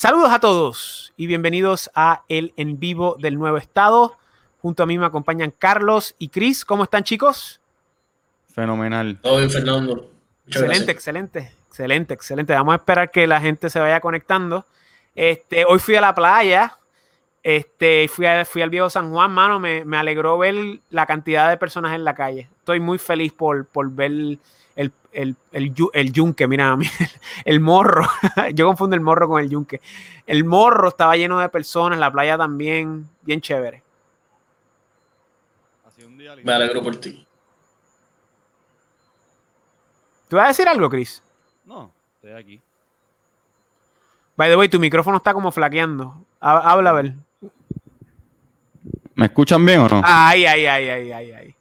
Saludos a todos y bienvenidos a el en vivo del nuevo estado. Junto a mí me acompañan Carlos y Chris. ¿Cómo están, chicos? Fenomenal. Todo bien, Fernando. excelente, excelente, excelente, excelente. Vamos a esperar que la gente se vaya conectando. Este, hoy fui a la playa, este, fui, fui al viejo San Juan, mano. Me, me, alegró ver la cantidad de personas en la calle. Estoy muy feliz por, por ver el, el, el, el yunque, mira, el morro, yo confundo el morro con el yunque. El morro estaba lleno de personas, la playa también, bien chévere. Me alegro por ti. ¿Tú vas a decir algo, Chris? No, estoy aquí. By the way, tu micrófono está como flaqueando. Habla a ver. ¿Me escuchan bien o no? Ay, ay, ay, ay, ay, ay.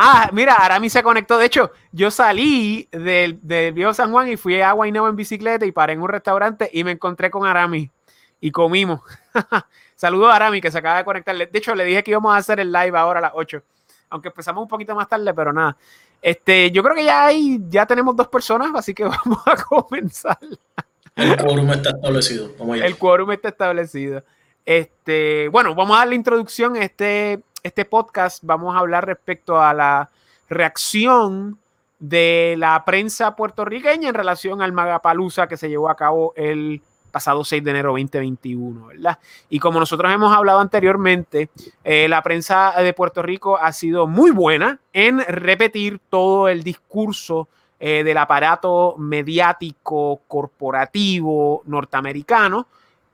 Ah, mira, Arami se conectó. De hecho, yo salí del, del viejo San Juan y fui a Guaynabo en bicicleta y paré en un restaurante y me encontré con Arami y comimos. Saludos a Arami que se acaba de conectar. De hecho, le dije que íbamos a hacer el live ahora a las 8. Aunque empezamos un poquito más tarde, pero nada. Este, yo creo que ya hay, ya tenemos dos personas, así que vamos a comenzar. El quórum está establecido. El quórum está establecido. Este, bueno, vamos a dar la introducción. Este, este podcast vamos a hablar respecto a la reacción de la prensa puertorriqueña en relación al Magapalusa que se llevó a cabo el pasado 6 de enero 2021, ¿verdad? Y como nosotros hemos hablado anteriormente, eh, la prensa de Puerto Rico ha sido muy buena en repetir todo el discurso eh, del aparato mediático corporativo norteamericano.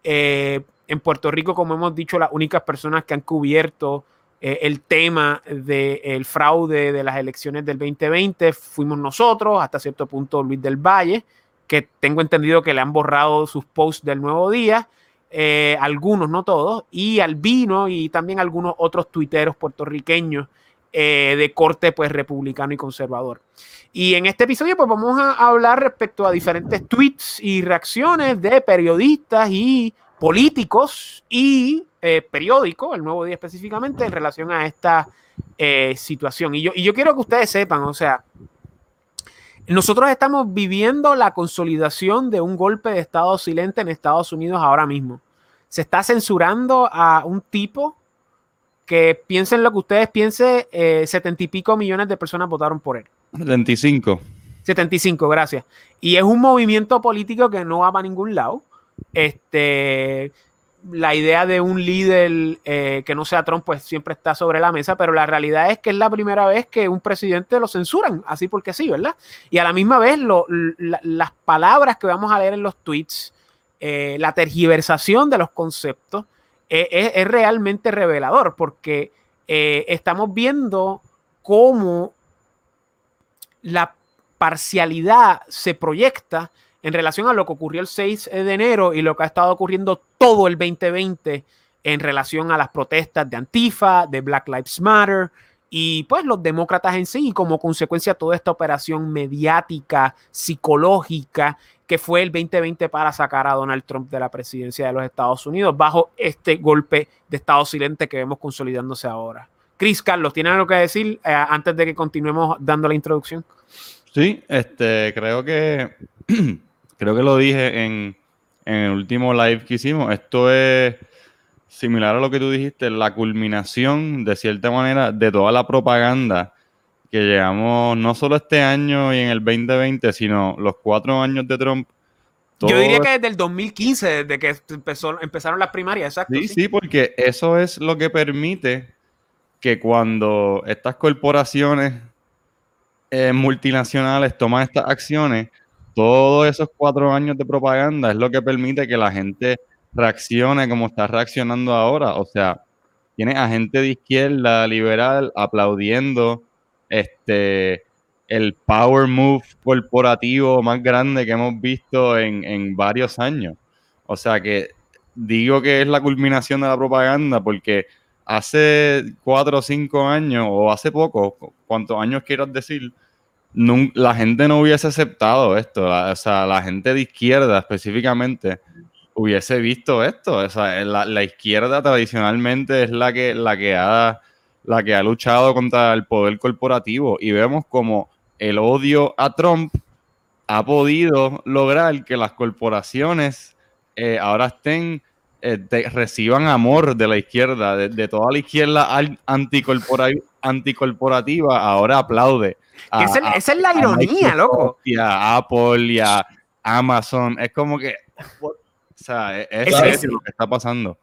Eh, en Puerto Rico, como hemos dicho, las únicas personas que han cubierto eh, el tema del fraude de las elecciones del 2020 fuimos nosotros, hasta cierto punto Luis del Valle, que tengo entendido que le han borrado sus posts del nuevo día, eh, algunos, no todos, y Albino y también algunos otros tuiteros puertorriqueños eh, de corte pues republicano y conservador. Y en este episodio pues vamos a hablar respecto a diferentes tweets y reacciones de periodistas y políticos y eh, periódicos, el Nuevo Día específicamente, en relación a esta eh, situación. Y yo, y yo quiero que ustedes sepan, o sea, nosotros estamos viviendo la consolidación de un golpe de Estado silente en Estados Unidos ahora mismo. Se está censurando a un tipo que piensen lo que ustedes piensen, eh, setenta y pico millones de personas votaron por él. 75. 75, gracias. Y es un movimiento político que no va para ningún lado. Este, la idea de un líder eh, que no sea Trump, pues siempre está sobre la mesa, pero la realidad es que es la primera vez que un presidente lo censuran, así porque sí, ¿verdad? Y a la misma vez, las palabras que vamos a leer en los tweets, eh, la tergiversación de los conceptos, eh, es, realmente revelador, porque estamos viendo cómo la parcialidad se proyecta en relación a lo que ocurrió el 6 de enero y lo que ha estado ocurriendo todo el 2020 en relación a las protestas de Antifa, de Black Lives Matter y pues los demócratas en sí y como consecuencia toda esta operación mediática, psicológica que fue el 2020 para sacar a Donald Trump de la presidencia de los Estados Unidos bajo este golpe de Estado silente que vemos consolidándose ahora. Chris, Carlos, ¿tienen algo que decir eh, antes de que continuemos dando la introducción? Sí, este, creo que creo que lo dije en, el último live que hicimos, esto es similar a lo que tú dijiste, la culminación, de cierta manera, de toda la propaganda que llevamos no solo este año y en el 2020, sino los cuatro años de Trump. Yo diría que desde el 2015, desde que empezó, empezaron las primarias, exacto. Sí, sí, porque eso es lo que permite que cuando estas corporaciones eh, multinacionales toman estas acciones, todos esos cuatro años de propaganda es lo que permite que la gente reaccione como está reaccionando ahora. O sea, tiene a gente de izquierda liberal aplaudiendo este el power move corporativo más grande que hemos visto en, en varios años. O sea que digo que es la culminación de la propaganda porque hace cuatro o cinco años, o hace poco, cuántos años quieras decir, la gente no hubiese aceptado esto. o sea, la gente de izquierda específicamente hubiese visto esto. O sea, la, izquierda tradicionalmente es la que, la, que ha, la que ha luchado contra el poder corporativo y vemos como el odio a Trump ha podido lograr que las corporaciones eh, ahora estén, eh, reciban amor de la izquierda, de, de toda la izquierda al- anticorpora- anticorporativa, ahora aplaude. a- Esa es- a- esa es la ironía, loco. Y a Apple y a Amazon. Es como que, o sea, es, es serio lo que está pasando.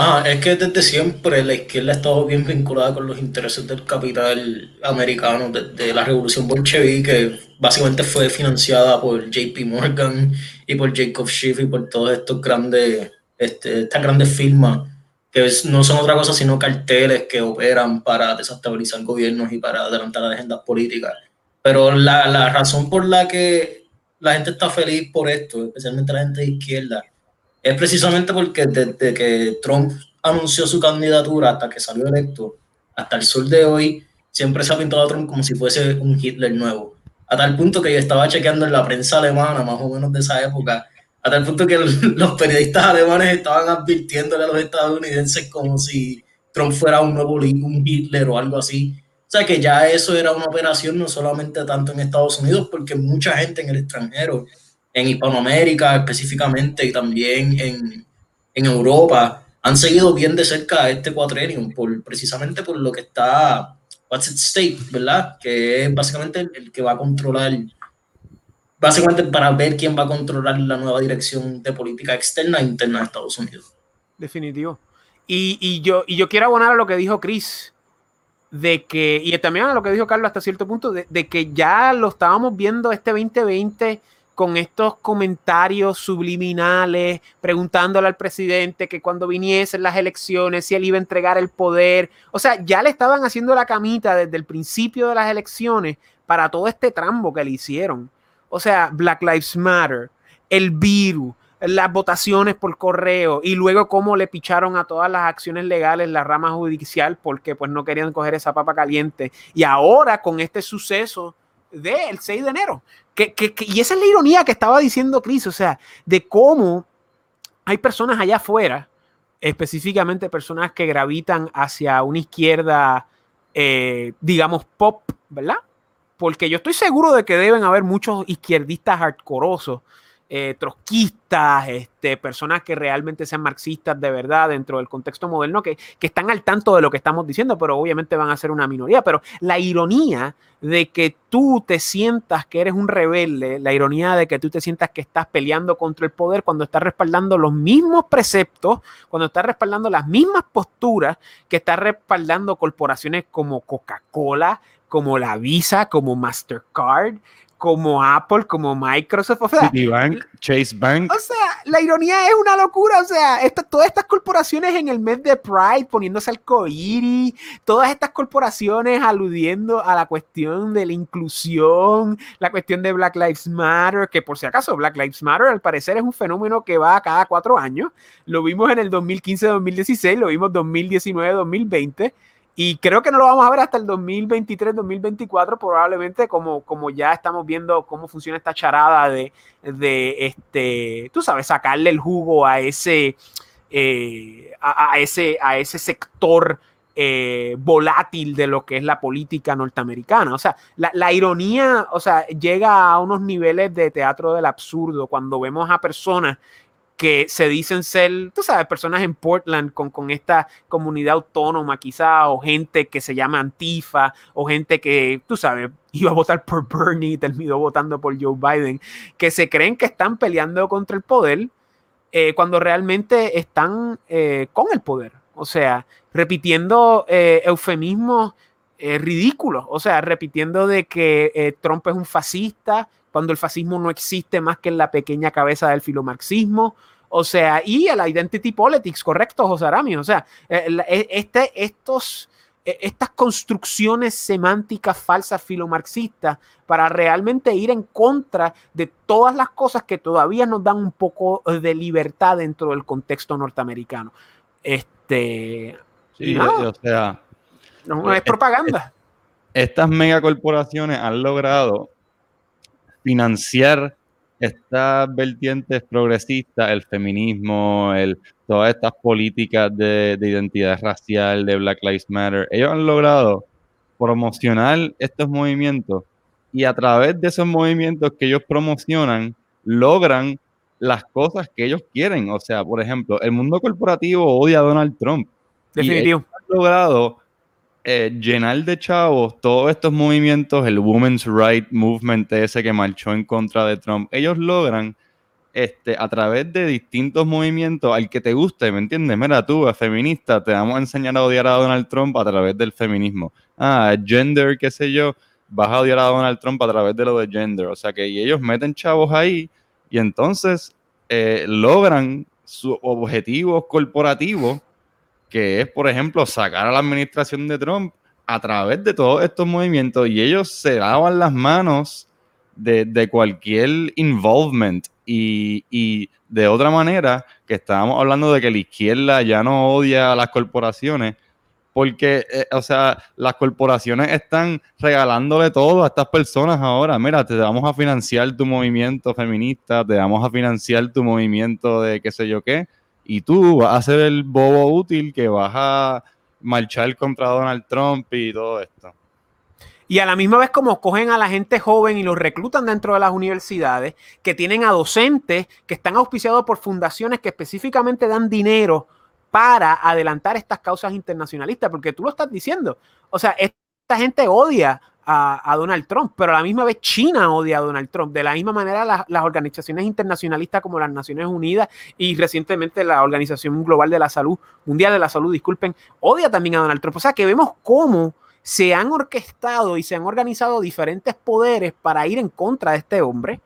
Ah, es que desde siempre la izquierda ha estado bien vinculada con los intereses del capital americano, desde la revolución bolchevique, que básicamente fue financiada por JP Morgan y por Jacob Schiff y por todos estos grandes, este, estas grandes firmas, que no son otra cosa sino carteles que operan para desestabilizar gobiernos y para adelantar agendas políticas. Pero la, la razón por la que la gente está feliz por esto, especialmente la gente de izquierda, es precisamente porque desde que Trump anunció su candidatura hasta que salió electo, hasta el sol de hoy, siempre se ha pintado a Trump como si fuese un Hitler nuevo. A tal punto que yo estaba chequeando en la prensa alemana, más o menos de esa época, a tal punto que los periodistas alemanes estaban advirtiéndole a los estadounidenses como si Trump fuera un nuevo un Hitler o algo así. O sea que ya eso era una operación no solamente tanto en Estados Unidos, porque mucha gente en el extranjero en Hispanoamérica específicamente y también en, en Europa han seguido bien de cerca este cuatrenio por, precisamente por lo que está What's at Stake, ¿verdad? Que es básicamente el, el que va a controlar, básicamente para ver quién va a controlar la nueva dirección de política externa e interna de Estados Unidos. Definitivo. Y, yo quiero abonar a lo que dijo Chris, de que, y también a lo que dijo Carlos hasta cierto punto, de, de que ya lo estábamos viendo este 2020 con estos comentarios subliminales, preguntándole al presidente que cuando viniesen las elecciones, si él iba a entregar el poder. O sea, ya le estaban haciendo la camita desde el principio de las elecciones para todo este trambo que le hicieron. O sea, Black Lives Matter, el virus, las votaciones por correo y luego cómo le picharon a todas las acciones legales la rama judicial porque pues no querían coger esa papa caliente. Y ahora con este suceso del 6 de enero, que, que, que, y esa es la ironía que estaba diciendo Chris, o sea, de cómo hay personas allá afuera, específicamente personas que gravitan hacia una izquierda, eh, digamos, pop, ¿verdad? Porque yo estoy seguro de que deben haber muchos izquierdistas hardcoreosos eh, trotskistas, este, personas que realmente sean marxistas de verdad dentro del contexto moderno, que, que, están al tanto de lo que estamos diciendo, pero obviamente van a ser una minoría. Pero la ironía de que tú te sientas que eres un rebelde, la ironía de que tú te sientas que estás peleando contra el poder cuando estás respaldando los mismos preceptos, cuando estás respaldando las mismas posturas que estás respaldando corporaciones como Coca-Cola, como la Visa, como Mastercard, como Apple, como Microsoft, o sea, Citibank, Chase Bank. O sea, la ironía es una locura, o sea, esta, todas estas corporaciones en el mes de Pride poniéndose al coiri, todas estas corporaciones aludiendo a la cuestión de la inclusión, la cuestión de Black Lives Matter, que por si acaso Black Lives Matter al parecer es un fenómeno que va cada cuatro años, lo vimos en el 2015-2016, lo vimos 2019-2020. Y creo que no lo vamos a ver hasta el 2023-2024, probablemente, como, como ya estamos viendo cómo funciona esta charada de, de este, tú sabes, sacarle el jugo a ese, eh, a, ese, a ese sector eh, volátil de lo que es la política norteamericana. O sea, la, la, ironía, o sea, llega a unos niveles de teatro del absurdo cuando vemos a personas que se dicen ser, tú sabes, personas en Portland con, con esta comunidad autónoma quizá, o gente que se llama Antifa, o gente que, tú sabes, iba a votar por Bernie y terminó votando por Joe Biden, que se creen que están peleando contra el poder eh, cuando realmente están eh, con el poder. O sea, repitiendo eh, eufemismos eh, ridículos, o sea, repitiendo de que Trump es un fascista, cuando el fascismo no existe más que en la pequeña cabeza del filomarxismo, o sea, y el identity politics, correcto, José Arami, o sea, este, estos, estas construcciones semánticas falsas filomarxistas para realmente ir en contra de todas las cosas que todavía nos dan un poco de libertad dentro del contexto norteamericano. Este, sí, no, o sea, no es propaganda. Estas megacorporaciones han logrado financiar estas vertientes progresistas, el feminismo, el, todas estas políticas de, de, identidad racial, de Black Lives Matter, ellos han logrado promocionar estos movimientos y a través de esos movimientos que ellos promocionan, logran las cosas que ellos quieren. O sea, por ejemplo, el mundo corporativo odia a Donald Trump. Definitivo. Y han logrado eh, llenar de chavos todos estos movimientos, el Women's Right Movement ese que marchó en contra de Trump. Ellos logran este, a través de distintos movimientos al que te guste, ¿me entiendes? Mira, tú, feminista, te vamos a enseñar a odiar a Donald Trump a través del feminismo. Ah, gender, qué sé yo, vas a odiar a Donald Trump a través de lo de gender. O sea que ellos meten chavos ahí y entonces eh, logran sus objetivos corporativos, que es, por ejemplo, sacar a la administración de Trump a través de todos estos movimientos y ellos se lavan las manos de, cualquier involvement y, y, de otra manera, que estábamos hablando de que la izquierda ya no odia a las corporaciones, porque, eh, o sea, las corporaciones están regalándole todo a estas personas ahora. Mira, te vamos a financiar tu movimiento feminista, te vamos a financiar tu movimiento de qué sé yo qué, y tú vas a ser el bobo útil que vas a marchar contra Donald Trump y todo esto. Y a la misma vez como cogen a la gente joven y los reclutan dentro de las universidades, que tienen a docentes que están auspiciados por fundaciones que específicamente dan dinero para adelantar estas causas internacionalistas, porque tú lo estás diciendo. O sea, esta gente odia a, Donald Trump, pero a la misma vez China odia a Donald Trump. De la misma manera, las organizaciones internacionalistas como las Naciones Unidas y recientemente la Organización Global de la Salud, Mundial de la Salud, disculpen, odia también a Donald Trump. O sea, que vemos cómo se han orquestado y se han organizado diferentes poderes para ir en contra de este hombre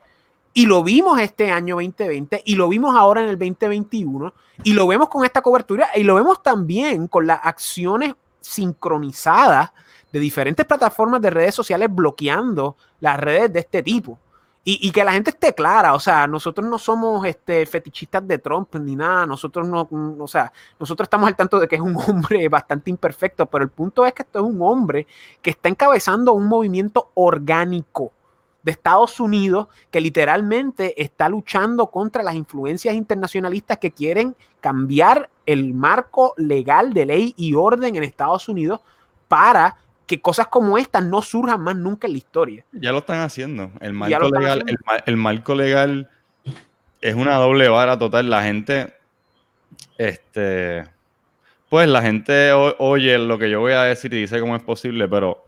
y lo vimos este año 2020 y lo vimos ahora en el 2021 y lo vemos con esta cobertura y lo vemos también con las acciones sincronizadas de diferentes plataformas de redes sociales bloqueando las redes de este tipo. Y, que la gente esté clara, o sea, nosotros no somos este, fetichistas de Trump ni nada, nosotros no, o sea, nosotros estamos al tanto de que es un hombre bastante imperfecto, pero el punto es que esto es un hombre que está encabezando un movimiento orgánico de Estados Unidos que literalmente está luchando contra las influencias internacionalistas que quieren cambiar el marco legal de ley y orden en Estados Unidos para que cosas como estas no surjan más nunca en la historia. Ya lo están haciendo. El marco, legal, El, marco legal es una doble vara total. La gente, este, pues la gente oye lo que yo voy a decir y dice cómo es posible, pero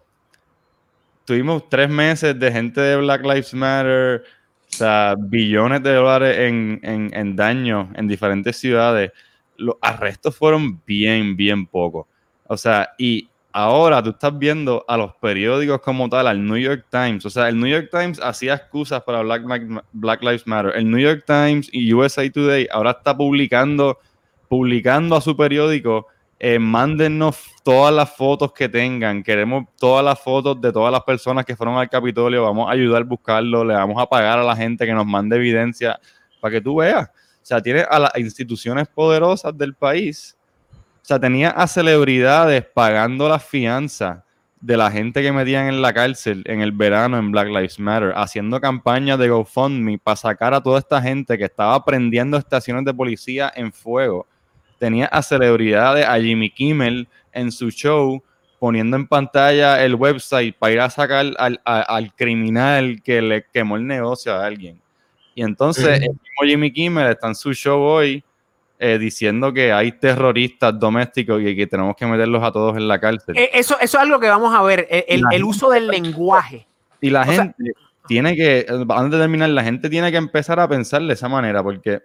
tuvimos tres meses de gente de Black Lives Matter, o sea, billones de dólares en, en, daño en diferentes ciudades. Los arrestos fueron bien, bien pocos. O sea, y ahora tú estás viendo a los periódicos como tal, al New York Times. O sea, el New York Times hacía excusas para Black, Lives Matter. El New York Times y USA Today ahora está publicando, publicando a su periódico eh, mándennos todas las fotos que tengan. Queremos todas las fotos de todas las personas que fueron al Capitolio. Vamos a ayudar a buscarlo. Le vamos a pagar a la gente que nos mande evidencia para que tú veas. O sea, tiene a las instituciones poderosas del país. O sea, tenía a celebridades pagando las fianzas de la gente que metían en la cárcel en el verano en Black Lives Matter, haciendo campañas de GoFundMe para sacar a toda esta gente que estaba prendiendo estaciones de policía en fuego tenía a celebridades, a Jimmy Kimmel en su show, poniendo en pantalla el website para ir a sacar al, criminal que le quemó el negocio a alguien. Y entonces el mismo Jimmy Kimmel está en su show hoy eh, diciendo que hay terroristas domésticos y que tenemos que meterlos a todos en la cárcel. Eh, eso, eso es algo que vamos a ver, el, uso del lenguaje. Y la gente tiene que, antes de terminar, la gente tiene que empezar a pensar de esa manera, porque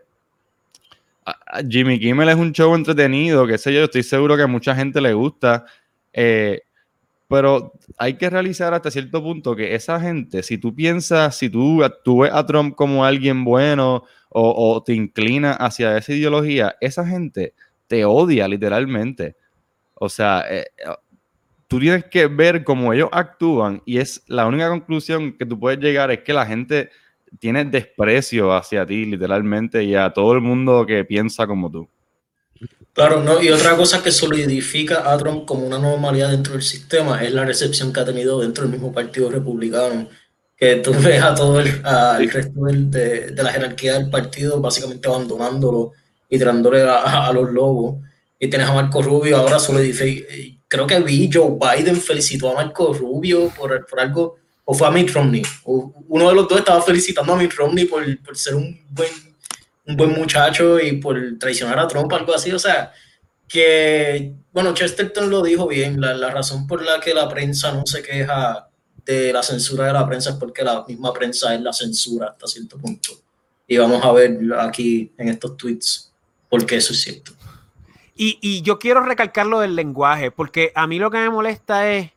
Jimmy Kimmel es un show entretenido, qué sé yo, estoy seguro que a mucha gente le gusta, eh, pero hay que realizar hasta cierto punto que esa gente, si tú piensas, si tú, tú ves a Trump como alguien bueno o, te inclinas hacia esa ideología, esa gente te odia literalmente. O sea, eh, tú tienes que ver cómo ellos actúan y es la única conclusión que tú puedes llegar es que la gente tiene desprecio hacia ti, literalmente, y a todo el mundo que piensa como tú. Claro, no, y otra cosa que solidifica a Trump como una normalidad dentro del sistema es la recepción que ha tenido dentro del mismo Partido Republicano. Que tú ves a todo el, resto de, la jerarquía del partido básicamente abandonándolo y tirándole a, los lobos. Y tienes a Marco Rubio ahora solidifica. Creo que vi Joe Biden felicitó a Marco Rubio por, por algo o fue a Mitt Romney. uno de los dos estaba felicitando a Mitt Romney por, ser un buen un buen muchacho y por traicionar a Trump, algo así. O sea, que, bueno, Chesterton lo dijo bien, la, la razón por la que la prensa no se queja de la censura de la prensa es porque la misma prensa es la censura hasta cierto punto. Y vamos a ver aquí en estos tweets por qué eso es cierto. Y, y, yo quiero recalcar lo del lenguaje, porque a mí lo que me molesta es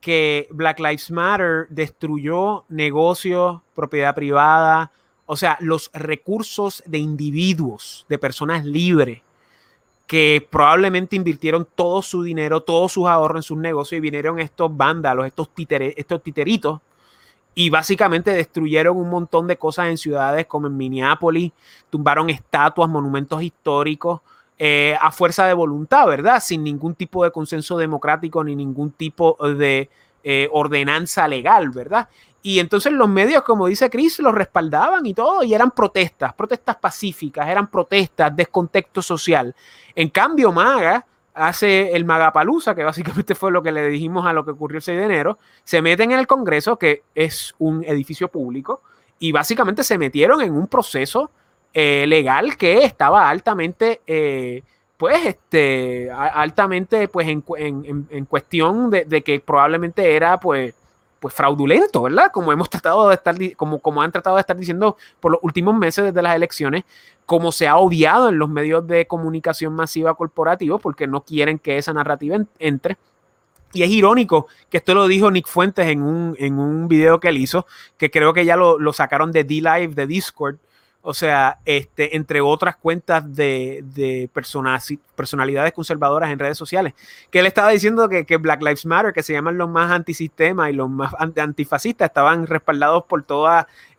que Black Lives Matter destruyó negocios, propiedad privada, o sea, los recursos de individuos, de personas libres, que probablemente invirtieron todo su dinero, todos sus ahorros en sus negocios y vinieron estos vándalos, estos, estos titeritos, y básicamente destruyeron un montón de cosas en ciudades como en Minneapolis, tumbaron estatuas, monumentos históricos, eh, a fuerza de voluntad, ¿verdad? Sin ningún tipo de consenso democrático ni ningún tipo de eh, ordenanza legal, ¿verdad? Y entonces los medios, como dice Chris, los respaldaban y todo, y eran protestas, protestas pacíficas, eran protestas, descontexto social. En cambio, Maga hace el Magapalusa, que básicamente fue lo que le dijimos a lo que ocurrió el 6 de enero, se meten en el Congreso, que es un edificio público, y básicamente se metieron en un proceso eh, legal que estaba altamente, eh, pues, este, altamente, pues, en, cuestión de, que probablemente era, pues, pues, fraudulento, ¿verdad? Como hemos tratado de estar, como, como han tratado de estar diciendo por los últimos meses desde las elecciones, como se ha odiado en los medios de comunicación masiva corporativos, porque no quieren que esa narrativa entre. Y es irónico que esto lo dijo Nick Fuentes en un, en un video que él hizo, que creo que ya lo, lo sacaron de D-Live, de Discord, o sea, este, entre otras cuentas de, de personalidades conservadoras en redes sociales, que él estaba diciendo que, que, Black Lives Matter, que se llaman los más antisistema y los más antifascistas, estaban respaldados por todo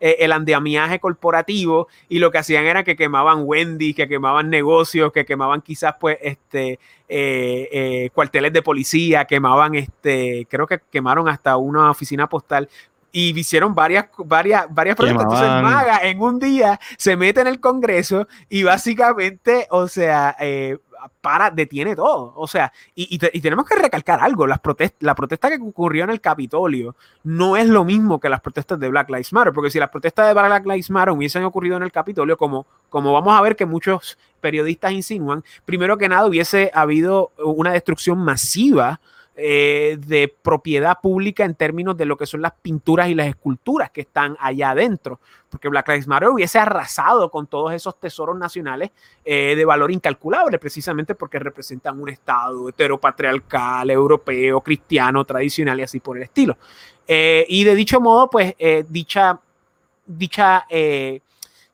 eh, el andamiaje corporativo y lo que hacían era que quemaban Wendy, que quemaban negocios, que quemaban quizás pues este eh, eh, cuarteles de policía, quemaban este, creo que quemaron hasta una oficina postal y hicieron varias, varias, varias protestas. Entonces, Maga en un día se mete en el Congreso y básicamente, o sea, eh, para, detiene todo. O sea, y, y, tenemos que recalcar algo: las protestas, la protesta que ocurrió en el Capitolio no es lo mismo que las protestas de Black Lives Matter, porque si las protestas de Black Lives Matter hubiesen ocurrido en el Capitolio, como, como vamos a ver que muchos periodistas insinúan, primero que nada hubiese habido una destrucción masiva eh, de propiedad pública en términos de lo que son las pinturas y las esculturas que están allá adentro, porque Black Lives Matter hubiese arrasado con todos esos tesoros nacionales eh, de valor incalculable, precisamente porque representan un Estado heteropatriarcal, europeo, cristiano, tradicional y así por el estilo. Eh, y de dicho modo, pues dicha, dicha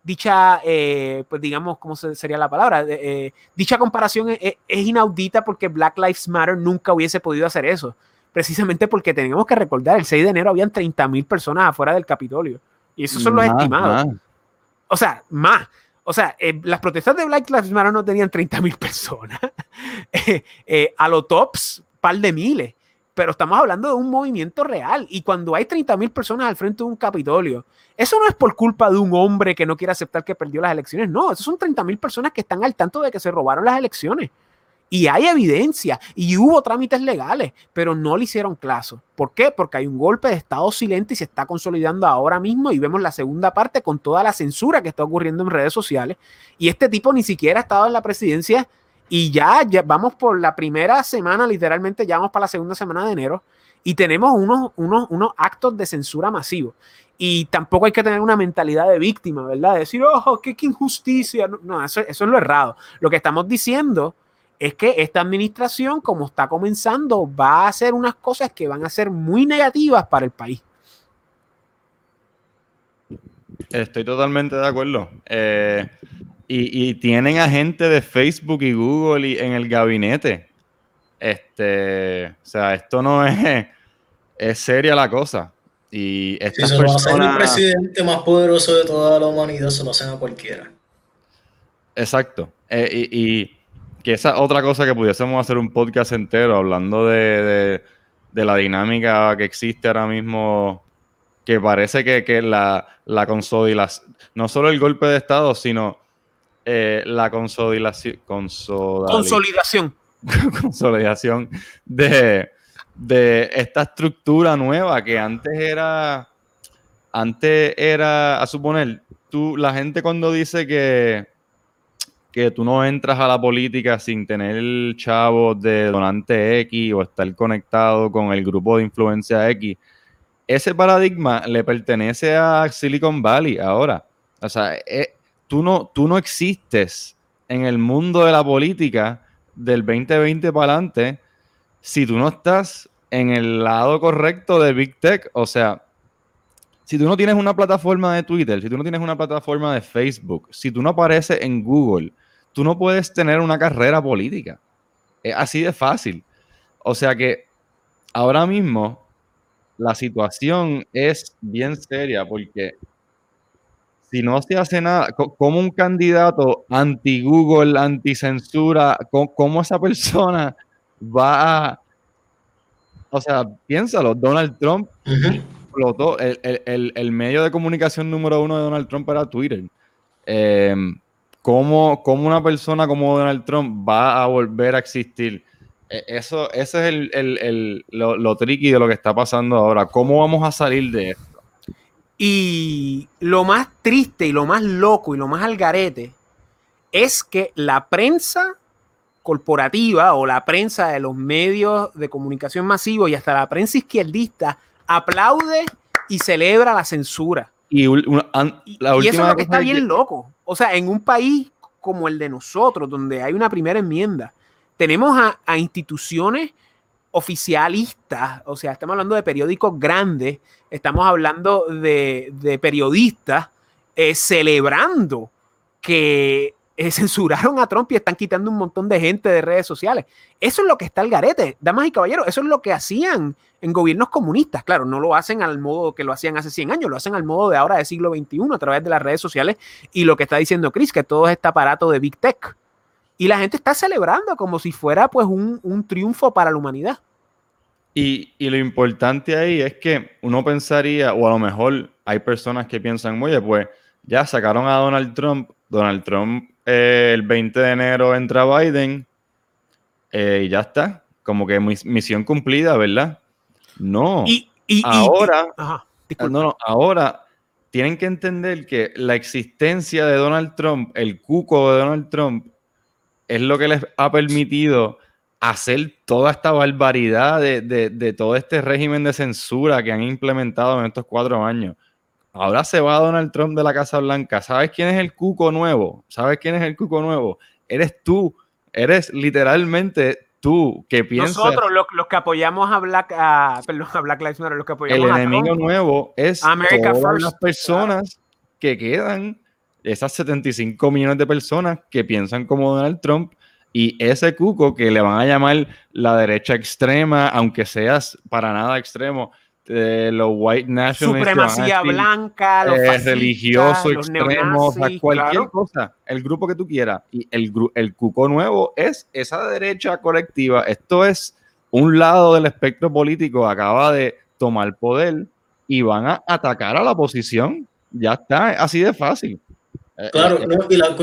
dicha, eh, pues digamos, ¿cómo sería la palabra? Eh, dicha comparación es, inaudita porque Black Lives Matter nunca hubiese podido hacer eso. Precisamente porque tenemos que recordar, el 6 de enero habían 30 mil personas afuera del Capitolio. Y esos son los estimados. O sea, más. O sea, eh, las protestas de Black Lives Matter no tenían 30 mil personas. a lo tops, par de miles pero estamos hablando de un movimiento real. Y cuando hay 30 mil personas al frente de un Capitolio, eso no es por culpa de un hombre que no quiere aceptar que perdió las elecciones. No, esos son 30 mil personas que están al tanto de que se robaron las elecciones. Y hay evidencia y hubo trámites legales, pero no le hicieron caso. ¿Por qué? Porque hay un golpe de Estado silente y se está consolidando ahora mismo y vemos la segunda parte con toda la censura que está ocurriendo en redes sociales. Y este tipo ni siquiera ha estado en la presidencia y ya, ya vamos por la primera semana, literalmente ya vamos para la segunda semana de enero y tenemos unos, unos, unos actos de censura masivos. Y tampoco hay que tener una mentalidad de víctima, ¿verdad? decir, oh, qué, injusticia. No, eso, eso es lo errado. Lo que estamos diciendo es que esta administración, como está comenzando, va a hacer unas cosas que van a ser muy negativas para el país. Estoy totalmente de acuerdo. Eh, y, tienen a gente de Facebook y Google y en el gabinete. Este, o sea, esto no es, es seria la cosa. Y estas si se lo hacen el presidente más poderoso de toda la humanidad, se lo hacen a cualquiera. Exacto. Eh, y, que esa otra cosa que pudiésemos hacer un podcast entero hablando de, la dinámica que existe ahora mismo, que parece que, que la, la consolidación, no solo el golpe de Estado, sino eh, la consolidación, consolidación. consolidación de, de esta estructura nueva que antes era, antes era, a suponer, tú, la gente cuando dice que, que tú no entras a la política sin tener el chavo de donante X o estar conectado con el grupo de influencia X, ese paradigma le pertenece a Silicon Valley ahora. O sea, eh, tú, no, tú no existes en el mundo de la política del 2020 para adelante si tú no estás en el lado correcto de Big Tech. O sea, si tú no tienes una plataforma de Twitter, si tú no tienes una plataforma de Facebook, si tú no apareces en Google, tú no puedes tener una carrera política. Es así de fácil. O sea que ahora mismo la situación es bien seria porque si no se hace nada, como un candidato anti-Google, anti-censura, ¿cómo esa persona va a... O sea, piénsalo, Donald Trump explotó, el, medio de comunicación número uno de Donald Trump era Twitter. Em, ¿cómo, una persona como Donald Trump va a volver a existir? E, eso, ese es el, lo, lo tricky de lo que está pasando ahora. ¿Cómo vamos a salir de esto? Y lo más triste y lo más loco y lo más algarete es que la prensa corporativa o la prensa de los medios de comunicación masivos y hasta la prensa izquierdista aplaude y celebra la censura. Y, la eso es lo que está bien loco. O sea, en un país como el de nosotros, donde hay una primera enmienda, tenemos a instituciones oficialistas, o sea, estamos hablando de periódicos grandes, estamos hablando de, periodistas eh, celebrando que eh, censuraron a Trump y están quitando un montón de gente de redes sociales. Eso es lo que está el garete, damas y caballeros, eso es lo que hacían en gobiernos comunistas. Claro, no lo hacen al modo que lo hacían hace 100 años, lo hacen al modo de ahora del siglo XXI a través de las redes sociales y lo que está diciendo Chris, que todo este aparato de Big Tech. Y la gente está celebrando como si fuera pues un, triunfo para la humanidad. Y, lo importante ahí es que uno pensaría, o a lo mejor hay personas que piensan, oye, pues ya sacaron a Donald Trump, Donald Trump eh, el 20 de enero entra Biden eh, y ya está, como que misión cumplida, ¿verdad? No. Y, ahora, no, no, ahora tienen que entender que la existencia de Donald Trump, el cuco de Donald Trump, es lo que les ha permitido hacer toda esta barbaridad de, todo este régimen de censura que han implementado en estos cuatro años. Ahora se va Donald Trump de la Casa Blanca. ¿Sabes quién es el cuco nuevo? ¿Sabes quién es el cuco nuevo? Eres tú. Eres literalmente tú que piensas. Nosotros, los, que apoyamos a Black, perdón, a Black Lives Matter, los que apoyamos El enemigo nuevo es todas las personas que quedan esas 75 millones de personas que piensan como Donald Trump y ese cuco que le van a llamar la derecha extrema, aunque seas para nada extremo, de los white nationalists. Supremacía blanca, los eh, religioso extremo, cualquier cosa, el grupo que tú quieras. Y el, el cuco nuevo es esa derecha colectiva. Esto es un lado del espectro político, acaba de tomar poder y van a atacar a la oposición. Ya está, así de fácil. Eh, claro, eh, y, la,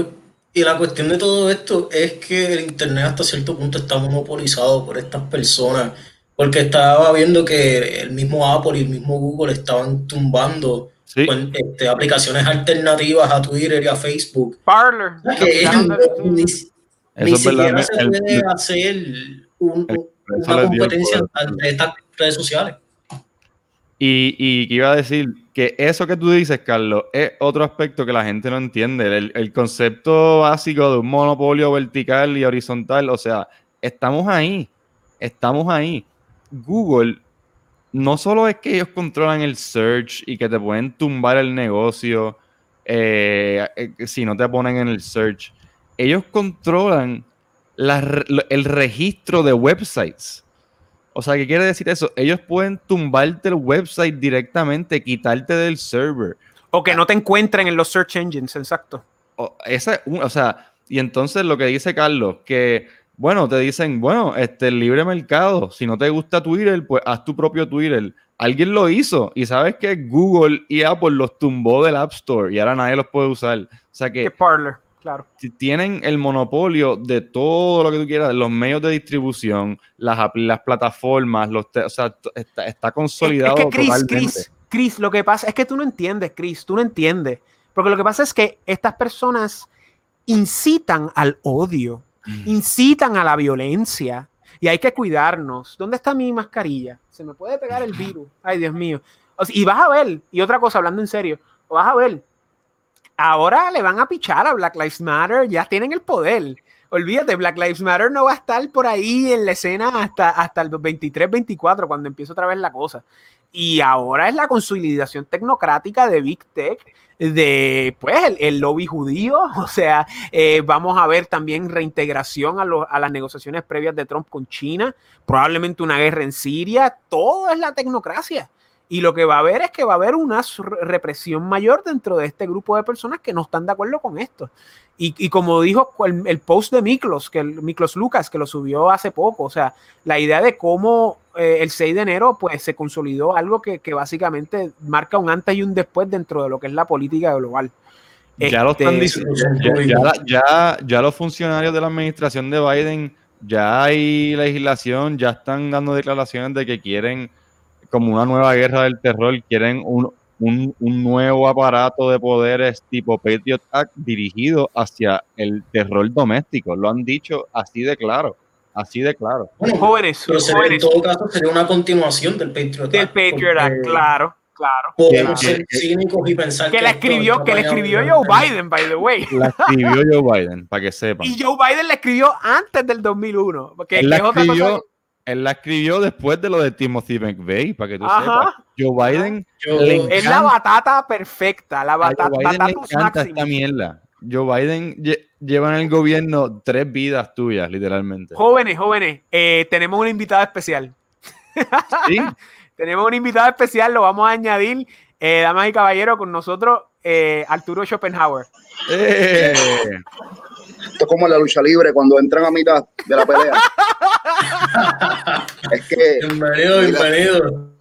y, la, cuestión de todo esto es que el Internet hasta cierto punto está monopolizado por estas personas, porque estaba viendo que el mismo Apple y el mismo Google estaban tumbando este, aplicaciones alternativas a Twitter y a Facebook. Parler. ni, siquiera se puede hacer una competencia entre estas redes sociales. Y, y iba a decir que eso que tú dices, Carlos, es otro aspecto que la gente no entiende. El, concepto básico de un monopolio vertical y horizontal, o sea, estamos ahí, estamos ahí. Google no solo es que ellos controlan el search y que te pueden tumbar el negocio eh, eh, si no te ponen en el search, ellos controlan el registro de websites. O sea, ¿qué quiere decir eso? Ellos pueden tumbarte el website directamente, quitarte del server. O que no te encuentren en los search engines, exacto. O, esa, o sea, y entonces lo que dice Carlos, que, bueno, te dicen, bueno, este, el libre mercado, si no te gusta Twitter, pues haz tu propio Twitter. Alguien lo hizo y sabes que Google y Apple los tumbó del App Store y ahora nadie los puede usar. O sea que... Claro. Tienen el monopolio de todo lo que tú quieras, los medios de distribución, las, las plataformas, los o sea, está, consolidado. Es, que Chris, Chris, Chris, lo que pasa es que tú no entiendes, Chris, tú no entiendes. Porque lo que pasa es que estas personas incitan al odio, incitan a la violencia y hay que cuidarnos. ¿Dónde está mi mascarilla? Se me puede pegar el virus. Ay, Dios mío. y vas a ver, y otra cosa, hablando en serio, vas a ver, ahora le van a pichar a Black Lives Matter, ya tienen el poder. Olvídate, Black Lives Matter no va a estar por ahí en la escena hasta, hasta el 23, 24, cuando empiece otra vez la cosa. Y ahora es la consolidación tecnocrática de Big Tech, de pues el, lobby judío, o sea, eh, vamos a ver también reintegración a, a, las negociaciones previas de Trump con China, probablemente una guerra en Siria, todo es la tecnocracia. Y lo que va a haber es que va a haber una represión mayor dentro de este grupo de personas que no están de acuerdo con esto. Y, como dijo el, post de Miklos, que el Miklos Lucas, que lo subió hace poco, o sea, la idea de cómo eh, el 6 de enero pues se consolidó algo que, básicamente marca un antes y un después dentro de lo que es la política global. Ya lo están este, ya los funcionarios de la administración de Biden, ya hay legislación, ya están dando declaraciones de que quieren como una nueva guerra del terror, quieren un, nuevo aparato de poderes tipo Patriot Act dirigido hacia el terror doméstico. Lo han dicho así de claro. Así de claro. jóvenes, En todo caso, sería una continuación del Patriot Act. Del Patriot Act, claro. Claro. Podemos ser cínicos y pensar que, que la escribió, que le escribió Joe Biden, by the way. La escribió Joe Biden, para que sepan. Y Joe Biden la escribió antes del 2001. Porque Él la escribió, él la escribió después de lo de Timothy McVeigh, para que tú sepas. Joe Biden es la batata perfecta, la batata, Joe Biden le encanta esta mierda. Joe Biden lleva en el gobierno tres vidas tuyas, literalmente. Jóvenes, jóvenes, eh, tenemos un invitado especial. ¿Sí? tenemos un invitado especial, lo vamos a añadir, eh, damas y caballeros, con nosotros, eh, Arturo Schopenhauer. Eh. Esto es como la lucha libre cuando entran a mitad de la pelea. es que. Bienvenido, bienvenido.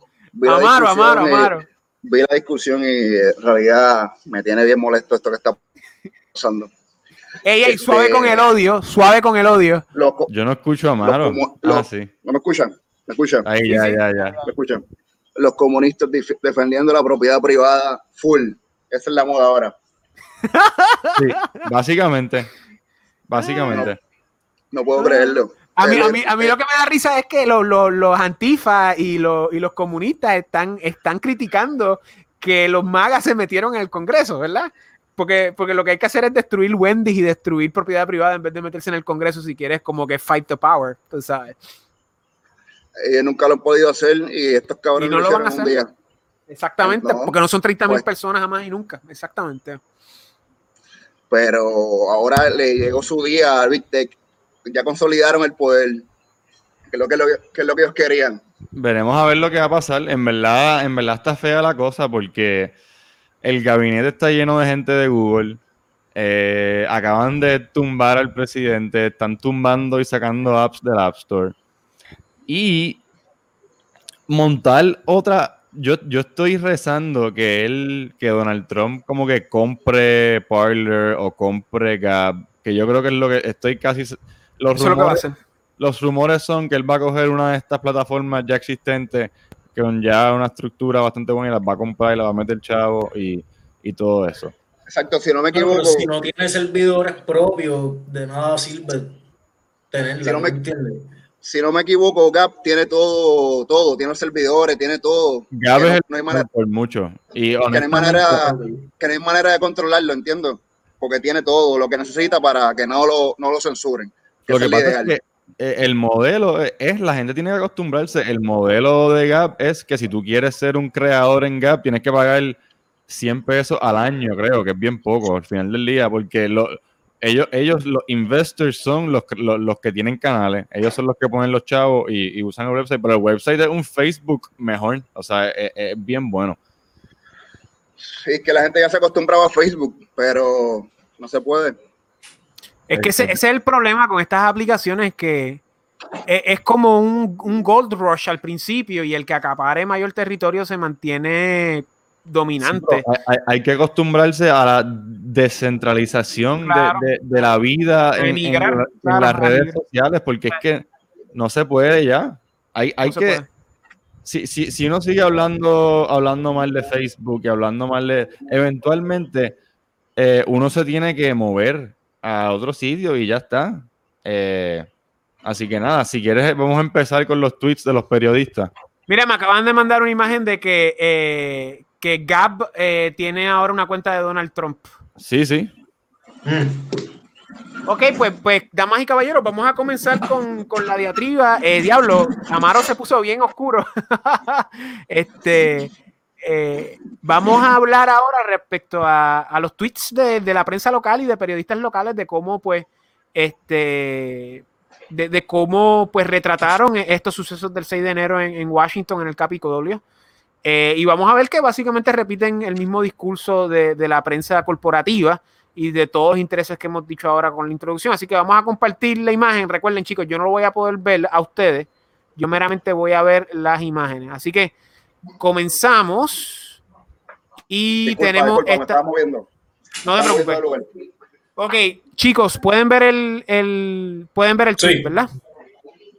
Amaro, Amaro, Amaro. Vi la discusión y en realidad me tiene bien molesto esto que está pasando. Ey, ey, suave este, con el odio, suave con el odio. Yo no escucho a Amaro. ah, sí. ¿No me escuchan? ¿Me escuchan? Ahí, ya, ya, ya. ¿Me escuchan? Los comunistas defendiendo la propiedad privada full. Esa es la moda ahora. Sí, básicamente. Básicamente. No, puedo creerlo. A mí, a, mí, a mí, lo que me da risa es que los, los, los antifas y los, y los comunistas están, están criticando que los magas se metieron en el Congreso, ¿verdad? Porque, porque lo que hay que hacer es destruir Wendy's y destruir propiedad privada en vez de meterse en el Congreso si quieres como que fight the power, tú sabes. Ellos nunca lo han podido hacer y estos cabrones no lo, van a hacer. Un día. Exactamente, porque no son 30 mil pues personas jamás y nunca, exactamente pero ahora le llegó su día a Big Tech, ya consolidaron el poder, que es lo que, ellos querían. Veremos a ver lo que va a pasar. En verdad, en verdad está fea la cosa porque el gabinete está lleno de gente de Google. Eh, acaban de tumbar al presidente, están tumbando y sacando apps del App Store. Y montar otra, yo, yo estoy rezando que él, que Donald Trump como que compre Parler o compre Gap, que yo creo que es lo que estoy casi... Los rumores, los rumores son que él va a coger una de estas plataformas ya existentes con ya una estructura bastante buena y las va a comprar y las va a meter chavo y, y todo eso. Exacto, si no me equivoco. si no tienes servidores propios, de nada sirve tenerla, si no me, si no me equivoco, Gap tiene todo, todo, tiene los servidores, tiene todo. Gap es no hay manera, por mucho. Y que, no hay manera, que no hay manera de controlarlo, entiendo. Porque tiene todo lo que necesita para que no lo, no lo censuren. lo que pasa es que eh, el modelo es, la gente tiene que acostumbrarse. El modelo de Gap es que si tú quieres ser un creador en Gap, tienes que pagar 100 pesos al año, creo, que es bien poco al final del día, porque lo, ellos, ellos, los investors son los, los, que tienen canales, ellos son los que ponen los chavos y, usan el website, pero el website es un Facebook mejor, o sea, es, bien bueno. Sí, que la gente ya se acostumbraba a Facebook, pero no se puede. Es que ese, es el problema con estas aplicaciones que es, es, como un, un gold rush al principio y el que acapare mayor territorio se mantiene dominante. hay, que acostumbrarse a la descentralización de, la vida en, las redes sociales, porque es que no se puede ya. Hay, hay que. Si, si, si, uno sigue hablando, hablando mal de Facebook y hablando mal de. Eventualmente eh, uno se tiene que mover a otro sitio y ya está. Eh, así que nada, si quieres, vamos a empezar con los tweets de los periodistas. Mira, me acaban de mandar una imagen de que, eh, que Gab eh, tiene ahora una cuenta de Donald Trump. Sí, sí. Mm. Ok, pues, pues, damas y caballeros, vamos a comenzar con, con la diatriba. Eh, Diablo, Amaro se puso bien oscuro. este, eh, vamos a hablar ahora respecto a, a los tweets de, de la prensa local y de periodistas locales de cómo, pues, este, de, de cómo, pues, retrataron estos sucesos del 6 de enero en, en Washington, en el Capitolio. Eh, y vamos a ver que básicamente repiten el mismo discurso de, de la prensa corporativa y de todos los intereses que hemos dicho ahora con la introducción. Así que vamos a compartir la imagen. Recuerden, chicos, yo no lo voy a poder ver a ustedes. Yo meramente voy a ver las imágenes. Así que comenzamos. Y Disculpa, tenemos disculpa, esta. No te preocupes. Ok, chicos, pueden ver el, el pueden ver el Sí. tweet, ¿verdad?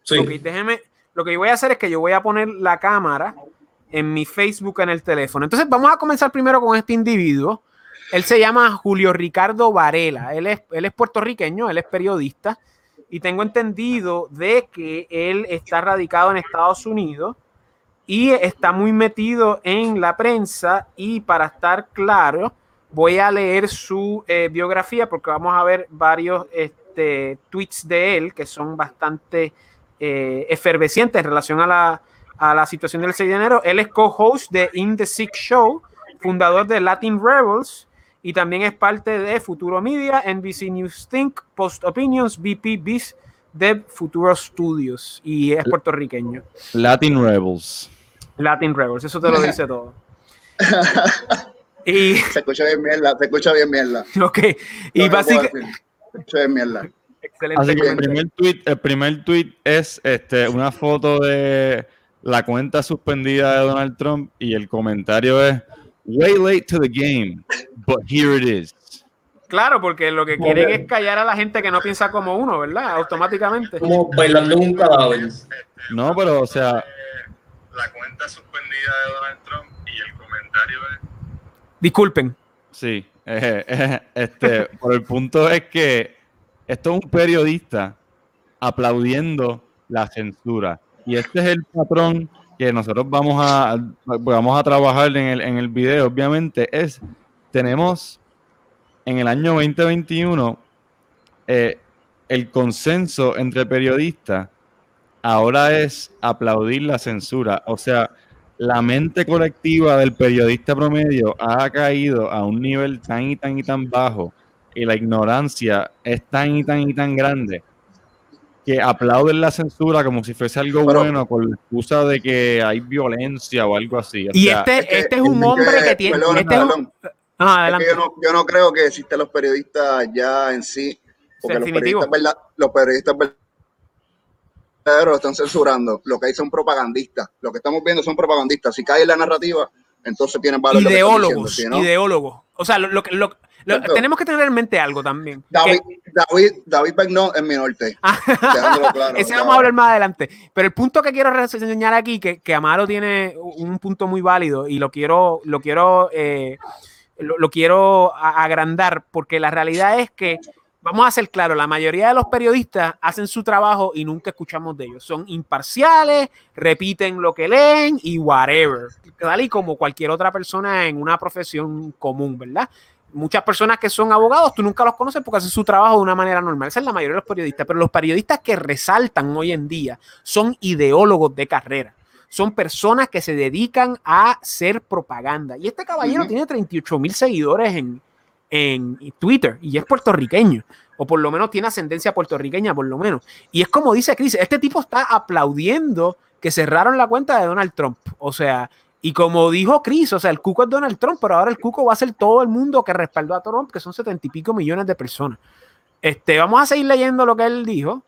Sí. Ok, déjenme. Lo que yo voy a hacer es que yo voy a poner la cámara en mi Facebook en el teléfono. Entonces, vamos a comenzar primero con este individuo. Él se llama Julio Ricardo Varela. Él es, él es puertorriqueño, él es periodista. Y tengo entendido de que él está radicado en Estados Unidos y está muy metido en la prensa. Y para estar claro, voy a leer su eh, biografía porque vamos a ver varios este, tweets de él que son bastante eh, efervescientes en relación a la, a la situación del 6 de enero. Él es co-host de In the Sick Show, fundador de Latin Rebels y también es parte de Futuro Media, NBC News Think, Post Opinions, BP Biz de Futuro Studios y es puertorriqueño. Latin Rebels. Latin Rebels, eso te lo dice todo. Y, Se escucha bien mierda, se escucha bien mierda. ok, y puedo básicamente... Se escucha bien mierda. Excelente Así que el primer tweet, el primer tweet es este, una foto de la cuenta suspendida de Donald Trump y el comentario es way late to the game, but here it is. Claro, porque lo que quieren es callar a la gente que no piensa como uno, ¿verdad? Automáticamente. Como bailando un cadáver. No, pero o sea, la cuenta suspendida de Donald Trump y el comentario es Disculpen. sí, eh, eh, este, por el punto es que esto es un periodista aplaudiendo la censura y este es el patrón que nosotros vamos a vamos a trabajar en el, en el video, obviamente es tenemos en el año 2021 eh, el consenso entre periodistas ahora es aplaudir la censura. O sea, la mente colectiva del periodista promedio ha caído a un nivel tan y tan y tan bajo y la ignorancia es tan y tan y tan grande que aplauden la censura como si fuese algo Pero- bueno con la excusa de que hay violencia o algo así. O Y sea, este, Es que- este es un hombre que- que tiene. perdón, este es un-. Ah, Es que yo, no, yo no creo que existen los periodistas ya en sí, porque los periodistas, los periodistas verdaderos están censurando. Lo que hay son propagandistas. Lo que estamos viendo son propagandistas. Si cae en la narrativa, entonces tienen valor. Ideólogos, diciendo, no, ideólogos. O sea, lo, lo, lo- tenemos que tener en mente algo también. David, que- David, David es mi norte. claro, Ese vamos a hablar más adelante. Pero el punto que quiero reseñar aquí, que, que Amaro tiene un punto muy válido y lo quiero, lo quiero, eh, lo, lo quiero agrandar, porque la realidad es que, vamos a ser claros, la mayoría de los periodistas hacen su trabajo y nunca escuchamos de ellos. Son imparciales, repiten lo que leen y whatever. Tal y como cualquier otra persona en una profesión común, ¿verdad? muchas personas que son abogados, tú nunca los conoces porque hacen su trabajo de una manera normal. Esa es la mayoría de los periodistas. Pero los periodistas que resaltan hoy en día son ideólogos de carrera. Son personas que se dedican a hacer propaganda. Y este caballero tiene 38 mil seguidores en, en Twitter y es puertorriqueño. O por lo menos tiene ascendencia puertorriqueña, por lo menos. Y es como dice Chris, este tipo está aplaudiendo que cerraron la cuenta de Donald Trump. O sea, y como dijo Chris, o sea, el cuco es Donald Trump, pero ahora el cuco va a ser todo el mundo que respaldó a Trump, que son setenta y pico millones de personas. Este, vamos a seguir leyendo lo que él dijo.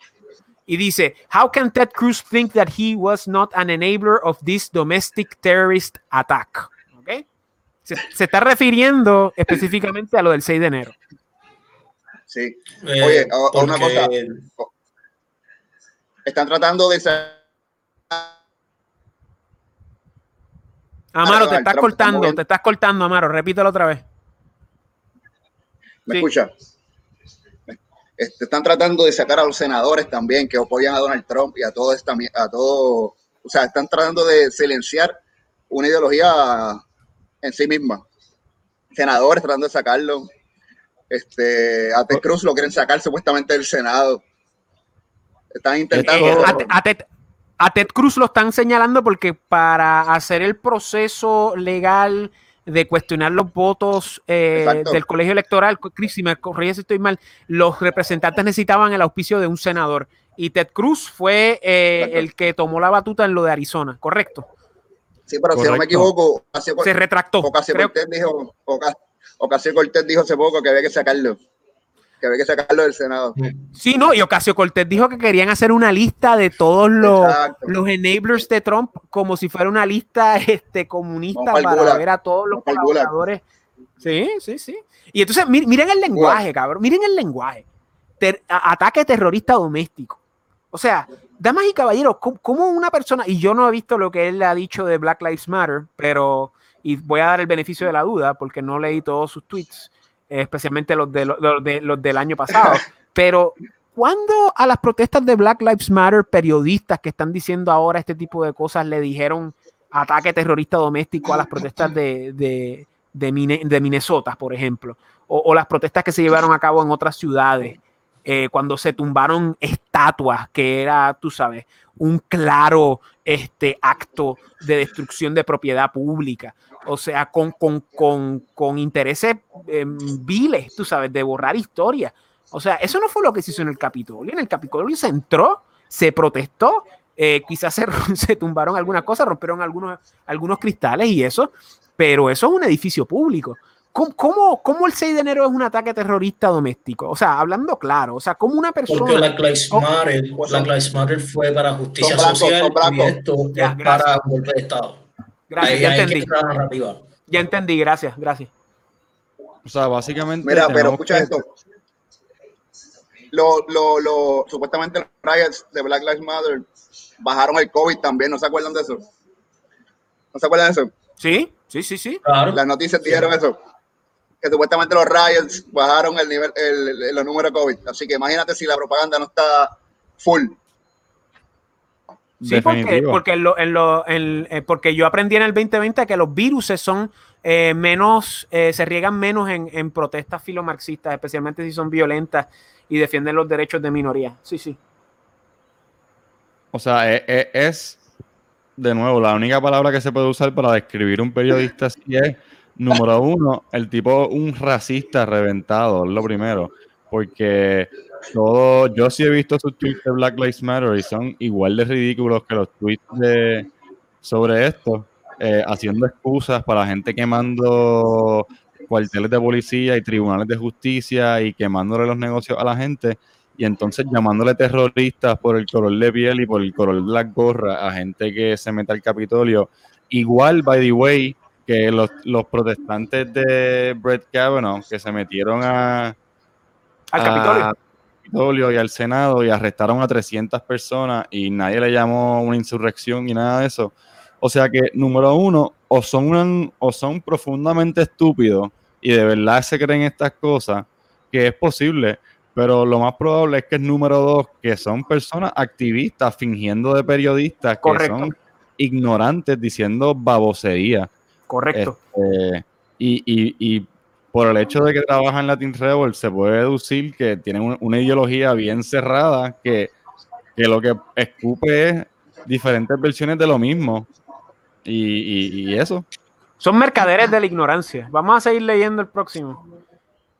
Y dice, How can Ted Cruz think that he was not an enabler of this domestic terrorist attack? Se, se está refiriendo específicamente a lo del 6 de enero. Sí. Eh, Oye, a- a una porque- Están tratando de Amaro, te estás cortando, te estás cortando, Amaro. Repítelo otra vez. ¿Me Sí. escucha? Este, están tratando de sacar a los senadores también que apoyan a Donald Trump y a todo esta, a todo, o sea, están tratando de silenciar una ideología en sí misma. Senadores tratando de sacarlo. Este, a Ted Cruz lo quieren sacar supuestamente del Senado. Están intentando. Eh, a, Te- a Ted, a Ted Cruz lo están señalando porque para hacer el proceso legal de cuestionar los votos eh, del colegio electoral, Chris, si me corrige si estoy mal, los representantes necesitaban el auspicio de un senador. Y Ted Cruz fue eh, el que tomó la batuta en lo de Arizona, ¿correcto? Sí, pero si no me equivoco, Ocasio- Se retractó. Ocasio Creo- Cortés dijo, Oca- Ocasio Cortés dijo hace poco que había que sacarlo, que había que sacarlo del Senado. Sí, no, y Ocasio Cortés dijo que querían hacer una lista de todos los, Exacto. los enablers de Trump como si fuera una lista este, comunista para ver a todos los Vamos colaboradores. Sí, sí, sí. Y entonces, mi- miren el lenguaje, cabrón. Miren el lenguaje. Ter- ataque terrorista doméstico. O sea, damas y caballeros, ¿cómo, una persona, y yo no he visto lo que él ha dicho de Black Lives Matter, pero, y voy a dar el beneficio de la duda porque no leí todos sus tweets, especialmente los, de, los, de- los del año pasado, pero ¿cuándo a las protestas de Black Lives Matter periodistas que están diciendo ahora este tipo de cosas le dijeron ataque terrorista doméstico a las protestas de, de, de, Minnesota, por ejemplo? O, o las protestas que se llevaron a cabo en otras ciudades, eh, cuando se tumbaron estatuas, que era, tú sabes, un claro este, acto de destrucción de propiedad pública. O sea, con, con, con, con intereses em, viles, tú sabes, de borrar historia. O sea, eso no fue lo que se hizo en el Capitolio. En el Capitolio se entró, se protestó, eh, quizás se, se tumbaron algunas cosas, rompieron algunos, algunos cristales y eso, pero eso es un edificio público. ¿Cómo, cómo, cómo el 6 de enero es un ataque terrorista doméstico? O sea, hablando claro, o sea, como una Porque persona... Black Lives Oh. Matter, Black Lives Matter fue para justicia blancos, social y esto Ya, es gracias. para golpe de Estado. Gracias, Ahí ya entendí. Ya entendí, gracias, gracias. O sea, básicamente. Mira, pero escucha que- esto. Lo, lo, lo, supuestamente los riots de Black Lives Matter bajaron el COVID también, ¿no se acuerdan de eso? ¿No se acuerdan de eso? Sí, sí, sí, sí. Claro. Las noticias dijeron eso. Que supuestamente los riots bajaron el nivel, el, el- los números de COVID. Así que imagínate si la propaganda no está full. Sí, porque, Definitivo. porque, en lo- en lo- en- eh, porque yo aprendí en el 2020 que los virus son eh, menos, eh, se riegan menos en, en protestas filomarxistas, especialmente si son violentas y defienden los derechos de minoría. Sí, sí. O sea, e- e- es, de nuevo, la única palabra que se puede usar para describir un periodista así es, número uno, el tipo un racista reventado, es lo primero. Porque todo, yo sí he visto sus tweets de Black Lives Matter y son igual de ridículos que los tweets de, sobre esto, eh, haciendo excusas para gente quemando cuarteles de policía y tribunales de justicia y quemándole los negocios a la gente y entonces llamándole terroristas por el color de piel y por el color de las gorras a gente que se mete al Capitolio. Igual, by the way, que los, los protestantes de Brett Kavanaugh que se metieron a, Al a- Capitolio. Capitolio y al Senado y arrestaron a 300 personas y nadie le llamó una insurrección ni nada de eso. O sea que, número uno, o son, un- o son profundamente estúpidos y de verdad se creen estas cosas, que es posible, pero lo más probable es que número dos, que son personas activistas fingiendo de periodistas, que son ignorantes diciendo babosería. Correcto. Este, y, y- y por el hecho de que trabajan en Latin Rebel, se puede deducir que tienen un- una ideología bien cerrada que, que lo que escupe es diferentes versiones de lo mismo. Y, y- y eso. Son mercaderes de la ignorancia. Vamos a seguir leyendo el próximo.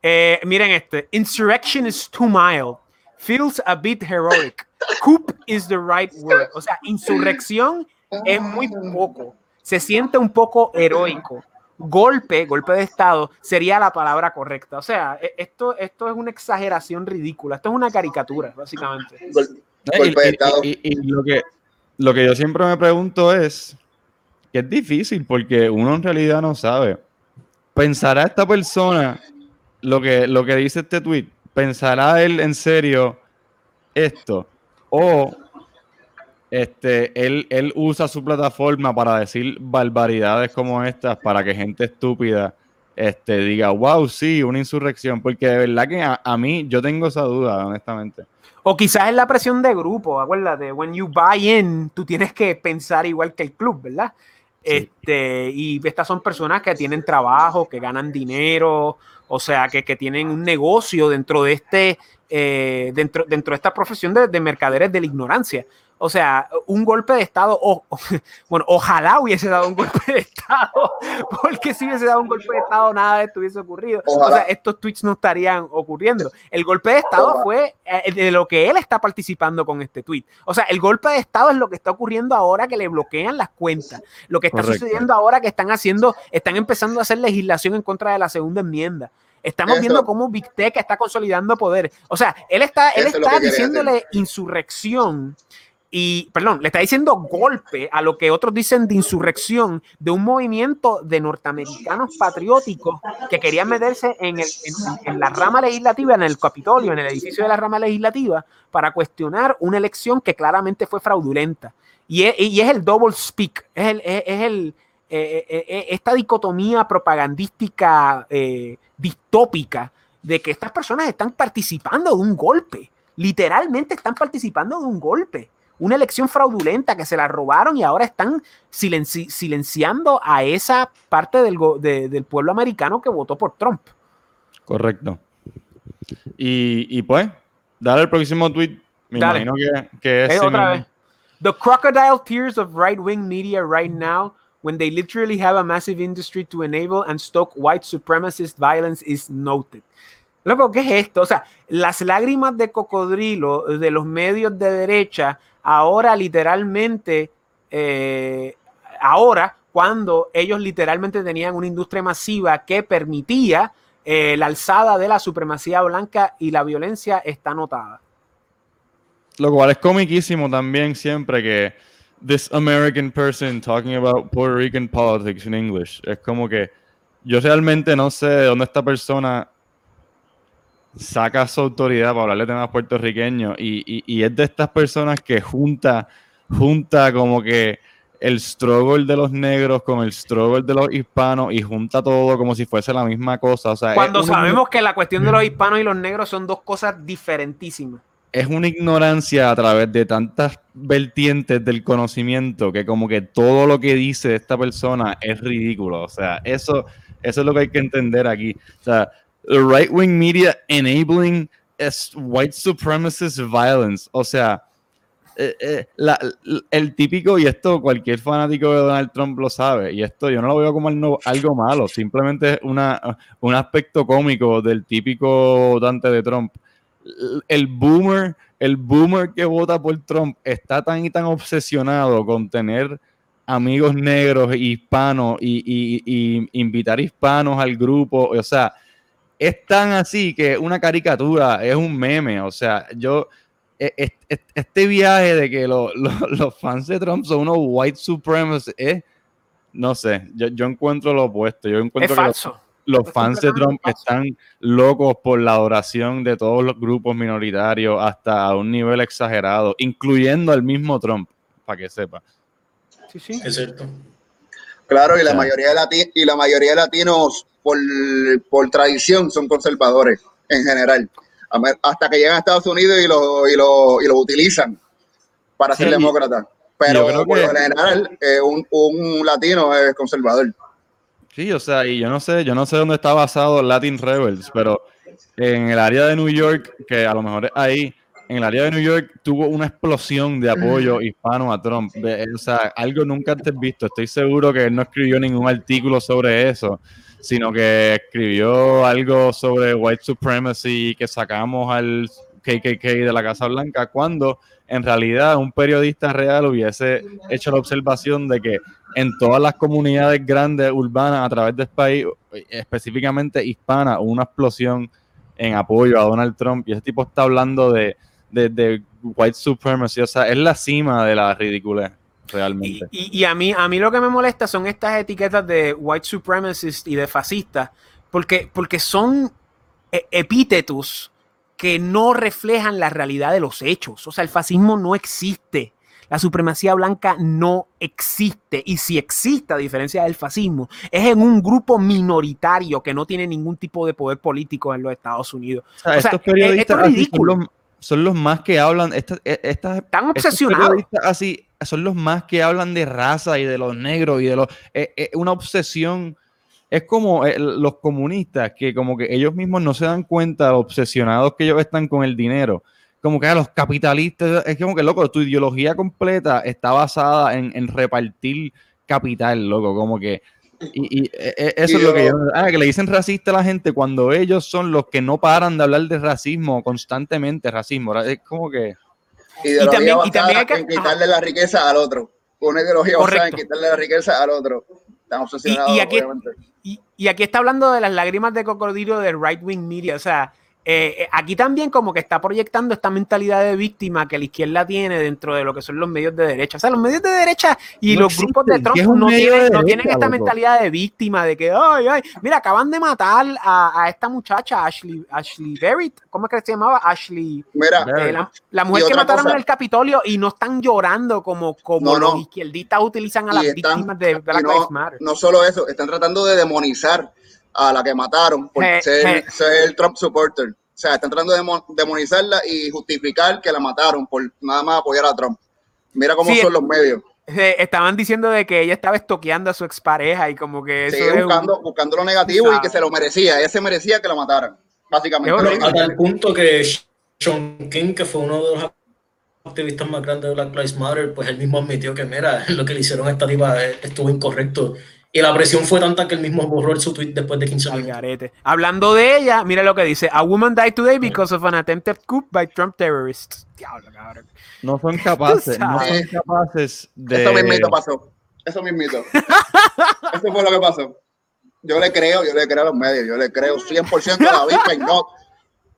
Eh, miren este. Insurrection is too mild. Feels a bit heroic. Coup is the right word. O sea, insurrección es muy poco. Se siente un poco heroico. Golpe, golpe de Estado, sería la palabra correcta. O sea, e- esto, esto es una exageración ridícula. Esto es una caricatura, básicamente. Golpe de y- Estado. y- y lo, que, lo que yo siempre me pregunto es que es difícil porque uno en realidad no sabe. ¿Pensará esta persona lo que, lo que dice este tweet? ¿Pensará él en serio esto? ¿O este, él, él usa su plataforma para decir barbaridades como estas para que gente estúpida este, diga, wow, sí, una insurrección, porque de verdad que a, a mí yo tengo esa duda, honestamente. O quizás es la presión de grupo, acuérdate, when you buy in, tú tienes que pensar igual que el club, ¿verdad? Este, y estas son personas que tienen trabajo, que ganan dinero, o sea, que, que tienen un negocio dentro de este, eh, dentro, dentro de esta profesión de, de mercaderes de la ignorancia. O sea, un golpe de Estado, o, o- bueno, ojalá hubiese dado un golpe de Estado, porque si hubiese dado un golpe de Estado, nada de esto hubiese ocurrido. O sea, estos tweets no estarían ocurriendo. El golpe de Estado Ojalá. fue eh, de lo que él está participando con este tweet. O sea, el golpe de Estado es lo que está ocurriendo ahora que le bloquean las cuentas. Lo que está Correcto. sucediendo ahora que están haciendo, están empezando a hacer legislación en contra de la segunda enmienda. Estamos Eso. viendo cómo Big Tech está consolidando poder. O sea, él está, él Eso está diciéndole insurrección y, perdón, le está diciendo golpe a lo que otros dicen de insurrección de un movimiento de norteamericanos patrióticos que querían meterse en, el- en- la rama legislativa, en el Capitolio, en el edificio de la rama legislativa, para cuestionar una elección que claramente fue fraudulenta. Y es, y es el double speak, es, el, es, el, eh, eh, eh, esta dicotomía propagandística distópica de que estas personas están participando de un golpe, literalmente están participando de un golpe, una elección fraudulenta que se la robaron y ahora están silenci- silenciando a esa parte del, go- de- del pueblo americano que votó por Trump. Correcto. Y, y pues, dale el próximo tweet. Me Dale. imagino que, que es. Otra mismo. vez. The crocodile tears of right wing media right now, when they literally have a massive industry to enable and stoke white supremacist violence, is noted. Loco, ¿qué es esto? O sea, las lágrimas de cocodrilo de los medios de derecha, ahora literalmente, eh, ahora, cuando ellos literalmente tenían una industria masiva que permitía eh, la alzada de la supremacía blanca y la violencia está notada. Lo cual es comiquísimo también siempre que this American person talking about Puerto Rican politics in English. Es como que yo realmente no sé de dónde esta persona saca su autoridad para hablarle de temas puertorriqueños y, y, y es de estas personas que junta, junta como que el struggle de los negros con el struggle de los hispanos y junta todo como si fuese la misma cosa. O sea, Cuando sabemos que la cuestión de los hispanos y los negros son dos cosas diferentísimas. es una ignorancia a través de tantas vertientes del conocimiento que como que todo lo que dice esta persona es ridículo. O sea, eso, eso es lo que hay que entender aquí. O sea, the right wing media enabling white supremacist violence. O sea, eh, eh, el típico, y esto cualquier fanático de Donald Trump lo sabe, y esto yo no lo veo como algo, malo, simplemente es un aspecto cómico del típico votante de Trump. El boomer, el boomer que vota por Trump está tan y tan obsesionado con tener amigos negros, hispanos y, y- y invitar hispanos al grupo, o sea, es tan así que una caricatura, es un meme, o sea, yo, e- e- e- este viaje de que lo- lo- los fans de Trump son unos white supremacists, es, no sé, yo, yo encuentro lo opuesto, yo Es encuentro que los, falso. los es fans de Trump falso. están locos por la adoración de todos los grupos minoritarios hasta a un nivel exagerado, incluyendo al mismo Trump, para que sepa. Sí, sí. Es cierto. Claro, y la mayoría de lati- y la mayoría de latinos por, por tradición son conservadores en general. Hasta que llegan a Estados Unidos y lo, y lo, y lo utilizan para ser Sí. demócratas. Pero creo por que- lo general, eh, un, un latino es conservador. Sí, o sea, y yo no sé, yo no sé dónde está basado Latin Rebels, pero en el área de New York, que a lo mejor es ahí, en el área de New York tuvo una explosión de apoyo hispano a Trump. De- o sea, algo nunca antes visto. Estoy seguro que él no escribió ningún artículo sobre eso, sino que escribió algo sobre white supremacy que sacamos al KKK de la Casa Blanca, cuando en realidad un periodista real hubiese hecho la observación de que en todas las comunidades grandes urbanas a través de este país, específicamente hispana, hubo una explosión en apoyo a Donald Trump y ese tipo está hablando de, de, de white supremacy, o sea, es la cima de la ridiculez realmente. y- y a, mí, a mí lo que me molesta son estas etiquetas de white supremacist y de fascista, porque, porque son e- epítetos que no reflejan la realidad de los hechos. O sea, el fascismo no existe. La supremacía blanca no existe y si existe, a diferencia del fascismo, es en un grupo minoritario que no tiene ningún tipo de poder político en los Estados Unidos. O sea, O sea, estos e- periodistas esto es ridículo. Son los más que hablan. Estas, e- estas, Están obsesionados. así son los más que hablan de raza y de los negros y de los. eh, eh, una obsesión. Es como eh, los comunistas, que como que ellos mismos no se dan cuenta, lo obsesionados que ellos están con el dinero. Como que a los capitalistas, es como que, loco, tu ideología completa está basada en, en repartir capital, loco, como que. Y, y, eh, eh, eso Y es lo que yo-. Ah, que le dicen racista a la gente cuando ellos son los que no paran de hablar de racismo constantemente, racismo. ra- Es como que. Ideología también- y basada también hay que- en quitarle la riqueza al otro. Una ideología basada en quitarle la riqueza al otro. Están obsesionados, Y- y aquí- obviamente. Y, y aquí está hablando de las lágrimas de cocodrilo de right wing media. O sea, eh, eh, aquí también como que está proyectando esta mentalidad de víctima que la izquierda tiene dentro de lo que son los medios de derecha. O sea, los medios de derecha y No los grupos de. Trump ¿Qué es un no tienen, de no derecha, tienen esta loco? mentalidad de víctima, de que, ay, ay, mira, acaban de matar a, a esta muchacha, Ashley, Ashley Barrett, ¿cómo es que se llamaba? Ashley, Mira, eh, la, la mujer que mataron cosa- en el Capitolio y no están llorando como, como No, no. los izquierdistas utilizan a Y las están- víctimas de Black no, Lives Matter. no solo eso, están tratando de demonizar a la que mataron por ser, je. ser Trump supporter. O sea, están tratando de demo- demonizarla y justificar que la mataron por nada más apoyar a Trump. Mira cómo Sí, son los medios. Eh, estaban diciendo de que ella estaba estoqueando a su expareja y como que eso es un- buscando, buscando lo negativo y que se lo merecía. Ella se merecía que la mataran, básicamente. Es Pero horrible. a tal punto que Sean King, que fue uno de los activistas más grandes de Black Lives Matter, pues él mismo admitió que, mira, lo que le hicieron a esta tipa eh, estuvo incorrecto. Y la presión fue tanta que él mismo borró su tweet después de 15 al minutos. garete. Hablando de ella, mira lo que dice: A woman died today because of an attempted coup by Trump terrorists. Diablo, cabrón. No son capaces, no son capaces de. Eso mismito pasó. Eso mismito. Eso fue lo que pasó. Yo le creo, yo le creo a los medios, yo le creo 100% a David Peinot.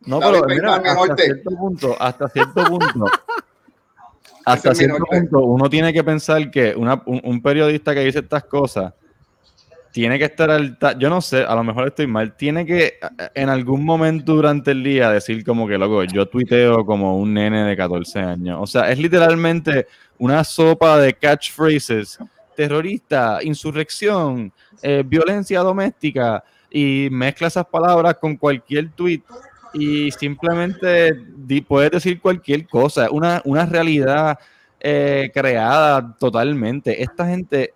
No, David pero mira, hasta norte. cierto punto, hasta cierto punto, hasta cierto norte. punto, uno tiene que pensar que una- un, un periodista que dice estas cosas tiene que estar al yo no sé, a lo mejor estoy mal, tiene que en algún momento durante el día decir como que, loco, yo tuiteo como un nene de 14 años. O sea, es literalmente una sopa de catchphrases, terrorista, insurrección, eh, violencia doméstica, y mezcla esas palabras con cualquier tweet y simplemente puedes decir cualquier cosa, una, una realidad eh, creada totalmente. Esta gente,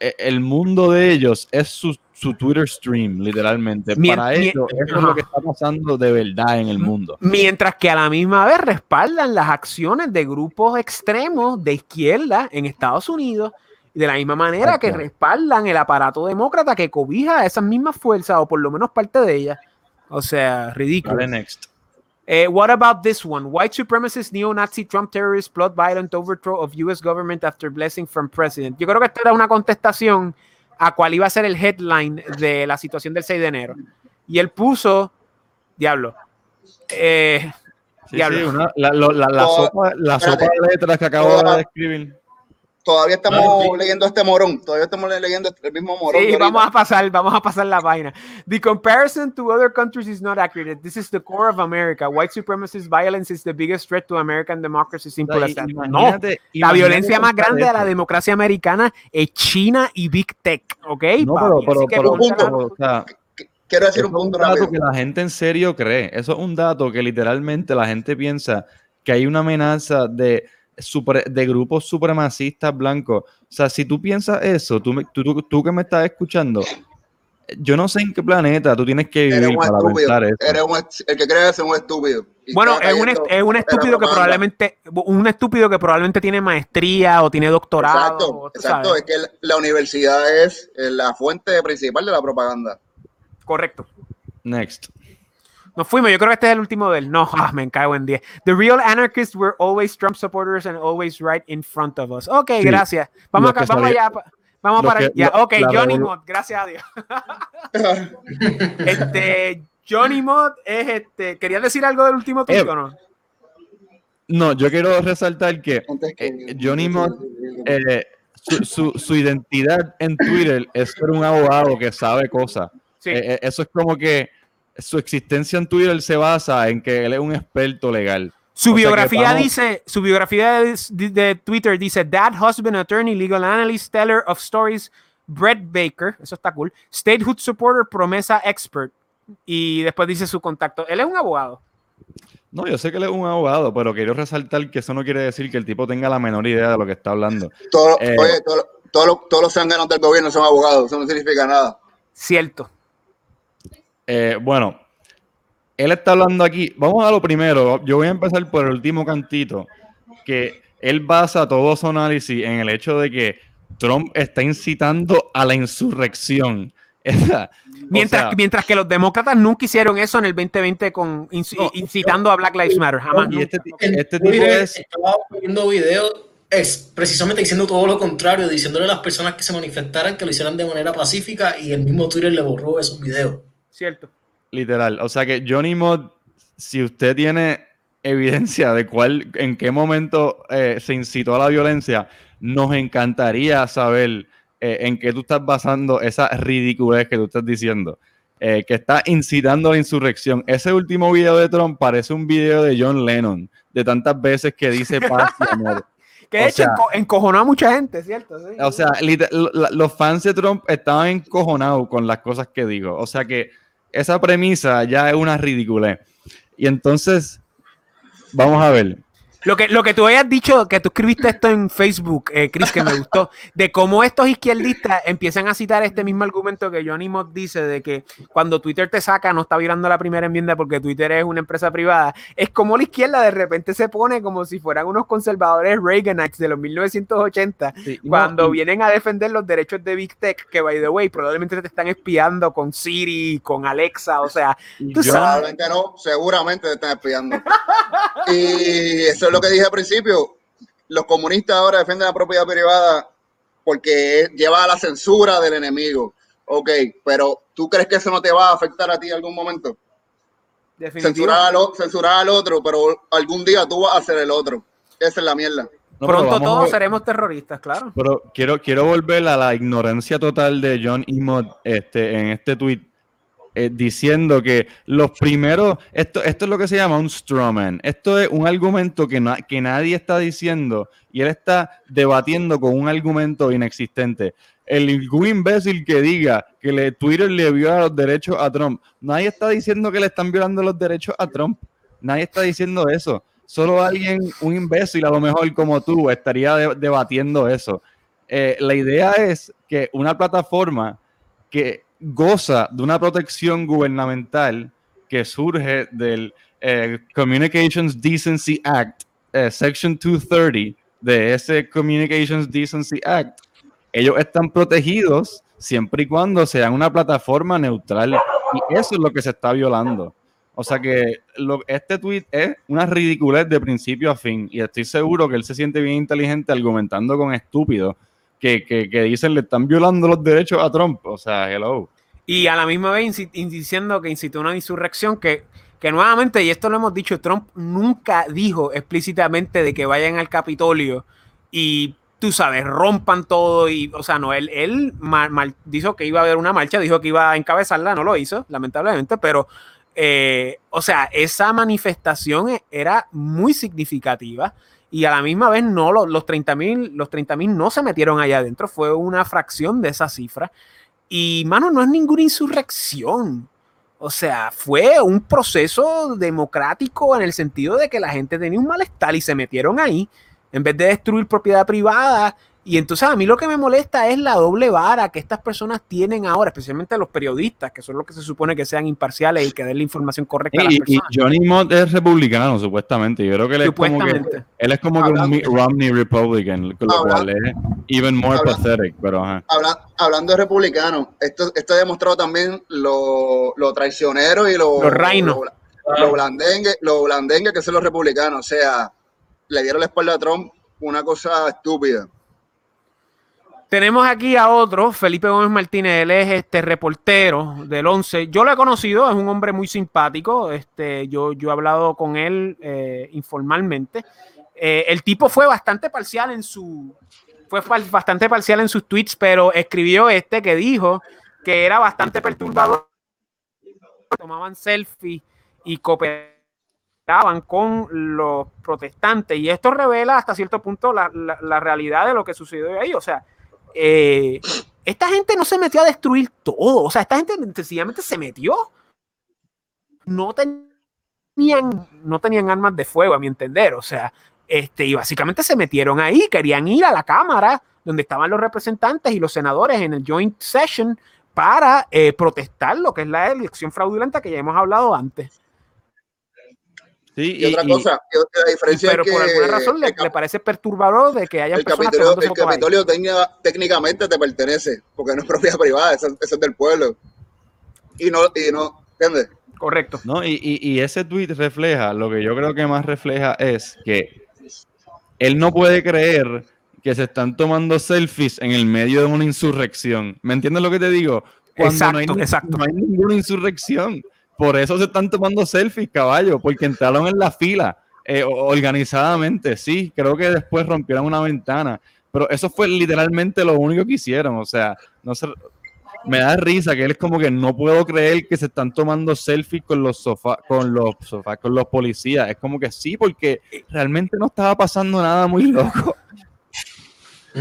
el mundo de ellos es su, su Twitter stream, literalmente. Mien- Para mien- ellos, eso es lo que está pasando de verdad en el mundo. Mientras que a la misma vez respaldan las acciones de grupos extremos de izquierda en Estados Unidos. y De la misma manera que respaldan el aparato demócrata que cobija a esas mismas fuerzas, o por lo menos parte de ellas. O sea, ridículo. Dale next. Eh, what about this one? White supremacist neo-Nazi Trump terrorist plot violent overthrow of U.S. government after blessing from president. Yo creo que esta era una contestación a cuál iba a ser el headline de la situación del 6 de enero. Y él puso, diablo, eh, Sí, Diablo. sí, una- la, lo- la- la Toda- sopa, la sopa de letras que acabo de describir. Todavía estamos sí. leyendo este morón, todavía estamos leyendo el mismo morón. Sí, vamos a pasar, vamos a pasar la vaina. The comparison to other countries is not accurate. This is the core of America. White supremacist violence is the biggest threat to American democracy. Simple as that. No, la violencia más grande de la democracia americana es China y Big Tech, ¿ok? No, pero, Así pero, que pero- pero, o sea, Quiero decir un es un punto dato rápido. que la gente en serio cree. Eso es un dato que literalmente la gente piensa que hay una amenaza de, supre- de grupos supremacistas blancos. O sea, si tú piensas eso, tú, me- tú, tú- tú que me estás escuchando, yo no sé en qué planeta tú tienes que Eres vivir un para estúpido. pensar eso. Eres un el que cree es un estúpido. Y Bueno, es un, es un estúpido que probablemente, un estúpido que probablemente tiene maestría o tiene doctorado. Exacto, exacto. sabes. Es que la- la universidad es eh, la fuente principal de la propaganda. Correcto. Next. Nos fuimos, yo creo que este es el último del. No, ah, me cago en 10. The real anarchists were always Trump supporters and always right in front of us. Ok, Sí, gracias. Vamos, acá, vamos allá. Vamos para que- ya. lo- Ok, Johnny Mott, gracias a Dios. este, Johnny Mott es este. ¿Querías decir algo del último tweet Eh, o no? No, yo quiero resaltar que- Eh, Johnny Mott, eh, su, su- su identidad en Twitter es ser un abogado que sabe cosas. Sí. Eh, eh, eso es como que su existencia en Twitter se basa en que él es un experto legal. Su O biografía vamos- dice, su biografía de, de Twitter dice Dad, husband, attorney, legal analyst, teller of stories, Brett Baker, eso está cool, statehood supporter, promesa expert. Y después dice su contacto. Él es un abogado. No, yo sé que él es un abogado, pero quiero resaltar que eso no quiere decir que el tipo tenga la menor idea de lo que está hablando. Todo- Eh, oye, todo- todos los- todos los zánganos del gobierno son abogados, eso no significa nada. Cierto. Eh, bueno, él está hablando aquí. Vamos a lo primero. Yo voy a empezar por el último cantito, que él basa todo su análisis en el hecho de que Trump está incitando a la insurrección. O Mientras, sea, mientras que los demócratas nunca hicieron eso en el 2020 con No, incitando a Black Lives Matter. Jamás. y este, este tipo Twitter es Estaba viendo videos es precisamente diciendo todo lo contrario, diciéndole a las personas que se manifestaran que lo hicieran de manera pacífica y el mismo Twitter le borró esos videos. Cierto. literal. O sea que Johnny Mod, si usted tiene evidencia de cuál, en qué momento eh, se incitó a la violencia, nos encantaría saber eh, en qué tú estás basando esa ridiculez que tú estás diciendo. eh, que está incitando a la insurrección. Ese último video de Trump parece un video de John Lennon, de tantas veces que dice paz y amor. Que O de hecho sea- enco- encojonó a mucha gente, ¿cierto? Sí. O sea, los fans de Trump estaban encojonados con las cosas que digo. O sea que esa premisa ya es una ridiculez. Y entonces, vamos a ver. Lo que, lo que tú habías dicho, que tú escribiste esto en Facebook, eh, Chris, que me gustó, de cómo estos izquierdistas empiezan a citar este mismo argumento que Johnny Mott dice de que cuando Twitter te saca no está violando la primera enmienda porque Twitter es una empresa privada. Es como la izquierda de repente se pone como si fueran unos conservadores Reaganites de los 1980 cuando No, y- vienen a defender los derechos de Big Tech, que by the way, probablemente te están espiando con Siri, con Alexa, o sea, tú yo- sabes. Probablemente no, seguramente te están espiando. Y eso es lo que dije al principio. Los comunistas ahora defienden la propiedad privada porque lleva a la censura del enemigo. Ok, pero ¿tú crees que eso no te va a afectar a ti en algún momento? Censurar al, censurar al otro, pero algún día tú vas a ser el otro. Esa es la mierda. no, Pronto todos seremos terroristas, claro. Pero quiero, quiero volver a la ignorancia total de John Imod este, en este tweet, eh, diciendo que los primeros, esto, esto es lo que se llama un strawman. Esto es un argumento que, que nadie está diciendo y él está debatiendo con un argumento inexistente. El ningún imbécil que diga que le, Twitter le viola los derechos a Trump, nadie está diciendo que le están violando los derechos a Trump. Nadie está diciendo eso. Solo alguien, un imbécil a lo mejor como tú, estaría de- debatiendo eso. Eh, la idea es que una plataforma que goza de una protección gubernamental que surge del eh, Communications Decency Act, eh, Section 230 de ese Communications Decency Act, ellos están protegidos siempre y cuando sean una plataforma neutral y eso es lo que se está violando. O sea que este tweet es una ridiculez de principio a fin y estoy seguro que él se siente bien inteligente argumentando con estúpidos que, que, que dicen le están violando los derechos a Trump. O sea, hello. Y a la misma vez diciendo que incitó una insurrección que, que nuevamente, y esto lo hemos dicho, Trump nunca dijo explícitamente de que vayan al Capitolio y tú sabes, rompan todo y, o sea, no, él, él mal- mal- dijo que iba a haber una marcha, dijo que iba a encabezarla, no lo hizo, lamentablemente, pero, eh, o sea, esa manifestación e- era muy significativa y a la misma vez no, lo- los 30 mil los 30.000 no se metieron allá adentro, fue una fracción de esa cifra. Y, mano, no es ninguna insurrección. O sea, fue un proceso democrático en el sentido de que la gente tenía un malestar y se metieron ahí en vez de destruir propiedad privada. Y entonces a mí lo que me molesta es la doble vara que estas personas tienen ahora, especialmente los periodistas, que son los que se supone que sean imparciales y que den la información correcta a las Y. Johnny Mott es republicano, supuestamente. Yo creo que él es como que, él es como que un Romney Republican, lo Habla- cual es even more pathetic, pero ajá. Habla- hablando de republicanos, esto, esto ha demostrado también lo, lo traicionero y lo, Los rainos. lo, lo blandengue, lo blandengue que son los republicanos. O sea, le dieron la espalda a Trump una cosa estúpida. Tenemos aquí a otro, Felipe Gómez Martínez, él es este reportero del 11. Yo lo he conocido, es un hombre muy simpático. Este, yo, yo he hablado con él eh, informalmente. Eh, el tipo fue bastante parcial en su fue bastante parcial en sus tweets, pero escribió este que dijo que era bastante perturbador. Tomaban selfie y cooperaban con los protestantes. Y esto revela hasta cierto punto la- la realidad de lo que sucedió ahí. O sea, eh, esta gente no se metió a destruir todo. O sea, esta gente sencillamente se metió. No tenían, no tenían armas de fuego, a mi entender. O sea, este, y básicamente se metieron ahí, querían ir a la Cámara donde estaban los representantes y los senadores en el joint session para eh, protestar lo que es la elección fraudulenta que ya hemos hablado antes. Sí, Y, otra cosa, y otra diferencia Pero es que por alguna razón le, parece perturbador de que haya el personas Capitolio, el. Capitolio técnica- técnicamente te pertenece, porque no es propiedad privada, eso, eso es del pueblo. Y no, y no, ¿entiendes? Correcto. No, y, y- y ese tweet refleja, lo que yo creo que más refleja es que él no puede creer que se están tomando selfies en el medio de una insurrección. ¿Me entiendes lo que te digo? Cuando no, hay, Exacto, exacto. no hay ninguna insurrección. Por eso se están tomando selfies, caballo, porque entraron en la fila eh, organizadamente. Sí, creo que después rompieron una ventana, pero eso fue literalmente lo único que hicieron. O sea, no sé, me da risa que él es como que no puedo creer que se están tomando selfies con los sofás, con los sofás, con los policías. Es como que sí, porque realmente no estaba pasando nada muy loco.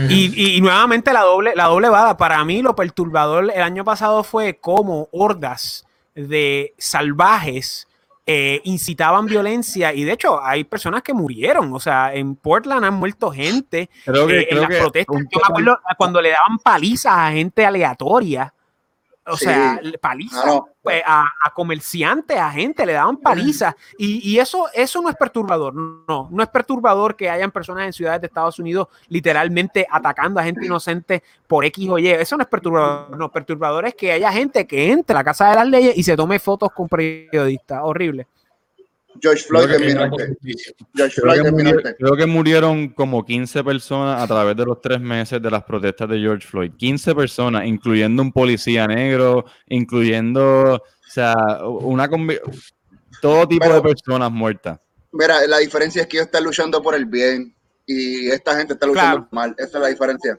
Y, y- y nuevamente la doble, la doble vada. Para mí lo perturbador el año pasado fue cómo hordas de salvajes eh, incitaban violencia y de hecho hay personas que murieron. O sea, en Portland han muerto gente Creo que, eh, en las que protestas. Yo me acuerdo cuando le daban palizas a gente aleatoria. O Sí. sea, palizas no. pues, a, a comerciantes, a gente, le daban palizas. Y, y eso, eso no es perturbador. No, no es perturbador que hayan personas en ciudades de Estados Unidos literalmente atacando a gente inocente por X o Y. Eso no es perturbador. No, perturbador es que haya gente que entre a la casa de las leyes y se tome fotos con periodistas. Horrible. George Floyd Creo que-. George Creo Floyd que, creo que murieron como 15 personas a través de los tres meses de las protestas de George Floyd. 15 personas, incluyendo un policía negro, incluyendo, o sea, una todo tipo Pero- de personas muertas. Mira, la diferencia es que ellos están luchando por el bien y esta gente está luchando Claro. mal. Esa es la diferencia.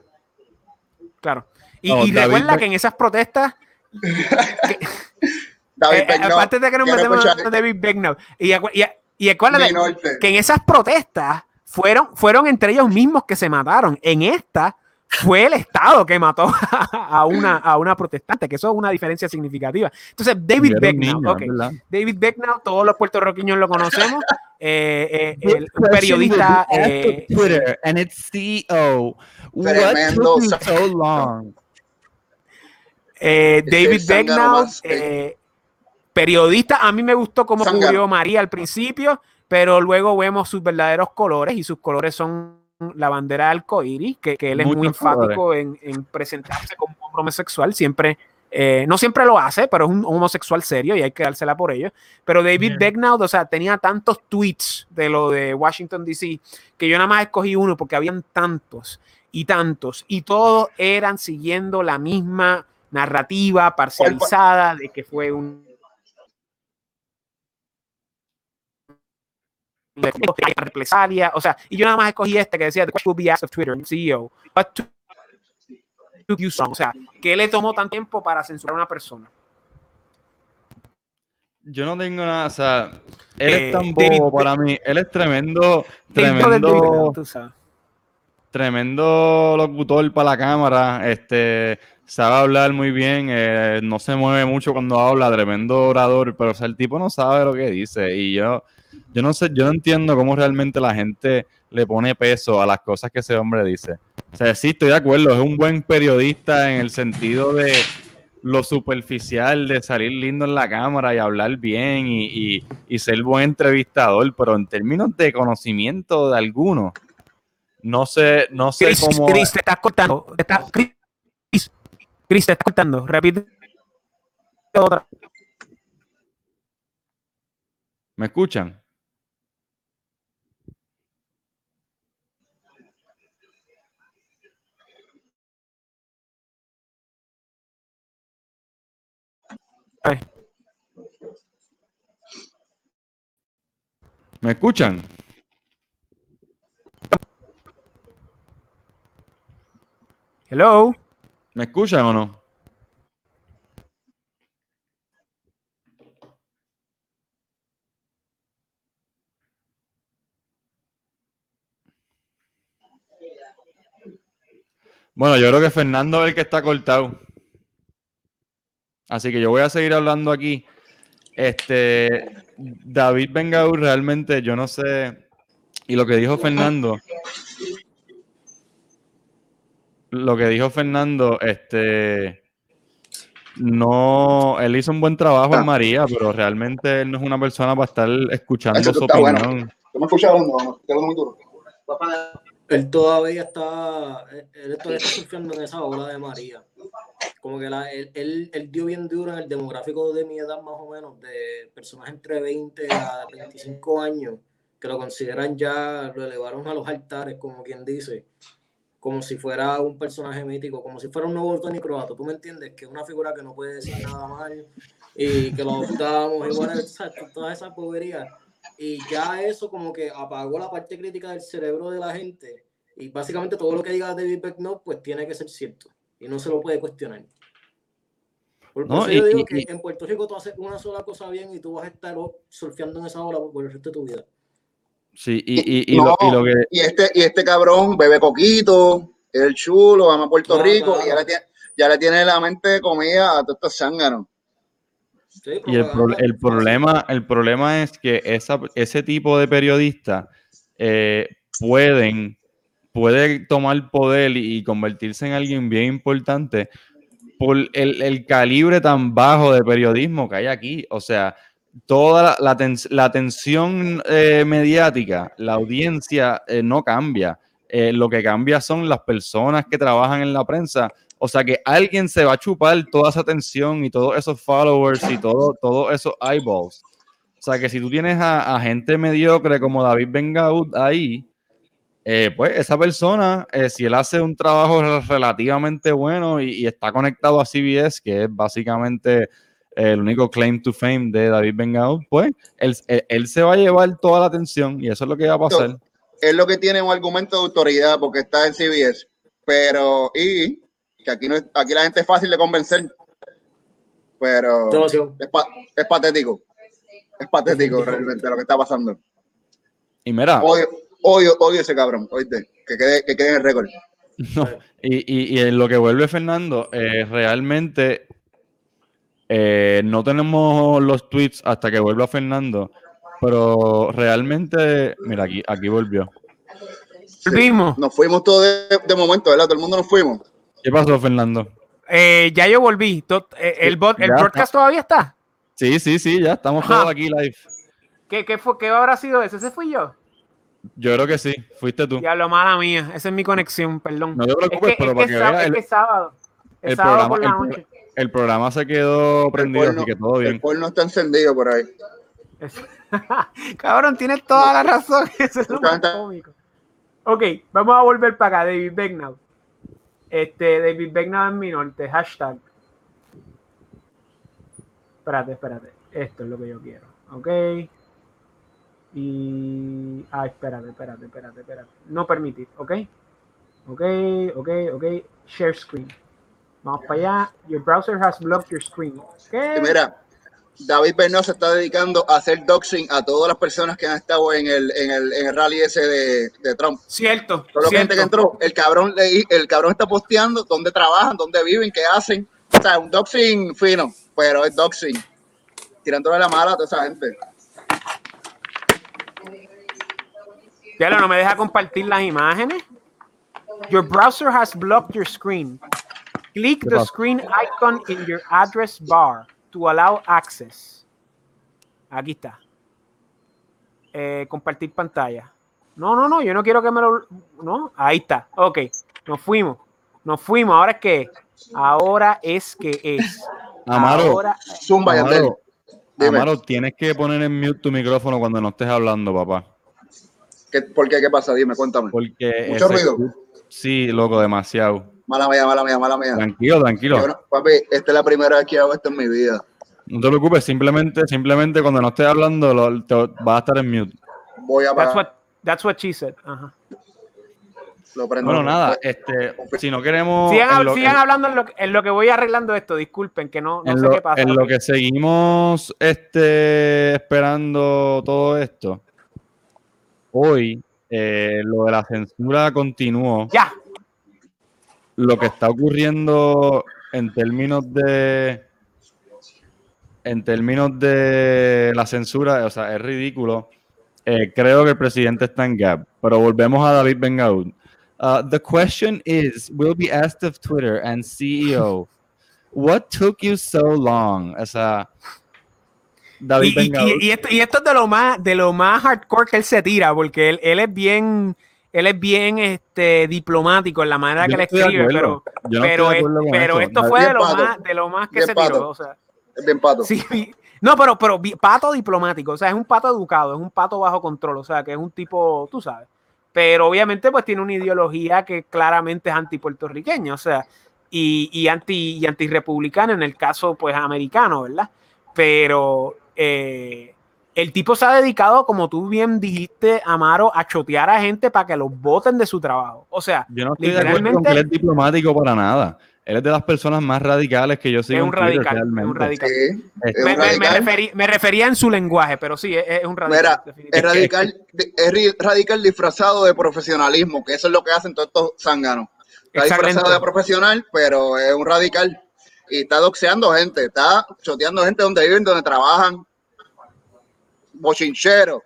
Claro. Y, No, y David recuerda que en esas protestas David Eh, eh, antes de que nos escuchar a David Becknell. Y, y, y acuérdate que en esas protestas fueron, fueron entre ellos mismos que se mataron. En esta fue el Estado que mató a una, a una protestante, que eso es una diferencia significativa. Entonces, David Murieron Becknell, niños, ok. ¿verdad? David Becknell, todos los puertorriqueños lo conocemos. eh, eh, el, periodista. eh, Twitter and its CEO. What took so long? David eh, periodista, a mí me gustó cómo Zángano. cubrió María al principio, pero luego vemos sus verdaderos colores y sus colores son la bandera arcoíris, que, que él es muy enfático en, en presentarse como un hombre homosexual, siempre, eh, no siempre lo hace, pero es un homosexual serio y hay que dársela por ello. Pero David Yeah. Becknell, o sea, tenía tantos tweets de lo de Washington DC que yo nada más escogí uno porque habían tantos y tantos y todos eran siguiendo la misma narrativa parcializada de que fue un de represalia, o sea, y yo nada más escogí este que decía the question will be asked of Twitter CEO, took you so long?" o sea, ¿qué le tomó tan tiempo para censurar a una persona? Yo no tengo nada, o sea, él Eh, es tan David- bobo para mí. Él es tremendo, tremendo, Twitter, tremendo locutor para la cámara. Este, sabe hablar muy bien, eh, no se mueve mucho cuando habla, tremendo orador, pero o sea, el tipo no sabe lo que dice. Y yo, yo no sé, yo no entiendo cómo realmente la gente le pone peso a las cosas que ese hombre dice. O sea, sí, estoy de acuerdo, es un buen periodista en el sentido de lo superficial, de salir lindo en la cámara y hablar bien y, y- y ser buen entrevistador, pero en términos de conocimiento de alguno, no sé, no sé Chris, cómo... Chris, te estás cortando. te estás- Chris, Chris, te estás cortando. Repite otra. ¿Me escuchan? Ay. ¿Me escuchan? Hello. ¿Me escuchan o no? Bueno, yo creo que Fernando es el que está cortado. Así que yo voy a seguir hablando aquí. Este, David Bengaur realmente, yo no sé. Y lo que dijo Fernando. Lo que dijo Fernando, este. No, él hizo un buen trabajo en María, pero realmente él no es una persona para estar escuchando Eso su bueno. opinión. ¿Tú me escuchas hablando? Hablando muy duro. Él todavía está, él todavía está surfeando en esa ola de María. Como que la, él, él, dio bien duro en el demográfico de mi edad más o menos, de personas entre 20 a 25 años, que lo consideran ya, lo elevaron a los altares, como quien dice, como si fuera un personaje mítico, como si fuera un nuevo Tony Croato, ¿tú me entiendes? Que es una figura que no puede decir nada mal y que lo adoptamos y bueno, exacto, toda esa povería. Y ya eso como que apagó la parte crítica del cerebro de la gente y básicamente todo lo que diga David Becknott pues tiene que ser cierto y no se lo puede cuestionar. Por No, eso y- yo digo y- que y- en Puerto Rico tú haces una sola cosa bien y tú vas a estar surfeando en esa ola por el resto de tu vida. Sí, y, y, y No, lo, y lo que. y este, y este cabrón bebe coquito, es el chulo, ama a Puerto Claro, Rico, claro. y ya le, tiene, ya le tiene la mente comida a todos estos zánganos. Y el, pro- el problema, el problema es que esa, ese tipo de periodistas eh, pueden, puede tomar poder y, convertirse en alguien bien importante por el, el calibre tan bajo de periodismo que hay aquí. O sea, toda la, la, tens- la atención eh, mediática, la audiencia eh, no cambia. Lo que cambia son las personas que trabajan en la prensa. O sea que alguien se va a chupar toda esa atención y todos esos followers y todo, todos esos eyeballs. O sea que si tú tienes a, a gente mediocre como David Bengaud ahí, eh, pues esa persona, eh, si él hace un trabajo re- relativamente bueno y, y está conectado a CBS, que es básicamente el único claim to fame de David Bengaud, pues él, él- él se va a llevar toda la atención y eso es lo que va a pasar. Es lo que tiene un argumento de autoridad porque está en CBS, pero y que aquí no es- aquí la gente es fácil de convencer, pero es, pa- es patético, es patético realmente lo que está pasando. Y mira, Odio, odio, odio ese cabrón, oíste, que quede, que quede en el récord. No, y, y- y en lo que vuelve Fernando, eh, realmente eh, no tenemos los tweets hasta que vuelva Fernando, pero realmente, mira, aquí, aquí volvió. Volvimos. Nos fuimos todos de, de momento, ¿verdad? Todo el mundo nos fuimos. ¿Qué pasó, Fernando? Eh, ya yo volví. Eh, el, bot- el broadcast todavía está. Sí, sí, sí, ya estamos Ajá. todos aquí live. ¿Qué, qué, fue, ¿Qué habrá sido eso? ¿Ese fui yo? Yo creo que sí, fuiste tú. Ya lo mala mía. Esa es mi conexión, perdón. No te preocupes, es que, pero es para que veas, es el, que sábado. Es el sábado programa, por la el noche. el programa se quedó prendido, porno- así que todo El bien. porno está encendido por ahí. Cabrón, tienes toda la razón. Eso es lo más cómico. Ok, vamos a volver para acá. David Becknow. Este, David Becknow en mi norte. Hashtag. Espérate, espérate. Esto es lo que yo quiero. Ok. Y. Ah, espérate, espérate, espérate, espérate. No permitir, ok. Ok, ok, ok. Share screen. Vamos para allá. Your browser has blocked your screen. Y ¿Qué? mira, David Bernal se está dedicando a hacer doxing a todas las personas que han estado en el, en el, en el rally ese de, de Trump. Cierto. La gente que cierto. entró, el cabrón, le- el cabrón está posteando dónde trabajan, dónde viven, qué hacen. O sea, un doxing fino, pero es doxing. Tirándole la mala a toda esa gente. Ya no me deja compartir las imágenes. Your browser has blocked your screen. Click ¿Qué the screen icon in your address bar to allow access. Aquí está. Eh, compartir pantalla. No, no, no, yo no quiero que me lo. No, ahí está. Ok, nos fuimos. Nos fuimos. Ahora es que. Ahora es que es. Amaro, Ahora. Zumba, Yandel. Amaro, tienes que poner en mute tu micrófono cuando no estés hablando, papá. ¿Qué, ¿Por qué? ¿Qué pasa? Dime, cuéntame. Porque Mucho ese- ruido. Sí, loco, demasiado. Mala mía, mala mía, mala mía. Tranquilo, tranquilo. Yo papi, esta es la primera vez que hago esto en mi vida. No te preocupes, simplemente, simplemente cuando no estés hablando lo, te- vas a estar en mute. Voy a That's what, that's what she said. Ajá. Lo prendo. Bueno, nada, este, si no queremos. Sigan, en hab- lo- sigan en- hablando en lo, que- en lo que voy arreglando esto. Disculpen que no, sé lo, qué pasa. en lo que seguimos este, esperando todo esto, hoy eh, lo de la censura continuó. Ya, Lo que está ocurriendo en términos de en términos de la censura, o sea, es ridículo. Eh, creo que el presidente está en gap, pero volvemos a David Bengaud. Uh, the question is, will be asked of Twitter and CEO, what took you so long? O sea, David Y, y- Bengaud. y- y esto, y esto es de lo más de lo más hardcore que él se tira, porque él, él es bien, él es bien este diplomático en la manera Yo que no le escribe, pero, no pero, es- pero esto fue de lo pato. más, de lo más que se pato. tiró. O sea, Es bien pato. sí, no, pero, pero pato diplomático, o sea, es un pato educado, es un pato bajo control, o sea, que es un tipo, tú sabes. Pero obviamente, pues tiene una ideología que claramente es antipuertorriqueña, o sea, y, y anti y antirrepublicana en el caso, pues, americano, ¿verdad? Pero eh, el tipo se ha dedicado, como tú bien dijiste, Amaro, a chotear a gente para que los voten de su trabajo. O sea, Yo no estoy de acuerdo con literalmente- que él es diplomático para nada. Él es de las personas más radicales que yo sigo es en un Twitter, radical, es realmente. un radical. Sí, es Me, un me- me radical. referí- me refería en su lenguaje, pero sí, es, es un radical. Mira, es radical, es radical disfrazado de profesionalismo, que eso es lo que hacen todos estos zánganos. Está disfrazado de profesional, pero es un radical. Y está doxeando gente, está choteando gente donde viven, donde trabajan. Bochinchero.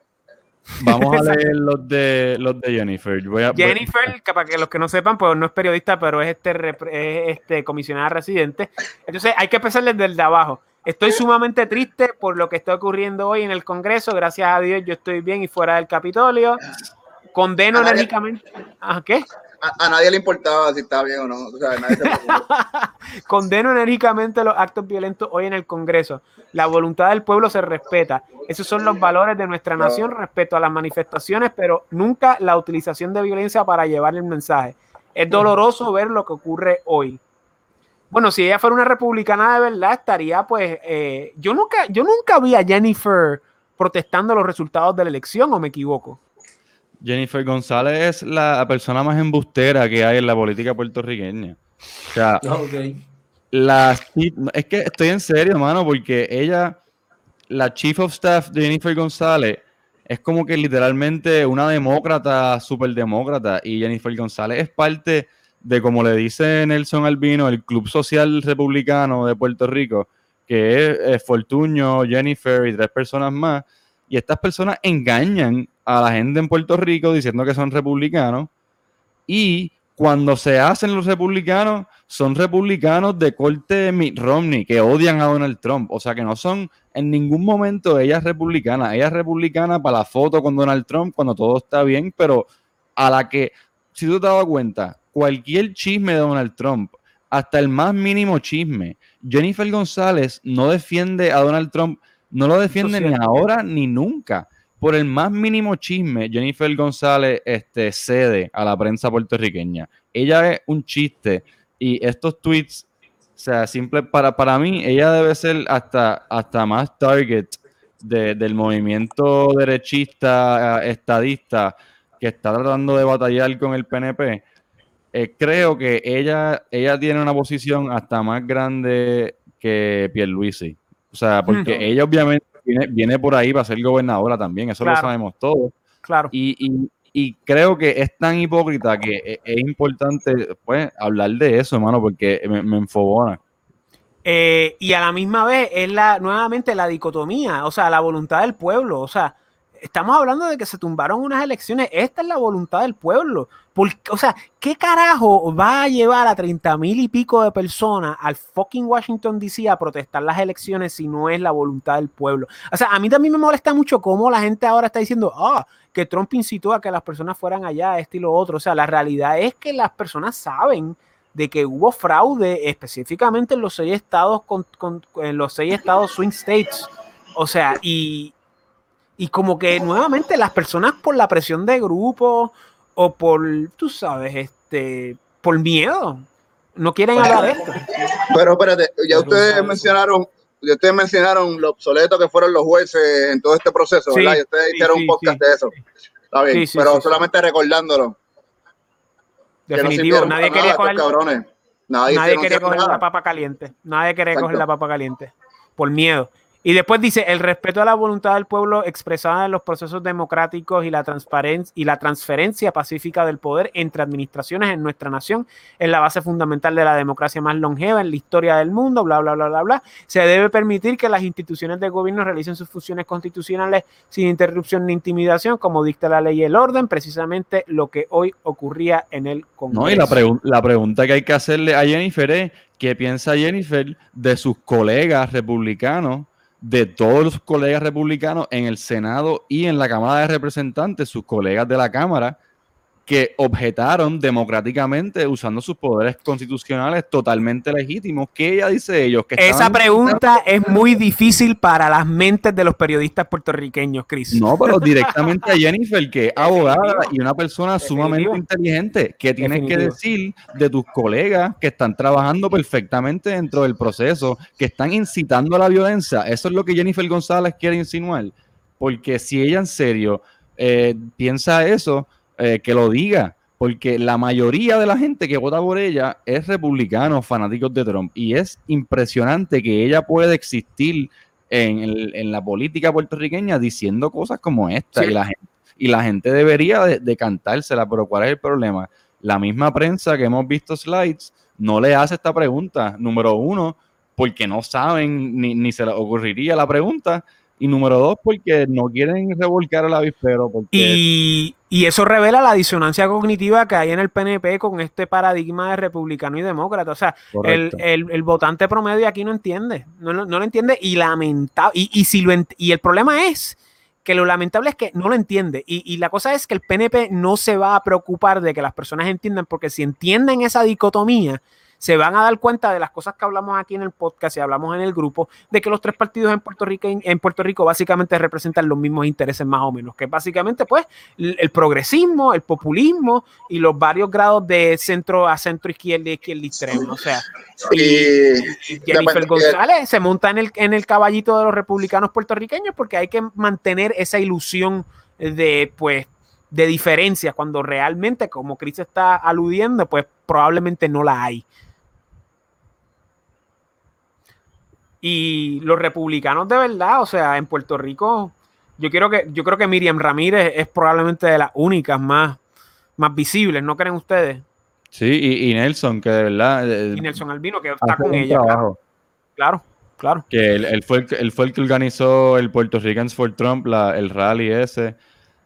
Vamos a leer los de los de Jennifer. Voy a, voy- Jennifer, que para que los que no sepan, pues no es periodista, pero es este, es este comisionada residente. Entonces hay que empezar desde el de abajo. Estoy sumamente triste por lo que está ocurriendo hoy en el Congreso. Gracias a Dios yo estoy bien y fuera del Capitolio. Condeno A enérgicamente. ¿Ah, ¿Qué? A, a nadie le importaba si estaba bien o no. O sea, nadie se preocupa. Condeno enérgicamente los actos violentos hoy en el Congreso. La voluntad del pueblo se respeta. Esos son los valores de nuestra nación respecto a las manifestaciones, pero nunca la utilización de violencia para llevar el mensaje. Es doloroso ver lo que ocurre hoy. Bueno, si ella fuera una republicana de verdad, estaría pues... eh, yo, nunca, yo nunca vi a Jennifer protestando los resultados de la elección, ¿o me equivoco? Jennifer González es la persona más embustera que hay en la política puertorriqueña. O sea, Ah, la, es que estoy en serio, mano, porque ella, la chief of staff de Jennifer González, es como que literalmente una demócrata, súper demócrata, y Jennifer González es parte de, como le dice Nelson Albino, el Club Social Republicano de Puerto Rico, que es, eh, Fortuño, Jennifer y tres personas más, y estas personas engañan a la gente en Puerto Rico diciendo que son republicanos, y cuando se hacen los republicanos, son republicanos de corte de Mitt Romney, que odian a Donald Trump. O sea, que no son en ningún momento ella es republicana. Ella es republicana para la foto con Donald Trump cuando todo está bien, pero a la que, si tú te has dado cuenta, cualquier chisme de Donald Trump, hasta el más mínimo chisme, Jennifer González no defiende a Donald Trump, no lo defiende ni ahora ni nunca. Por el más mínimo chisme, Jennifer González este, cede a la prensa puertorriqueña. Ella es un chiste y estos tweets, o sea, simple para, para mí, ella debe ser hasta, hasta más target de- del movimiento derechista, eh, estadista, que está tratando de batallar con el PNP. Eh, creo que ella, ella tiene una posición hasta más grande que Pierluisi. O sea, porque ella obviamente viene, viene por ahí para ser gobernadora también, eso lo sabemos todos. Claro. Y, y- y creo que es tan hipócrita que e- es, importante pues, hablar de eso, hermano, porque me, me enfogona. Eh, y a la misma vez es la nuevamente la dicotomía, o sea, la voluntad del pueblo. O sea, estamos hablando de que se tumbaron unas elecciones. Esta es la voluntad del pueblo. Por- o sea, ¿qué carajo va a llevar a 30 mil y pico de personas al fucking Washington DC a protestar las elecciones si no es la voluntad del pueblo? O sea, a mí también me molesta mucho cómo la gente ahora está diciendo, ah, que Trump incitó a que las personas fueran allá, este y lo otro. O sea, la realidad es que las personas saben de que hubo fraude específicamente en los seis estados en los seis estados swing states. O sea, y, y como que nuevamente las personas por la presión de grupo o por, tú sabes, este, por miedo, no quieren hablar de esto. Pero espérate, ya Pero ustedes sabes. mencionaron, ya ustedes mencionaron lo obsoleto que fueron los jueces en todo este proceso, Sí, ¿verdad? Y ustedes sí, hicieron sí, un podcast sí. de eso. Está bien, Sí, sí, pero sí, sí. solamente recordándolo. que no Definitivo, nadie quería nada, coger, cabrones. Nadie, nadie quería coger nada. la papa caliente, nadie quería Exacto. coger la papa caliente por miedo. Y después dice, el respeto a la voluntad del pueblo expresada en los procesos democráticos y la, transparencia y la transferencia pacífica del poder entre administraciones en nuestra nación es la base fundamental de la democracia más longeva en la historia del mundo, bla, bla, bla, bla, bla. Se debe permitir que las instituciones de gobierno realicen sus funciones constitucionales sin interrupción ni intimidación, como dicta la ley y el orden, precisamente lo que hoy ocurría en el Congreso. No, y la, pregun- la pregunta que hay que hacerle a Jennifer es, ¿qué piensa Jennifer de sus colegas republicanos, de todos los colegas republicanos en el Senado y en la Cámara de Representantes, sus colegas de la Cámara, que objetaron democráticamente usando sus poderes constitucionales totalmente legítimos? ¿Qué ella dice de ellos? Que Esa pregunta es muy difícil para las mentes de los periodistas puertorriqueños, Chris. No, pero directamente a Jennifer, que es abogada y una persona sumamente Definitivo. inteligente. ¿Qué tienes que decir de tus colegas que están trabajando perfectamente dentro del proceso, que están incitando a la violencia? Eso es lo que Jennifer González quiere insinuar. Porque si ella en serio eh, piensa eso, eh, que lo diga. Porque la mayoría de la gente que vota por ella es republicano, fanáticos de Trump. Y es impresionante que ella pueda existir en, el- en la política puertorriqueña diciendo cosas como esta. Sí. Y, la gente, y la gente debería de, de cantársela. Pero ¿cuál es el problema? La misma prensa que hemos visto slides no le hace esta pregunta. Número uno, porque no saben ni, ni se les ocurriría la pregunta. Y número dos, porque no quieren revolcar el avispero. Porque Y, y eso revela la disonancia cognitiva que hay en el PNP con este paradigma de republicano y demócrata. O sea, el, el- el votante promedio aquí no entiende, no, lo- no lo entiende y lamentable. Y, y, si lo ent- y el problema es que lo lamentable es que no lo entiende. Y, y la cosa es que el PNP no se va a preocupar de que las personas entiendan, porque si entienden esa dicotomía, se van a dar cuenta de las cosas que hablamos aquí en el podcast y hablamos en el grupo, de que los tres partidos en Puerto Rico, en Puerto Rico básicamente representan los mismos intereses más o menos, que básicamente pues el progresismo, el populismo y los varios grados de centro a centro izquierda y izquierda extrema. O sea, Y y Jennifer González se monta en el, en el caballito de los republicanos puertorriqueños porque hay que mantener esa ilusión de, pues, de diferencias cuando realmente, como Chris está aludiendo, pues probablemente no la hay. Y los republicanos de verdad, o sea, en Puerto Rico, yo quiero que, yo creo que Miriam Ramírez es probablemente de las únicas más, más visibles, ¿no creen ustedes? Sí, y, y Nelson, que de verdad eh, Y Nelson Albino, que está con ella. Claro, claro. claro. Que él, él fue el, que- él fue el que organizó el Puerto Ricans for Trump, la- el rally ese.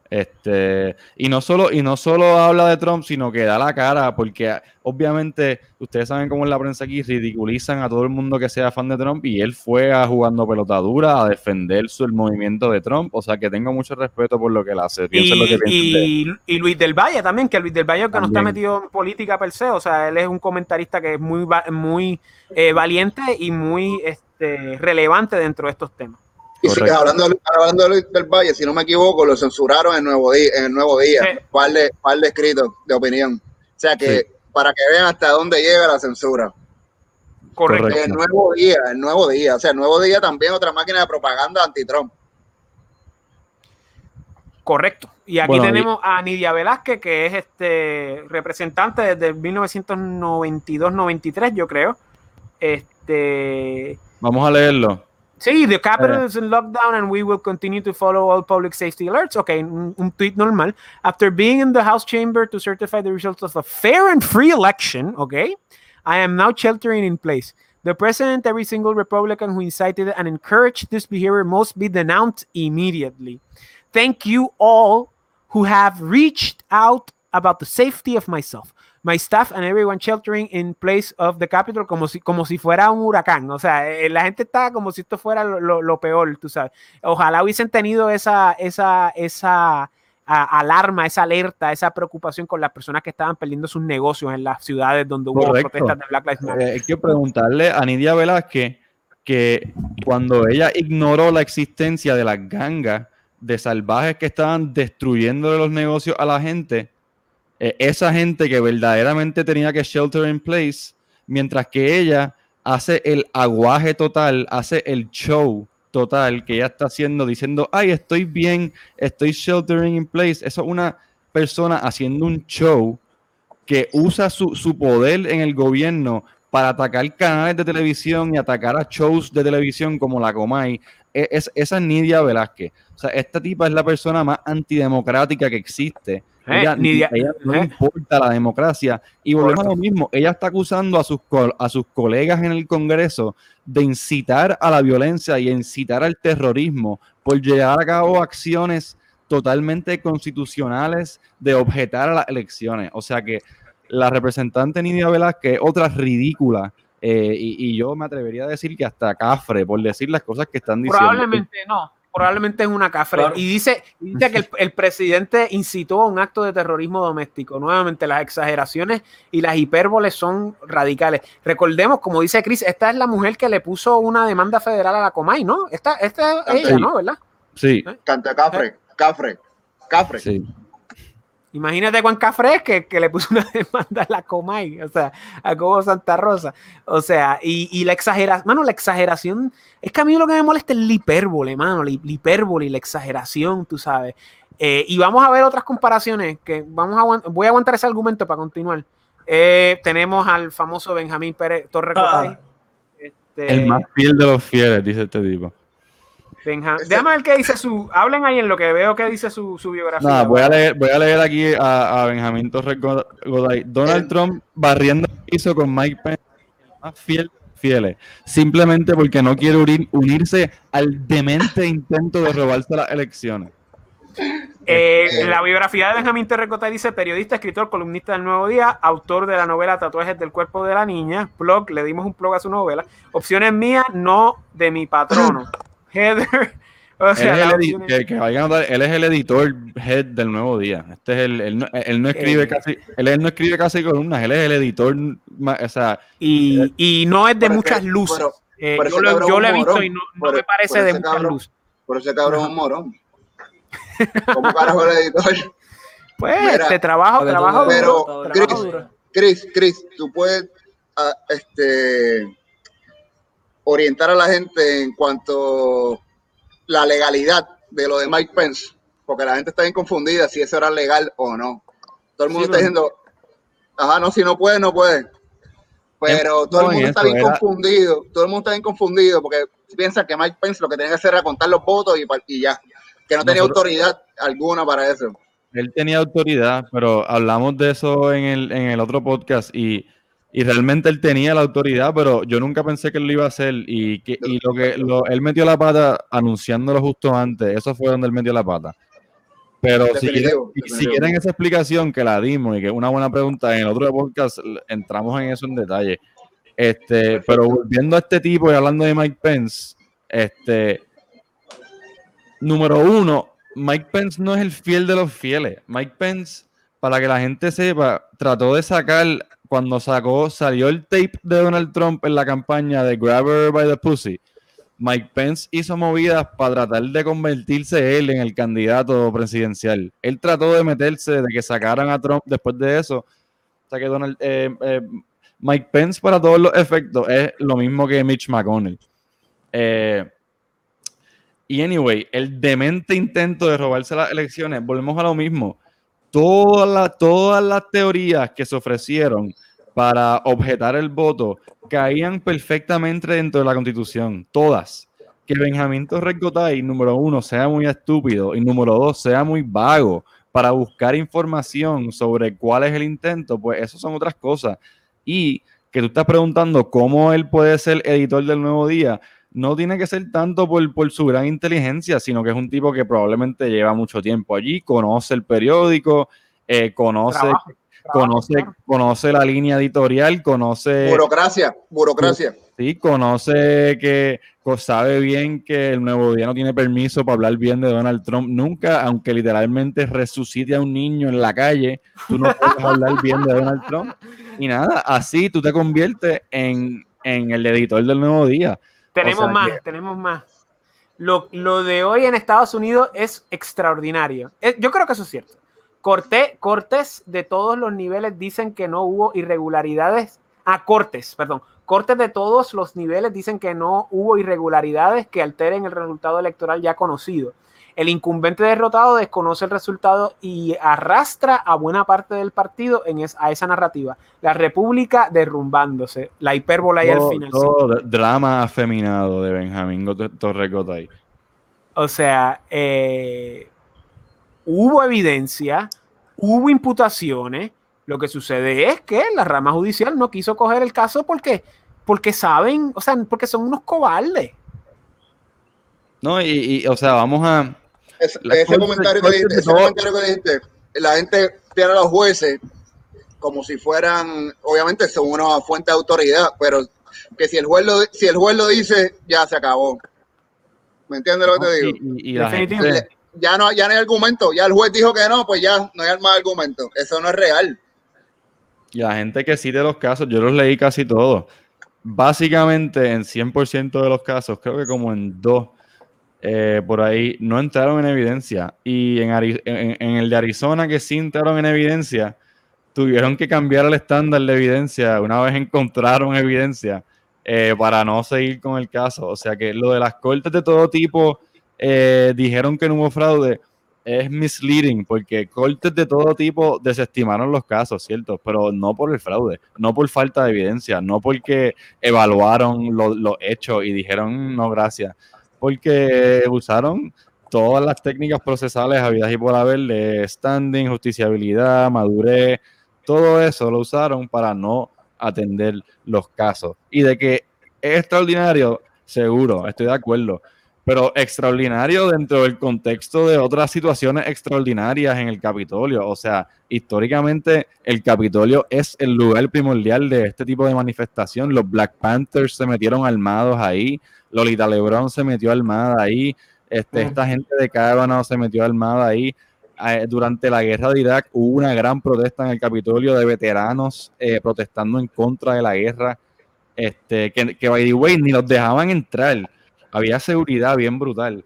Este, y no solo, y no solo habla de Trump, sino que da la cara, porque obviamente ustedes saben cómo es la prensa aquí, ridiculizan a todo el mundo que sea fan de Trump, y él fue a jugando pelota dura a defender su, el movimiento de Trump. O sea que tengo mucho respeto por lo que él hace. Piensen lo que Y, de Luis del Valle también, que Luis del Valle que no está metido en política per se, o sea, él es un comentarista que es muy, muy eh, valiente y muy este, relevante dentro de estos temas. Y si, hablando, de- hablando de Luis del Valle, si no me equivoco, lo censuraron en Nuevo Día, en el Nuevo Día, Sí. par de, par de escritos de opinión. O sea que Sí. para que vean hasta dónde llega la censura. Correcto. El Nuevo Día, el Nuevo Día. O sea, el Nuevo Día también otra máquina de propaganda anti-Trump. Correcto. Y aquí Bueno, tenemos a Nidia Velázquez, que es este representante desde 1992-93, yo creo. Este. Vamos a leerlo. Sí, the capital eh. is in lockdown and we will continue to follow all public safety alerts. Ok, un, un tweet normal. After being in the House chamber to certify the results of a fair and free election, okay, I am now sheltering in place. The president, every single Republican who incited and encouraged this behavior must be denounced immediately. Thank you all who have reached out about the safety of myself, my staff, and everyone sheltering in place of the Capitol como si, como si fuera un huracán. O sea, eh, la gente está como si esto fuera lo, lo- lo peor, tú sabes. Ojalá hubiesen tenido esa, esa, esa a- alarma, esa alerta, esa preocupación con las personas que estaban perdiendo sus negocios en las ciudades donde hubo Correcto. protestas de Black Lives Matter. Eh, hay que preguntarle a Nidia Velázquez que cuando ella ignoró la existencia de las gangas de salvajes que estaban destruyendo los negocios a la gente, eh, esa gente que verdaderamente tenía que shelter in place, mientras que ella hace el aguaje total, hace el show total que ella está haciendo, diciendo, ay, estoy bien, estoy sheltering in place. Eso es una persona haciendo un show que usa su, su poder en el gobierno para atacar canales de televisión y atacar a shows de televisión como la Comay, es, esa es Nidia Velázquez. O sea, esta tipa es la persona más antidemocrática que existe. Eh, Ella, Nidia- ella no eh. importa la democracia. Y volvemos a lo mismo. Ella está acusando a sus, a sus colegas en el Congreso de incitar a la violencia y incitar al terrorismo por llevar a cabo acciones totalmente constitucionales de objetar a las elecciones. O sea que la representante Nidia Velázquez es otra ridícula. Eh, y, y yo me atrevería a decir que hasta cafre por decir las cosas que están diciendo. Probablemente no. Probablemente es una cafre. Claro. Y dice, y dice que el, el presidente incitó a un acto de terrorismo doméstico. Nuevamente, las exageraciones y las hipérboles son radicales. Recordemos, como dice Chris, esta es la mujer que le puso una demanda federal a la Comay, ¿no? Esta, esta es ella, Sí. ¿no? ¿Verdad? Sí, Canta Cafre, Cafre, Cafre. sí. Imagínate cuán cafre es que, que le puso una demanda a la Comay, o sea, a Cobo Santa Rosa. O sea, y, y la exageración, mano, la exageración, es que a mí lo que me molesta es la hipérbole, mano, la, hipérbole y la exageración, tú sabes. Eh, y vamos a ver otras comparaciones, que vamos a voy a aguantar ese argumento para continuar. Eh, tenemos al famoso Benjamín Pérez Torre Cotay. Ah. Este, El más fiel de los fieles, dice este tipo. Benja- Déjame ver qué dice su. Hablen ahí en lo que veo que dice su, su biografía. Nada, voy a leer, voy a leer aquí a, a Benjamín Torres God- Goday. Donald Trump barriendo el piso con Mike Pence, el más fiel fieles, simplemente porque no quiere unir- unirse al demente intento de robarse las elecciones. Eh, Eh, la biografía de Benjamín Terrecota dice periodista, escritor, columnista del Nuevo Día, autor de la novela Tatuajes del cuerpo de la niña, blog, le dimos un blog a su novela, opciones mías, no de mi patrono. Heather, o Él, sea, es el que, que vayan a notar, él es el editor head del Nuevo Día. Este es el, él, no, él no escribe Eh. casi, él, él no escribe casi columnas, él es el editor, o sea, y, y no es de muchas que- luces. pero- Eh, yo lo, yo lo he visto morón. y no, no Por- me parece por de muchas cabrón. luces. Pero ese cabrón es un morón. ¿Cómo carajo el editor? Pues, Mira, este trabajo, trabajo pero, duro, Chris, trabajo duro. Chris, Chris, tú puedes ah, este, orientar a la gente en cuanto la legalidad de lo de Mike Pence, porque la gente está bien confundida si eso era legal o no. Todo el mundo Sí, está diciendo, ajá, no, si no puede, no puede. Pero todo el mundo está bien era- confundido, todo el mundo está bien confundido porque piensa que Mike Pence lo que tenía que hacer era contar los votos y, y ya, que no tenía Nosotros- autoridad alguna para eso. él tenía autoridad, pero hablamos de eso en el, en el otro podcast y, y realmente él tenía la autoridad, pero yo nunca pensé que él lo iba a hacer y, que, y lo que lo- él metió la pata anunciándolo justo antes, eso fue donde él metió la pata. Pero si quieren, si esa explicación que la dimos y que es una buena pregunta, en el otro podcast entramos en eso en detalle. Este, pero volviendo a este tipo y hablando de Mike Pence, este, número uno, Mike Pence no es el fiel de los fieles. Mike Pence, para que la gente sepa, trató de sacar, cuando sacó, salió el tape de Donald Trump en la campaña de Grab Her by the Pussy. Mike Pence hizo movidas para tratar de convertirse él en el candidato presidencial. Él trató de meterse, de que sacaran a Trump después de eso. O sea que Donald, eh, eh, Mike Pence, para todos los efectos, es lo mismo que Mitch McConnell. Eh, y anyway, el demente intento de robarse las elecciones, volvemos a lo mismo. Todas las teorías que se ofrecieron para objetar el voto caían perfectamente dentro de la constitución. Todas. Que Benjamín Torres Gotay, número uno, sea muy estúpido y número dos, sea muy vago para buscar información sobre cuál es el intento, pues eso son otras cosas. Y que tú estás preguntando cómo él puede ser editor del Nuevo Día, no tiene que ser tanto por, su gran inteligencia, sino que es un tipo que probablemente lleva mucho tiempo allí, conoce el periódico, eh, conoce, conoce, claro. conoce la línea editorial, conoce, Burocracia, burocracia. sí, conoce que sabe bien que el Nuevo Día no tiene permiso para hablar bien de Donald Trump nunca, aunque literalmente resucite a un niño en la calle, tú no puedes hablar bien de Donald Trump. Y nada, así tú te conviertes en, en el editor del Nuevo Día. Tenemos O sea más, que- tenemos más. Lo, lo de hoy en Estados Unidos es extraordinario. Eh, Yo creo que eso es cierto. Corte, cortes de todos los niveles dicen que no hubo irregularidades. Ah, cortes, perdón. Cortes de todos los niveles dicen que no hubo irregularidades que alteren el resultado electoral ya conocido. El incumbente derrotado desconoce el resultado y arrastra a buena parte del partido en es- a esa narrativa. La República derrumbándose. La hipérbola ahí al final. todo drama afeminado de Benjamín Gotay. O sea, eh, hubo evidencia, hubo imputaciones. Lo que sucede es que la rama judicial no quiso coger el caso porque, porque saben, o sea, porque son unos cobardes. No, y, y, o sea, vamos a. Ese, comentario, que dijiste, ese comentario que dijiste, la gente tiene a los jueces como si fueran, obviamente son una fuente de autoridad, pero que si el juez lo, si el juez lo dice, ya se acabó. ¿Me entiendes lo que te digo? Y, y- y la Definitivo. gente- Ya no, ya no hay argumento, ya el juez dijo que no, pues ya no hay más argumento. Eso no es real. Y la gente que cite los casos, yo los leí casi todos. Básicamente, en 100% de los casos, creo que como en dos, eh, por ahí, no entraron en evidencia. Y en, Ari- en- el de Arizona, que sí entraron en evidencia, tuvieron que cambiar el estándar de evidencia una vez encontraron evidencia eh, para no seguir con el caso. O sea que lo de las cortes de todo tipo eh, dijeron que no hubo fraude es misleading porque cortes de todo tipo desestimaron los casos, ¿cierto? Pero no por el fraude, no por falta de evidencia, no porque evaluaron lo- los hechos y dijeron no gracias, porque usaron todas las técnicas procesales habidas y por haber de standing, justiciabilidad, madurez, todo eso lo usaron para no atender los casos. Y de que es extraordinario, seguro, estoy de acuerdo pero extraordinario dentro del contexto de otras situaciones extraordinarias en el Capitolio. O sea, históricamente el Capitolio es el lugar primordial de este tipo de manifestación. Los Black Panthers se metieron armados ahí, Lolita Lebron se metió armada ahí, este, esta gente de Kavanaugh se metió armada ahí. Eh, durante la guerra de Irak hubo una gran protesta en el Capitolio de veteranos eh, protestando en contra de la guerra, este, que, que by the way ni los dejaban entrar había seguridad bien brutal,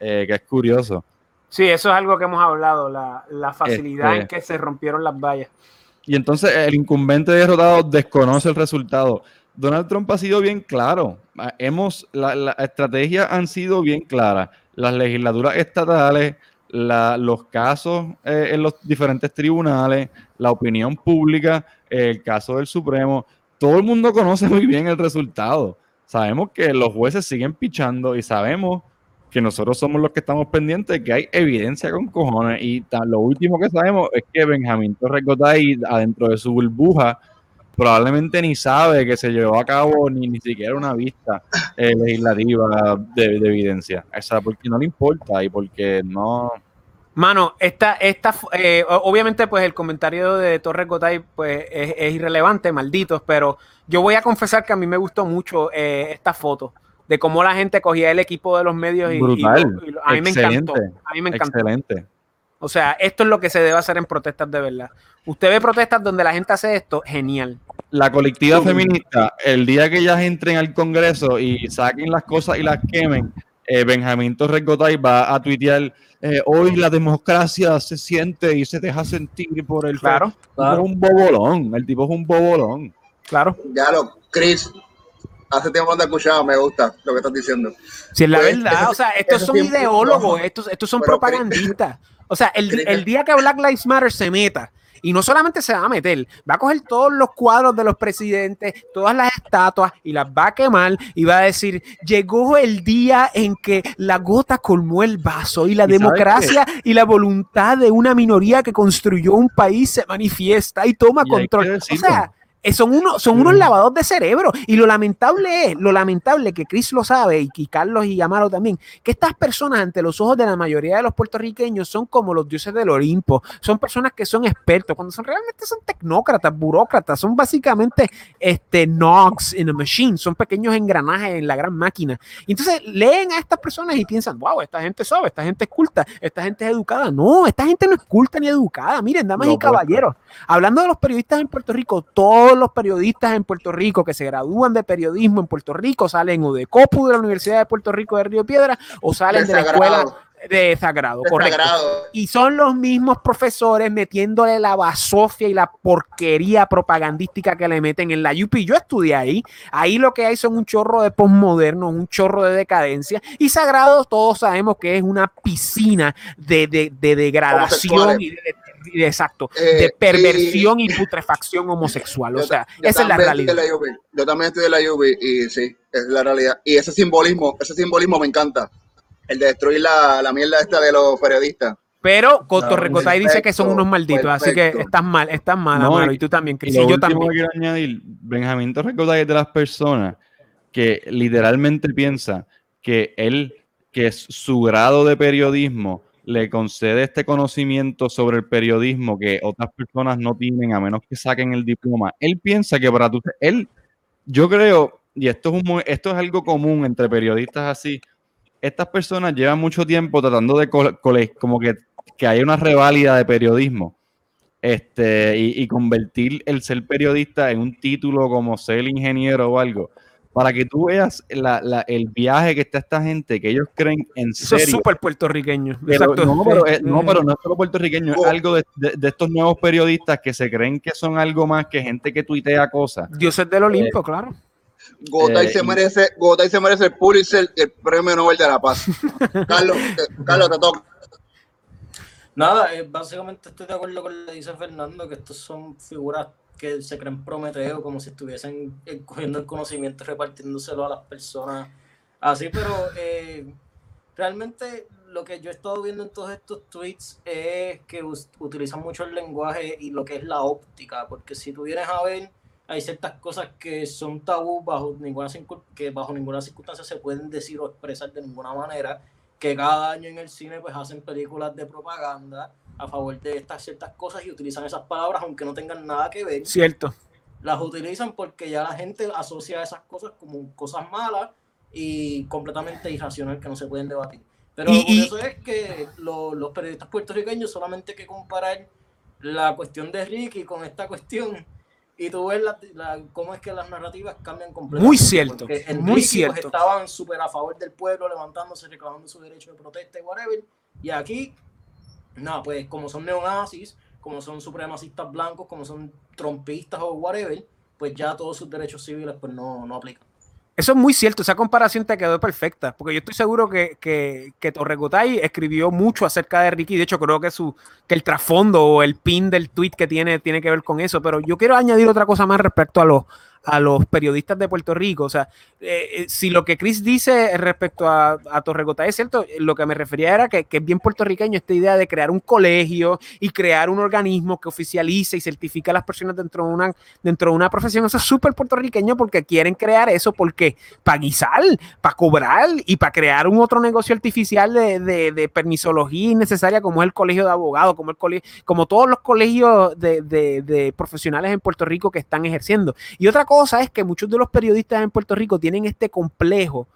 eh, que es curioso. Sí, eso es algo que hemos hablado, la, la facilidad en Este- que se rompieron las vallas. Y entonces el incumbente derrotado desconoce el resultado. Donald Trump ha sido bien claro. Ah, Hemos, la, la estrategia han sido bien claras. Las legislaturas estatales, la- los casos eh, en los diferentes tribunales, la opinión pública, el caso del Supremo, todo el mundo conoce muy bien el resultado. Sabemos que los jueces siguen pichando y sabemos que nosotros somos los que estamos pendientes que hay evidencia con cojones y lo último que sabemos es que Benjamín Torres Gotay adentro de su burbuja probablemente ni sabe que se llevó a cabo ni, ni siquiera una vista eh, legislativa de, de evidencia. O sea, porque no le importa y porque no... Mano, esta, esta, eh, obviamente, pues el comentario de Torres Gotay pues, es, es irrelevante, malditos, pero yo voy a confesar que a mí me gustó mucho eh, esta foto de cómo la gente cogía el equipo de los medios y, Brutal. y a mí me encantó. Excelente. A mí me encantó. Excelente. O sea, esto es lo que se debe hacer en protestas de verdad. Usted ve protestas donde la gente hace esto, genial. La colectiva feminista, el día que ellas entren al Congreso y saquen las cosas y las quemen, eh, Benjamín Torres Gotay va a tuitear, eh, hoy la democracia se siente y se deja sentir por el... Claro, tipo es un bobolón, el tipo es un bobolón. claro. Ya lo, Chris, hace tiempo no te he escuchado, me gusta lo que estás diciendo. Si es la Pues, verdad, eso- o sea, estos son ideólogos, no. estos, estos son propagandistas. O sea, el, el día que Black Lives Matter se meta, y no solamente se va a meter, va a coger todos los cuadros de los presidentes, todas las estatuas, y las va a quemar, y va a decir, llegó el día en que la gota colmó el vaso, y la ¿Y sabes democracia y la voluntad de una minoría que construyó un país se manifiesta y toma Y control. O sea, son, unos son unos lavados de cerebro. Y lo lamentable es, lo lamentable que Chris lo sabe y, Carlos y Amaro también, que estas personas ante los ojos de la mayoría de los puertorriqueños son como los dioses del Olimpo. Son personas que son expertos, cuando son realmente son tecnócratas, burócratas, son básicamente este, nogs in a machine, son pequeños engranajes en la gran máquina. Y entonces leen a estas personas y piensan, wow, esta gente sabe, esta gente es culta, esta gente es educada. No, esta gente no es culta ni educada. Miren, damas Lo y caballeros, hablando de los periodistas en Puerto Rico, todos los periodistas en Puerto Rico que se gradúan de periodismo en Puerto Rico salen o de COPU de la Universidad de Puerto Rico de Río Piedra o salen de la escuela de Sagrado, correcto. Y son los mismos profesores metiéndole la basofia y la porquería propagandística que le meten en la UP. Yo estudié ahí. Ahí lo que hay son un chorro de posmoderno, un chorro de decadencia. Y Sagrado, todos sabemos que es una piscina de, de- de degradación y de- exacto, Eh, de perversión y, putrefacción homosexual. O sea, yo esa es la realidad. de la UV. Yo también estoy de la UV y sí, es la realidad. Y ese simbolismo, ese simbolismo me encanta. El de destruir la, la mierda esta de los periodistas. Pero Coto Recotay dice que son unos malditos, así que estás mal, estás mal, No, Amaro, y- y tú también, lo yo último también. que quiero añadir, Benjamín Torrecotay es de las personas que literalmente piensa que él, que es su grado de periodismo, le concede este conocimiento sobre el periodismo que otras personas no tienen a menos que saquen el diploma. Él piensa que para tú, él, yo creo, y esto es, un, esto es algo común entre periodistas así, estas personas llevan mucho tiempo tratando de cole- como que, que haya una reválida de periodismo este, y, y convertir el ser periodista en un título como ser ingeniero o algo, para que tú veas la- la- el viaje que está esta gente, que ellos creen en Eso es serio. súper puertorriqueño. Pero, Exacto. no, pero, eh, no, pero no es solo puertorriqueño, es Oh. algo de, de- de estos nuevos periodistas que se creen que son algo más que gente que tuitea cosas. Dioses del Olimpo, claro. Gotay Eh, se y- merece, Gotay se merece el Pulitzer y el premio Nobel de la Paz. Carlos, te- Carlos, te toca. Nada, eh, básicamente estoy de acuerdo con lo que dice Fernando, que estos son figuras que se creen Prometeo, como si estuviesen eh, cogiendo el conocimiento y repartiéndoselo a las personas. Así, pero eh, realmente lo que yo he estado viendo en todos estos tweets es que utilizan mucho el lenguaje y lo que es la óptica, porque si tú vienes a ver, hay ciertas cosas que son tabú bajo ninguna, que bajo ninguna circunstancia se pueden decir o expresar de ninguna manera, que cada año en el cine pues hacen películas de propaganda a favor de estas ciertas cosas y utilizan esas palabras aunque no tengan nada que ver, Cierto. las utilizan porque ya la gente asocia esas cosas como cosas malas y completamente irracional que no se pueden debatir. Pero Y- por eso es que lo- los periodistas puertorriqueños solamente hay que comparar la cuestión de Ricky con esta cuestión y tú ves la- la- cómo es que las narrativas cambian completamente. Muy cierto, muy pues, cierto. estaban súper a favor del pueblo, levantándose, reclamando su derecho de protesta y whatever. Y aquí, no, pues como son neonazis, como son supremacistas blancos, como son trompistas o whatever, pues ya todos sus derechos civiles pues no, no aplican. Eso es muy cierto, esa comparación te quedó perfecta, porque yo estoy seguro que, que, que escribió mucho acerca de Ricky, de hecho creo que, su, que el trasfondo o el pin del tweet que tiene tiene que ver con eso, pero yo quiero añadir otra cosa más respecto a los, a los periodistas de Puerto Rico, o sea, eh, eh, si lo que Chris dice respecto a, a Torrecotay es cierto, lo que me refería era que, que es bien puertorriqueño esta idea de crear un colegio y crear un organismo que oficialice y certifique a las personas dentro de una, dentro de una profesión, eso es súper puertorriqueño porque quieren crear eso. Porque para guisar, para cobrar y para crear un otro negocio artificial de, de, de permisología innecesaria como es el colegio de abogados, como el colegio, como todos los colegios de, de, de profesionales en Puerto Rico que están ejerciendo. Y otra es que muchos de los periodistas en Puerto Rico tienen este complejo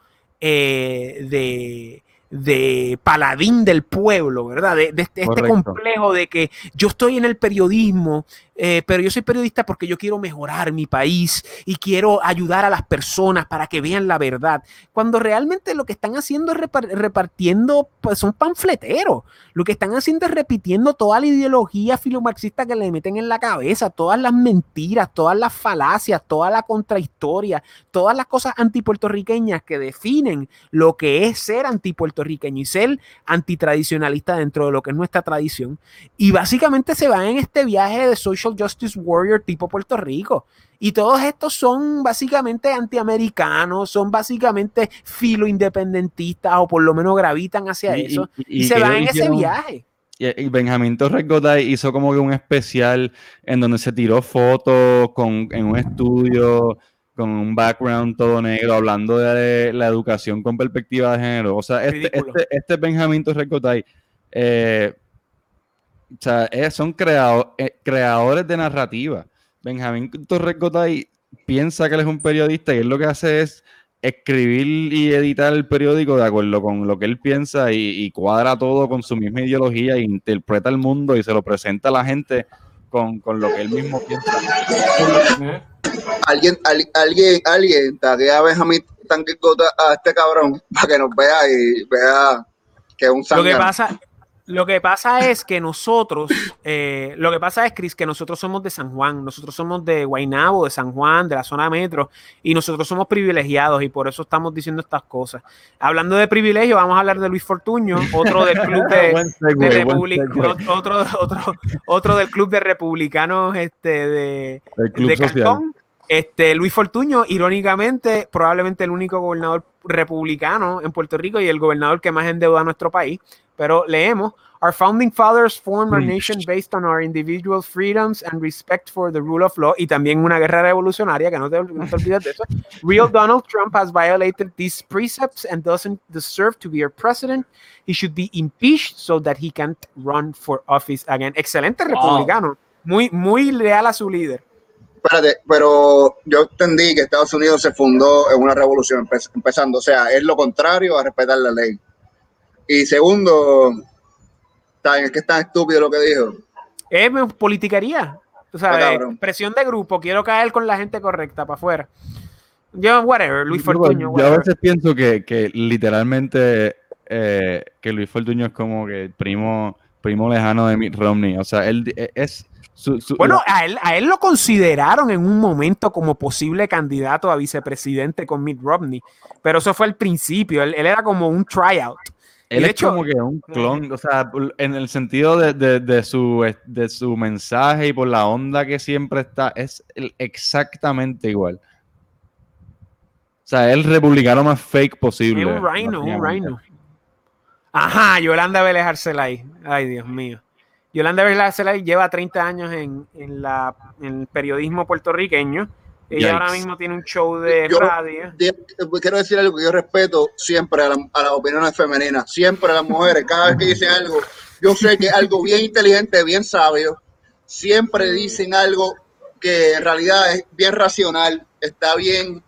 eh, de, de paladín del pueblo, ¿verdad? De, de este, este complejo de que yo estoy en el periodismo, eh, pero yo soy periodista porque yo quiero mejorar mi país y quiero ayudar a las personas para que vean la verdad. Cuando realmente lo que están haciendo es repar- repartiendo, pues son panfleteros. Lo que están haciendo es repitiendo toda la ideología filomarxista que le meten en la cabeza, todas las mentiras, todas las falacias, toda la contrahistoria, todas las cosas antipuertorriqueñas que definen lo que es ser antipuertorriqueño y ser antitradicionalista dentro de lo que es nuestra tradición. Y básicamente se van en este viaje de social justice warrior tipo Puerto Rico. Y todos estos son básicamente antiamericanos, son básicamente filo independentistas o por lo menos gravitan hacia Y- eso y, y- y se van en ese viaje. Y, y Benjamín Torres Gotay hizo como que un especial en donde se tiró fotos con, en un estudio con un background todo negro, hablando de la educación con perspectiva de género. O sea, este, este, este Benjamín Torres Gotay, eh, o sea, eh, son creado- eh, creadores de narrativa. Benjamín Torres Gotay piensa que él es un periodista y él lo que hace es escribir y editar el periódico de acuerdo con lo que él piensa y, y cuadra todo con su misma ideología e interpreta el mundo y se lo presenta a la gente con, con lo que él mismo piensa. Alguien, al- alguien, alguien, taguea a Benjamín Tanquicota a este cabrón para que nos vea y vea que es un Lo que pasa, lo que pasa es que nosotros, eh, lo que pasa es, Cris, que nosotros somos de San Juan, nosotros somos de Guaynabo, de San Juan, de la zona metro, y nosotros somos privilegiados y por eso estamos diciendo estas cosas. Hablando de privilegio, vamos a hablar de Luis Fortuño, otro del club de, de buen republic- segue. otro, otro, otro del club de republicanos este, de, club de. Cantón. Este, Luis Fortuño, irónicamente, probablemente el único gobernador republicano en Puerto Rico y el gobernador que más endeuda a nuestro país. Pero leemos, Our founding fathers formed our nation based on our individual freedoms and respect for the rule of law. Y también una guerra revolucionaria, que no te, no te olvides de eso. Real Donald Trump has violated these precepts and doesn't deserve to be our president. He should be impeached so that he can't run for office again. Excelente republicano. Muy, muy leal a su líder. Espérate, pero yo entendí que Estados Unidos se fundó en una revolución empe- empezando, o sea, es lo contrario a respetar la ley. Y segundo, es que es tan estúpido lo que dijo. Es politiquería. Tú sabes, Ah, cabrón. presión de grupo. Quiero caer con la gente correcta para afuera. Yo, whatever, Luis Fortuño, Yo a veces pienso que, que literalmente eh, que Luis Fortuño es como que el primo, primo lejano de Mitt Romney. O sea, él e- es su, su- Bueno, la- a él, a él lo consideraron en un momento como posible candidato a vicepresidente con Mitt Romney, pero eso fue al principio, él, él era como un tryout. Él de es hecho- como que un clon, o sea, en el sentido de, de- de su, de su mensaje y por la onda que siempre está, es exactamente igual. O sea, es el republicano más fake posible. Es un rhino, un rhino. Ajá, Yolanda Vélez Arcelay. Ay, Dios mío. Yolanda Vélez Arcelay lleva 30 años en, en la, en el periodismo puertorriqueño. Ella ahora Yikes. mismo tiene un show de Yo- radio. Quiero decir algo que yo respeto siempre a, la- a las opiniones femeninas, siempre a las mujeres, cada vez que dicen algo, yo sé que es algo bien inteligente, bien sabio, siempre dicen algo que en realidad es bien racional, está bien,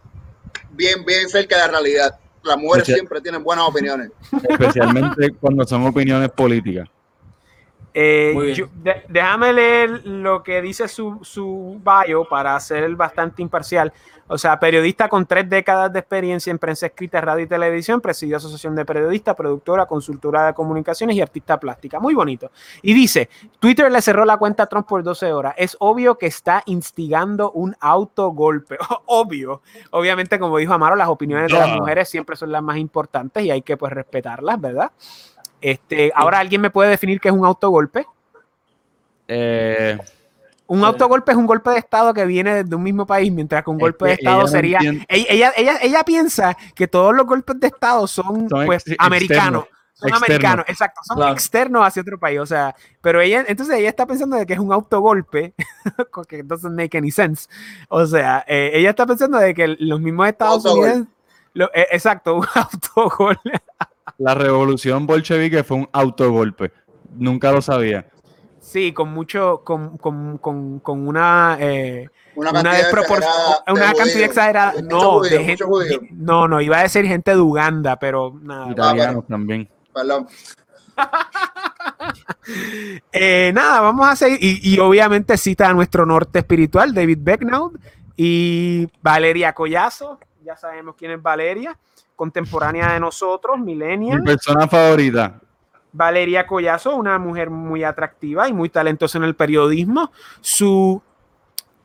bien, bien cerca de la realidad. Las mujeres siempre tienen buenas opiniones. Especialmente cuando son opiniones políticas. Eh, yo- de- déjame leer lo que dice su, su bio para ser bastante imparcial. O sea, periodista con tres décadas de experiencia en prensa escrita, radio y televisión, presidió Asociación de Periodistas, productora, consultora de comunicaciones y artista plástica. Muy bonito. Y dice, Twitter le cerró la cuenta a Trump por 12 horas. Es obvio que está instigando un autogolpe. Obvio. Obviamente, como dijo Amaro, las opiniones de las mujeres siempre son las más importantes y hay que pues respetarlas, ¿verdad? Este, ahora alguien me puede definir qué es un autogolpe. Eh, Un Eh. autogolpe es un golpe de estado que viene de un mismo país, mientras que un golpe de ella estado no sería. Ella, ella, ella, ella piensa que todos los golpes de estado son, Son pues ex- americanos. Son externos. americanos, exacto, son Claro. externos hacia otro país, o sea, pero ella, entonces ella está pensando de que es un autogolpe, que doesn't make any sense, o sea, eh, ella está pensando de que los mismos Estados. Unidos, lo- eh, exacto, un autogolpe, la revolución bolchevique fue un autogolpe. Nunca lo sabía. sí, con mucho, con, con, con, con una, eh, Una una, cantidad exagerada de cantidad No, judío, de mucho gente- judío. no, no, iba a decir gente de Uganda, pero nada. Italianos también. Perdón. Eh, nada, vamos a seguir. Y, y obviamente cita a nuestro norte espiritual, David Becknaud y Valeria Collazo. Ya sabemos quién es Valeria, contemporánea de nosotros, Mi millennial. persona favorita. Valeria Collazo, una mujer muy atractiva y muy talentosa en el periodismo. Su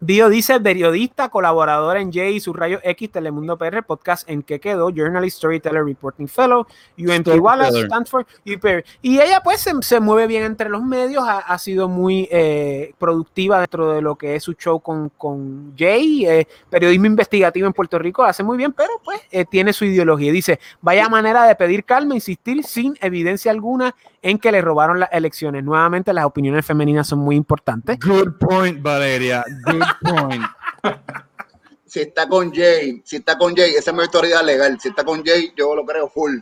bio dice periodista, colaboradora en J y su rayo X, Telemundo PR, podcast en que quedó, Journalist, Storyteller, Reporting Fellow, UNT Wallace. Stanford y PR. Y ella pues se, se mueve bien entre los medios, ha, ha sido muy eh, productiva dentro de lo que es su show con, con Jay, eh, periodismo investigativo en Puerto Rico, hace muy bien, pero pues eh, tiene su ideología. Dice, vaya manera de pedir calma, insistir sin evidencia alguna en que le robaron las elecciones. Nuevamente, las opiniones femeninas son muy importantes. Good point, Valeria. Good point. Si está con Jay, si está con Jay, esa es mi autoridad legal. Si está con Jay, yo lo creo full.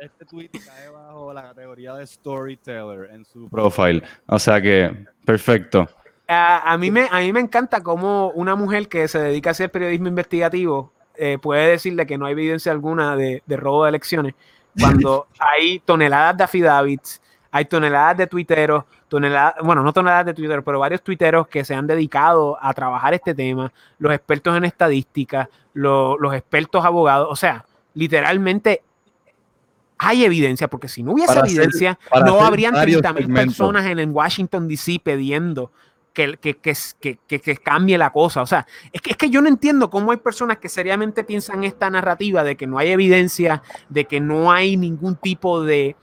Este tweet cae bajo la categoría de storyteller en su profile. O sea que, perfecto. A, a mí me, a mí me encanta cómo una mujer que se dedica a hacer periodismo investigativo eh, puede decirle que no hay evidencia alguna de, de robo de elecciones cuando hay toneladas de affidavits, hay toneladas de tuiteros, toneladas, bueno, no toneladas de tuiteros, pero varios tuiteros que se han dedicado a trabajar este tema, los expertos en estadística, lo- los expertos abogados, o sea, literalmente hay evidencia, porque si no hubiese Para evidencia, no habrían varios 30 mil segmentos. personas en, en Washington, D.C. pidiendo que, que, que, que, cambie la cosa. O sea, es que, es que yo no entiendo cómo hay personas que seriamente piensan esta narrativa de que no hay evidencia, de que no hay ningún tipo de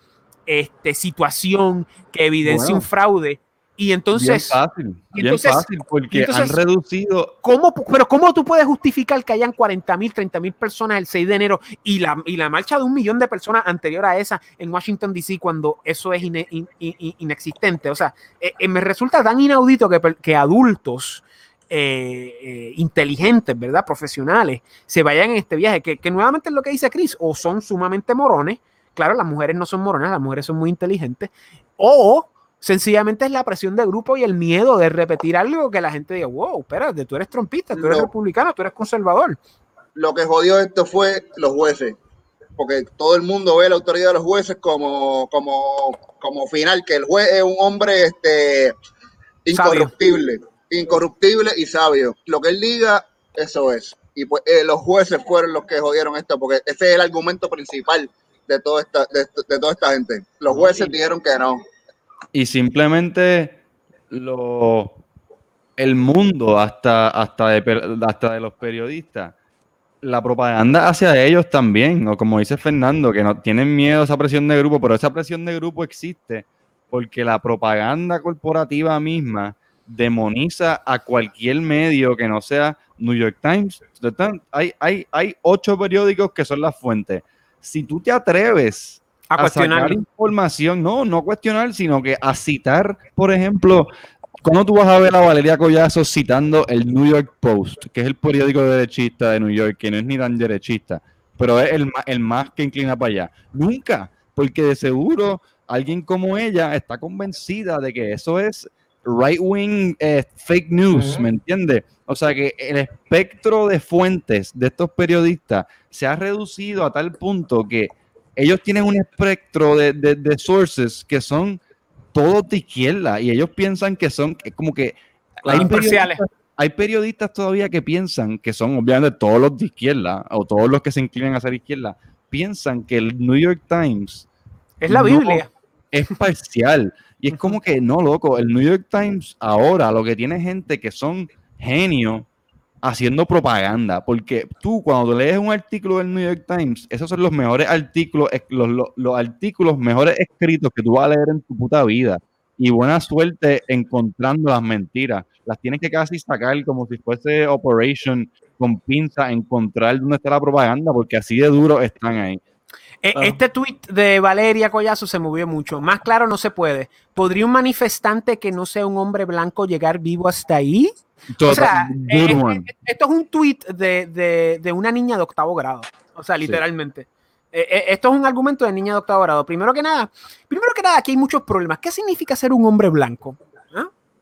este, situación que evidencie Bueno. un fraude. Y Bien entonces, fácil, bien entonces- fácil, porque entonces- han reducido ¿cómo, pero ¿cómo tú puedes justificar que hayan 40 mil, 30 mil personas el 6 de enero y la, y la marcha de un millón de personas anterior a esa en Washington, D.C. cuando eso es ine- in- in- in- inexistente? O sea, eh, eh, me resulta tan inaudito que, que adultos eh, inteligentes, ¿verdad? Profesionales, se vayan en este viaje, que, que nuevamente es lo que dice Chris, o son sumamente morones, claro, las mujeres no son moronas, las mujeres son muy inteligentes, o sencillamente es la presión de grupo y el miedo de repetir algo que la gente diga, wow, espérate, tú eres trompista, tú eres No. republicano, tú eres conservador. Lo que jodió esto fue los jueces, porque todo el mundo ve la autoridad de los jueces como, como, como final, que el juez es un hombre este, incorruptible, incorruptible y sabio. Lo que él diga, eso es. Y pues eh, los jueces fueron los que jodieron esto, porque ese es el argumento principal de toda esta, de, de toda esta gente. Los jueces dijeron que no. Y simplemente lo el mundo hasta hasta de, hasta de los periodistas la propaganda hacia ellos también o como dice Fernando que no tienen miedo a esa presión de grupo pero esa presión de grupo existe porque la propaganda corporativa misma demoniza a cualquier medio que no sea New York Times. hay hay hay ocho periódicos que son las fuentes si tú te atreves A a cuestionar. sacar información, no, no cuestionar, sino que a citar, por ejemplo, ¿cómo tú vas a ver a Valeria Collazo citando el New York Post, que es el periódico derechista de New York, que no es ni tan derechista, pero es el, el más que inclina para allá? Nunca, porque de seguro alguien como ella está convencida de que eso es right-wing eh, fake news. ¿me entiendes? O sea que el espectro de fuentes de estos periodistas se ha reducido a tal punto que ellos tienen un espectro de, de, de sources que son todos de izquierda y ellos piensan que son que como que Claro, imparciales. periodistas, hay periodistas todavía que piensan que son obviamente todos los de izquierda o todos los que se inclinan a ser izquierda piensan que el New York Times Es la No. Biblia. es parcial y es como que no loco el New York Times ahora lo que tiene gente que son genios haciendo propaganda, porque tú cuando lees un artículo del New York Times, esos son los mejores artículos, los, los- los artículos mejores escritos que tú vas a leer en tu puta vida. Y buena suerte encontrando las mentiras. Las tienes que casi sacar como si fuese Operation con pinza, encontrar dónde está la propaganda, porque así de duro están ahí. Eh, Claro. Este tweet de Valeria Collazo se movió mucho. Más claro no se puede. ¿Podría un manifestante que no sea un hombre blanco llegar vivo hasta ahí? O sea, eh, eh, esto es un tweet de, de- de una niña de octavo grado. O sea, literalmente. Eh, esto es un argumento de niña de octavo grado. Primero que nada, primero que nada, aquí hay muchos problemas. ¿Qué significa ser un hombre blanco?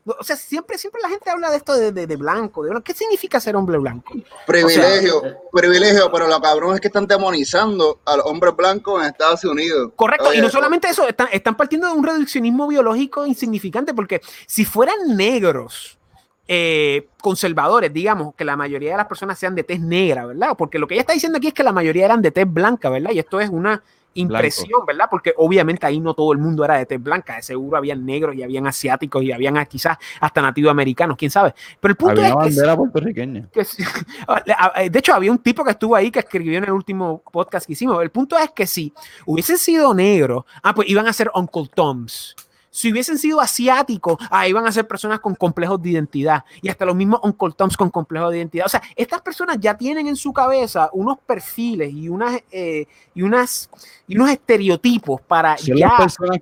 O sea, siempre, siempre la gente habla de esto de, de- de blanco. de blanco. ¿Qué significa ser hombre blanco? Privilegio, eh, privilegio, pero lo cabrón es que están demonizando a los hombres blancos en Estados Unidos. Correcto, y no solamente eso, están, están partiendo de un reduccionismo biológico insignificante, porque si fueran negros, eh, conservadores, digamos, que la mayoría de las personas sean de tez negra, ¿verdad? Porque lo que ella está diciendo aquí es que la mayoría eran de tez blanca, ¿verdad? Y esto es una impresión, ¿verdad? Porque obviamente ahí no todo el mundo era de tez blanca, de seguro habían negros y habían asiáticos y habían ah, quizás hasta nativos americanos, quién sabe. Pero el punto Había una es que bandera puertorriqueña. que sí. De hecho, había un tipo que estuvo ahí que escribió en el último podcast que hicimos. El punto es que si hubiesen sido negros, ah, pues iban a ser Uncle Toms. Si hubiesen sido asiáticos, ah, iban a ser personas con complejos de identidad. Y hasta los mismos Uncle Toms con complejos de identidad. O sea, estas personas ya tienen en su cabeza unos perfiles y unas, eh, y unas y unos estereotipos para Son ya las personas.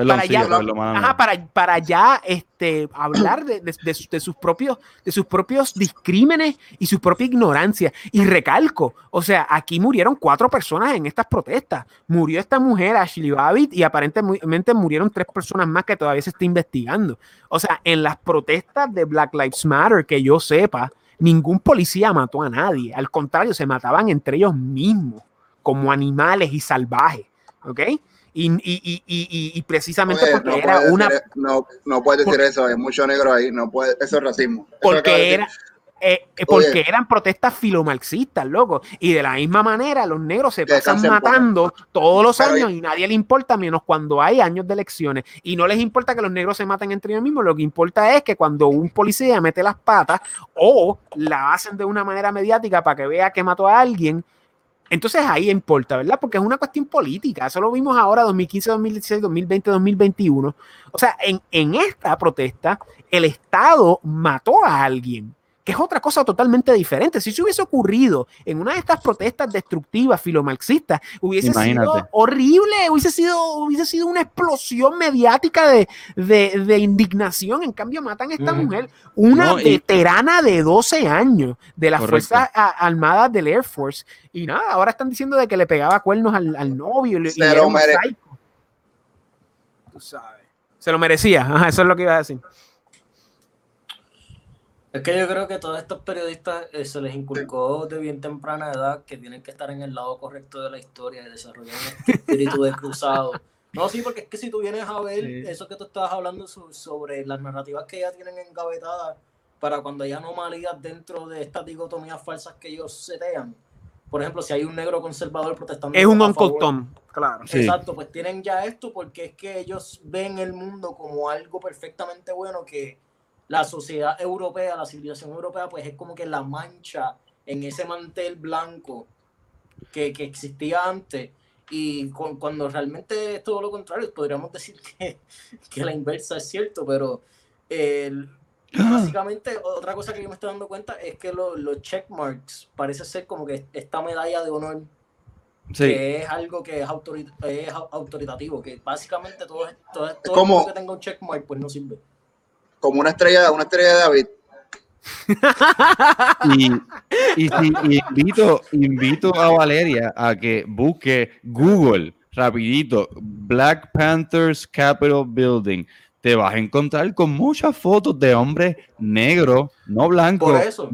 Perdón, para sigue, ya, perdón, ajá, para, para ya este, hablar de, de- de- de sus propios, de sus propios discrímenes y su propia ignorancia. Y recalco, o sea, aquí murieron cuatro personas en estas protestas. Murió esta mujer, Ashley Babbitt, y aparentemente murieron tres personas más que todavía se está investigando. O sea, en las protestas de Black Lives Matter, que yo sepa, ningún policía mató a nadie. Al contrario, se mataban entre ellos mismos, como animales y salvajes. ¿Ok? Y, y, y, y, y precisamente oye, porque no era puedes una decir- no, no puedes decir Por- eso, hay mucho negro ahí, no puede, eso es racismo. Eso porque decir. era eh, eh, porque Oye. eran protestas filomarxistas, loco. Y de la misma manera, los negros se pasan matando todos los Pero- años y nadie le importa, menos cuando hay años de elecciones. Y no les importa que los negros se maten entre ellos mismos. Lo que importa es que cuando un policía mete las patas o la hacen de una manera mediática para que vea que mató a alguien, entonces ahí importa, ¿verdad? Porque es una cuestión política. Eso lo vimos ahora 2015, 2016, 2020, 2021. O sea, en, en esta protesta, el Estado mató a alguien es otra cosa totalmente diferente. Si eso hubiese ocurrido en una de estas protestas destructivas filomarxistas, hubiese Imagínate. sido horrible, hubiese sido, hubiese sido una explosión mediática de, de- de indignación. En cambio, matan a esta mujer, una No, y- veterana de 12 años de las Correcto. Fuerzas Armadas del Air Force. Y nada, ahora están diciendo de que le pegaba cuernos al, al novio y, y Se era un psycho. Tú sabes. Se lo merecía, Ajá, eso es lo que iba a decir. Es que yo creo que todos estos periodistas eh, se les inculcó de bien temprana edad que tienen que estar en el lado correcto de la historia y desarrollar un espíritu de cruzado. No, sí, porque es que si tú vienes a ver Sí. eso que tú estabas hablando so- sobre las narrativas que ya tienen engavetadas para cuando hay anomalías dentro de estas dicotomías falsas que ellos setean. Por ejemplo, si hay un negro conservador protestando. Es un Uncle favor- Tom, claro. Sí. Exacto, pues tienen ya esto porque es que ellos ven el mundo como algo perfectamente bueno que la sociedad europea, la civilización europea, pues es como que la mancha en ese mantel blanco que, que existía antes. Y cu- cuando realmente es todo lo contrario, podríamos decir que, que la inversa es cierto, pero el- básicamente otra cosa que yo me estoy dando cuenta es que lo- los checkmarks parece ser como que esta medalla de honor Sí. que es algo que es, autori- es au- autoritativo, que básicamente todo, todo, todo como- que tenga un checkmark pues no sirve. Como una estrella, una estrella de David. Y, y invito, invito a Valeria a que busque Google rapidito Black Panthers Capitol Building. Te vas a encontrar con muchas fotos de hombres negros, no blancos. Por eso.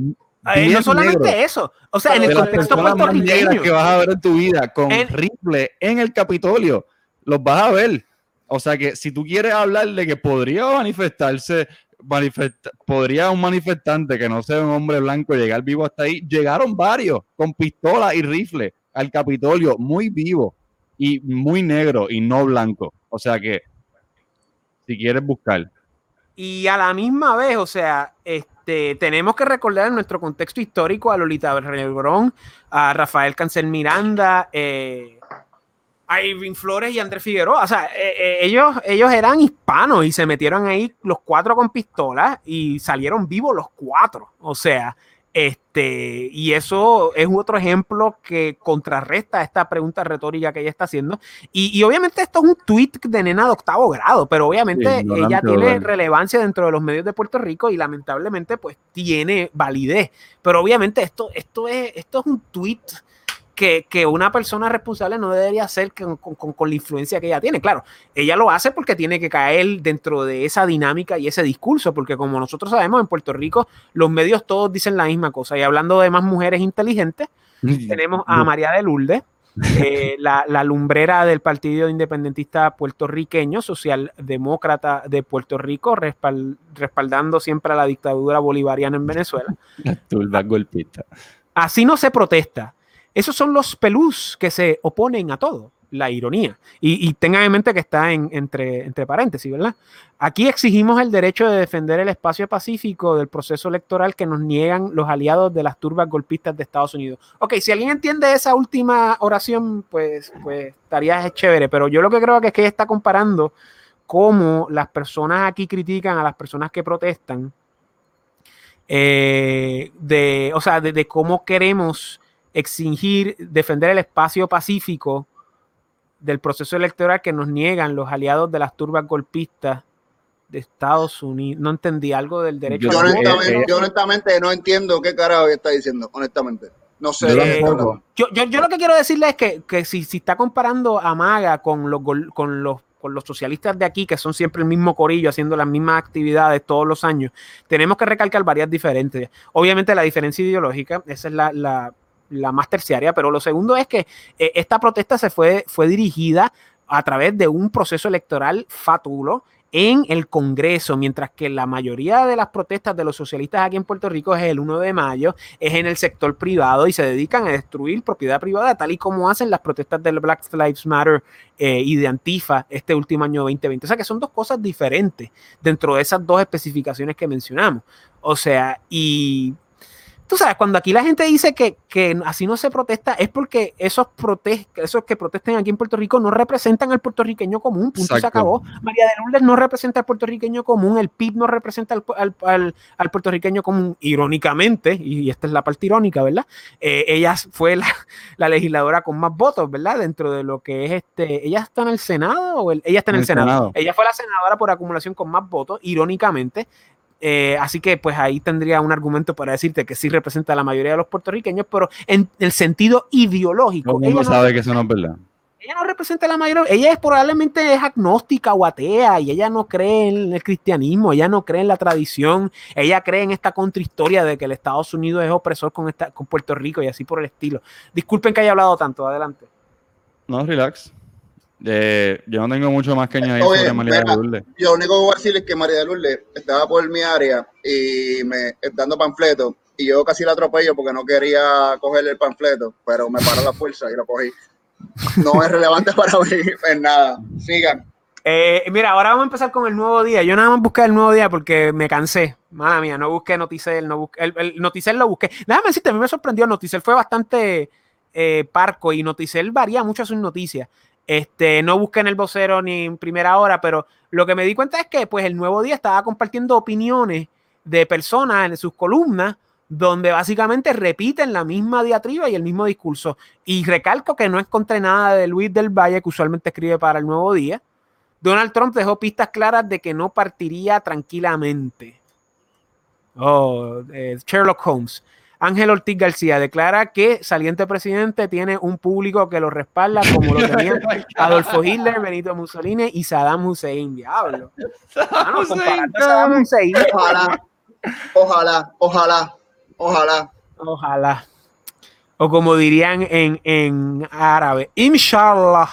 Eh, no solamente negros, eso, o sea, en el contexto puertorriqueño. que vas a ver en tu vida con En- rifle en el Capitolio, los vas a ver. O sea que si tú quieres hablar de que podría manifestarse, manifesta- podría un manifestante que no sea un hombre blanco llegar vivo hasta ahí, llegaron varios con pistola y rifle al Capitolio, muy vivo y muy negro y no blanco. O sea que si quieres buscar, Y a la misma vez, o sea, este, tenemos que recordar en nuestro contexto histórico a Lolita Rebrón, a Rafael Cancel Miranda, eh, a Irving Flores y Andrés Figueroa. O sea, eh, eh, ellos, ellos eran hispanos y se metieron ahí los cuatro con pistolas y salieron vivos los cuatro. O sea, este, y eso es otro ejemplo que contrarresta esta pregunta retórica que ella está haciendo. Y, y obviamente esto es un tweet de nena de octavo grado, pero obviamente Sí, ella tiene relevancia dentro de los medios de Puerto Rico y lamentablemente pues tiene validez. Pero obviamente esto, esto, es, esto es un tweet que, que una persona responsable no debería hacer con, con- la influencia que ella tiene. Claro, ella lo hace porque tiene que caer dentro de esa dinámica y ese discurso, porque como nosotros sabemos, en Puerto Rico los medios todos dicen la misma cosa. Y hablando de más mujeres inteligentes, tenemos a María de Lourdes, eh, la, la lumbrera del Partido Independentista Puertorriqueño, socialdemócrata de Puerto Rico, respal- respaldando siempre a la dictadura bolivariana en Venezuela. Así no se protesta. Esos son los pelús que se oponen a todo, la ironía. Y, y tengan en mente que está en- entre, entre paréntesis, ¿verdad? Aquí exigimos el derecho de defender el espacio pacífico del proceso electoral que nos niegan los aliados de las turbas golpistas de Estados Unidos. Ok, si alguien entiende esa última oración, pues, pues estaría chévere, pero yo lo que creo que es que ella está comparando cómo las personas aquí critican a las personas que protestan, eh, de, o sea, de, de cómo queremos exigir, defender el espacio pacífico del proceso electoral que nos niegan los aliados de las turbas golpistas de Estados Unidos. No entendí algo del derecho Yo honestamente, eh, yo honestamente no entiendo qué carajo está diciendo, honestamente. No sé. Hablando. Yo, yo, yo lo que quiero decirle es que, que si, si está comparando a Maga con los, con, los, con los socialistas de aquí, que son siempre el mismo corillo, haciendo las mismas actividades todos los años, tenemos que recalcar varias diferencias. Obviamente la diferencia ideológica, esa es la, la, la más terciaria, pero lo segundo es que eh, esta protesta se fue, fue dirigida a través de un proceso electoral fatulo en el Congreso, mientras que la mayoría de las protestas de los socialistas aquí en Puerto Rico es el 1 de mayo, es en el sector privado y se dedican a destruir propiedad privada, tal y como hacen las protestas del Black Lives Matter eh, y de Antifa este último año 2020. O sea que son dos cosas diferentes dentro de esas dos especificaciones que mencionamos. O sea, y tú sabes, cuando aquí la gente dice que, que así no se protesta, es porque esos, protest esos que protesten aquí en Puerto Rico no representan al puertorriqueño común, punto se acabó. María de Lourdes no representa al puertorriqueño común, el PIB no representa al, al- al- al puertorriqueño común, irónicamente, y esta es la parte irónica, ¿verdad? Eh, ella fue la, la legisladora con más votos, ¿verdad? Dentro de lo que es este, ella está en el Senado o el- ella está en En el, el Senado. Senado. Ella fue la senadora por acumulación con más votos, irónicamente. Eh, así que pues ahí tendría un argumento para decirte que sí representa a la mayoría de los puertorriqueños, pero en el sentido ideológico, Todo el ella mundo no, sabe que eso no es verdad. ella no representa a la mayoría, ella es probablemente es agnóstica o atea y ella no cree en el cristianismo, ella no cree en la tradición, ella cree en esta contrahistoria de que el Estados Unidos es opresor con, esta, con Puerto Rico y así por el estilo. Disculpen que haya hablado tanto, adelante. No, relax. Eh, yo no tengo mucho más que añadir Oye, sobre María mira, Lourdes. Yo lo único que voy a decir es que María de Lourdes estaba por mi área y me dando panfletos y yo casi la atropello porque no quería coger el panfleto, pero me paró la fuerza y lo cogí. No es relevante para mí en nada. Sigan. Eh, mira, ahora vamos a empezar con el nuevo día. Yo nada más busqué el nuevo día porque me cansé. Mala mía, no busqué Noticel, no busqué, el, el Noticel lo busqué. Nada más decirte, a mí me sorprendió. Noticel fue bastante eh, parco y Noticel varía mucho sus noticias. Este, no busqué en el vocero ni en primera hora, pero lo que me di cuenta es que pues el nuevo día estaba compartiendo opiniones de personas en sus columnas donde básicamente repiten la misma diatriba y el mismo discurso. Y recalco que no encontré nada de Luis del Valle, que usualmente escribe para el nuevo día. Donald Trump dejó pistas claras de que no partiría tranquilamente. Oh, eh, Sherlock Holmes. Ángel Ortiz García declara que saliente presidente tiene un público que lo respalda como lo tenían Adolfo Hitler, Benito Mussolini y Saddam Hussein. Diablo. Mano, Saddam Hussein, Ojalá, ojalá, ojalá, ojalá. ojalá. O como dirían en, en árabe, inshallah.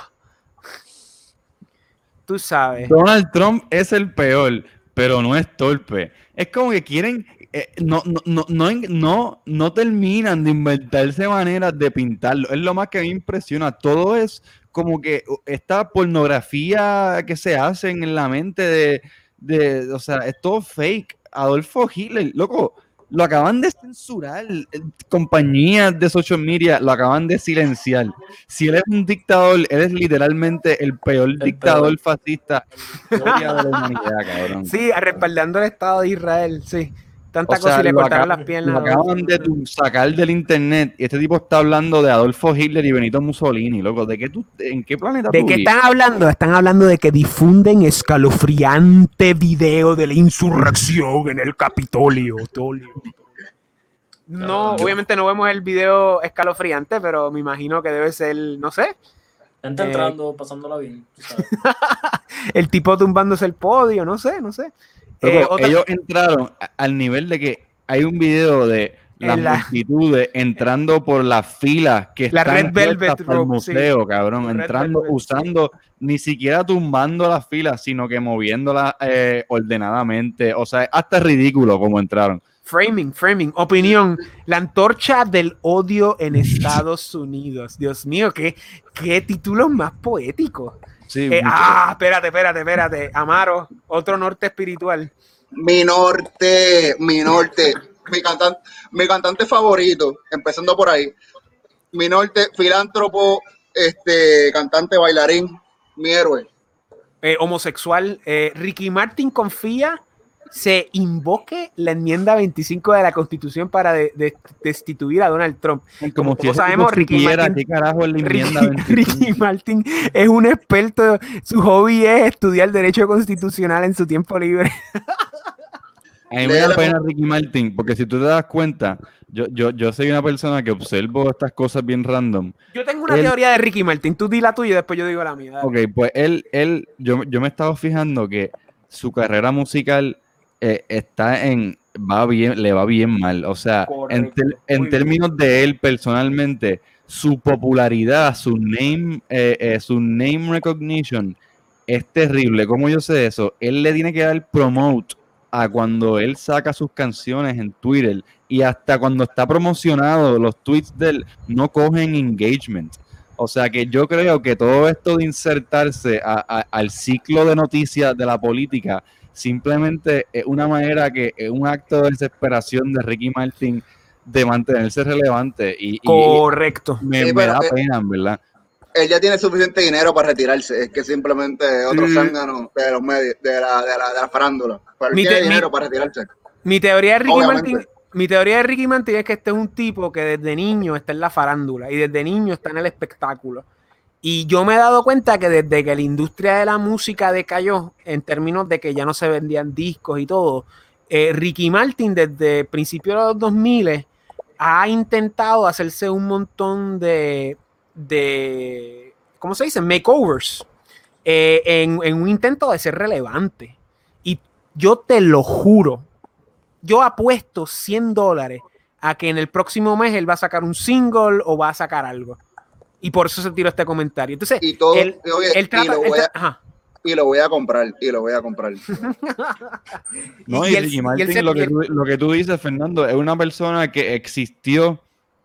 Tú sabes. Donald Trump es el peor, pero no es torpe. Es como que quieren, eh, no, no, no, no, no, no terminan de inventarse maneras de pintarlo. Es lo más que me impresiona. Todo es como que esta pornografía que se hace en la mente de, de o sea, es todo fake. Adolfo Hitler, loco, lo acaban de censurar. eh, Compañías de social media lo acaban de silenciar. Si él es un dictador, él es literalmente el peor dictador fascista de la humanidad, cabrón. Sí, respaldando el Estado de Israel, sí. Tanta O sea, cosa y le cortaron acaban- las piernas. Lo acaban de tu- sacar del internet y este tipo está hablando de Adolfo Hitler y Benito Mussolini, loco. ¿De qué tú, ¿En qué planeta ¿De tú qué vives? están hablando? Están hablando de que difunden escalofriante video de la insurrección en el Capitolio. Tolio. No, obviamente no vemos el video escalofriante, pero me imagino que debe ser, no sé, Gente Eh, entrando, pasándola bien. sabes. el tipo tumbándose el podio, no sé, no sé. Eh, otra- ellos entraron al nivel de que hay un video de las la- multitudes entrando por las filas que La están Red Velvet el sí. museo, cabrón, Red entrando, Velvet, sí. usando, ni siquiera tumbando las filas, sino que moviéndolas eh, ordenadamente, o sea, hasta ridículo como entraron. Framing, framing, opinión. La antorcha del odio en Estados Unidos. Dios mío, qué, qué títulos más poéticos. Sí, Eh, ah, espérate, espérate, espérate. Amaro, otro norte espiritual. Mi norte, mi norte, mi cantante, mi cantante favorito, empezando por ahí. Mi norte, filántropo, este, cantante, bailarín, mi héroe. Eh, homosexual. eh, Ricky Martin confía se invoque la enmienda 25 de la Constitución para de- de- destituir a Donald Trump. como como si sabemos, Ricky Martin- qué carajo es la enmienda Ricky, 25. Ricky Martin es un experto. Su hobby es estudiar derecho constitucional en su tiempo libre. A mí me da pena Ricky Martin, porque si tú te das cuenta, yo, yo, yo soy una persona que observo estas cosas bien random. Yo tengo una Él- teoría de Ricky Martin. Tú di la tuya y después yo digo la mía. dale. Ok, pues él, él, yo, yo me he estado fijando que su carrera musical eh, está en, va bien, le va bien mal. O sea, en, Correcto, en términos de él personalmente, su popularidad, su name, eh, eh, su name recognition es terrible. ¿Cómo yo sé eso? Él le tiene que dar promote a cuando él saca sus canciones en Twitter y hasta cuando está promocionado, los tweets de él no cogen engagement. O sea que yo creo que todo esto de insertarse a- a- al ciclo de noticias de la política simplemente es una manera que es un acto de desesperación de Ricky Martin de mantenerse relevante y, y Correcto. me, Sí, me da eh, pena, en verdad. Él ya tiene suficiente dinero para retirarse, es que simplemente otro Mm. zángano de los medios, de la, de la, de la farándula. Pero él Mi tiene te- mi- dinero para retirarse. Mi teoría de Ricky Obviamente. Martin, mi teoría de Ricky Martin es que este es un tipo que desde niño está en la farándula y desde niño está en el espectáculo. Y yo me he dado cuenta que desde que la industria de la música decayó, en términos de que ya no se vendían discos y todo, eh, Ricky Martin desde principios de los 2000 ha intentado hacerse un montón de, de ¿cómo se dice? Makeovers eh, en, en un intento de ser relevante. Y yo te lo juro, yo apuesto 100 dólares a que en el próximo mes él va a sacar un single o va a sacar algo. Y por eso se tiró este comentario. Entonces, Y todo, él, y, oye, él y lo voy a, tra- ajá. y lo voy a comprar, y lo voy a comprar. No, y y, Ricky y lo, que tú, lo que tú dices, Fernando, es una persona que existió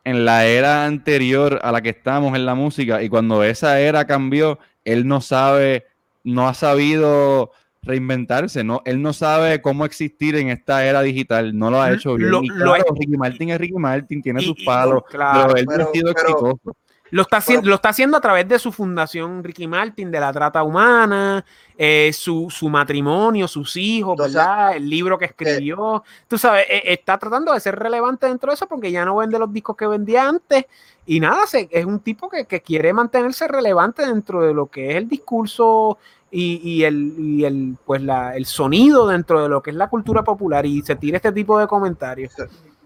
en la era anterior a la que estamos en la música y cuando esa era cambió, él no sabe, no ha sabido reinventarse, no, él no sabe cómo existir en esta era digital, no lo ha hecho bien. Lo- y lo claro, Ricky Martin es Ricky Martin, tiene Y- sus y- palos, claro, pero él pero- ha sido pero- exitoso. Lo está, haciendo, lo está haciendo a través de su fundación Ricky Martin, de la trata humana, eh, su, su matrimonio, sus hijos, Entonces, ¿verdad? El libro que escribió. Tú sabes, eh, está tratando de ser relevante dentro de eso porque ya no vende los discos que vendía antes. Y nada, se- es un tipo que, que quiere mantenerse relevante dentro de lo que es el discurso y, y el, y el, pues la, el sonido dentro de lo que es la cultura popular. Y se tira este tipo de comentarios.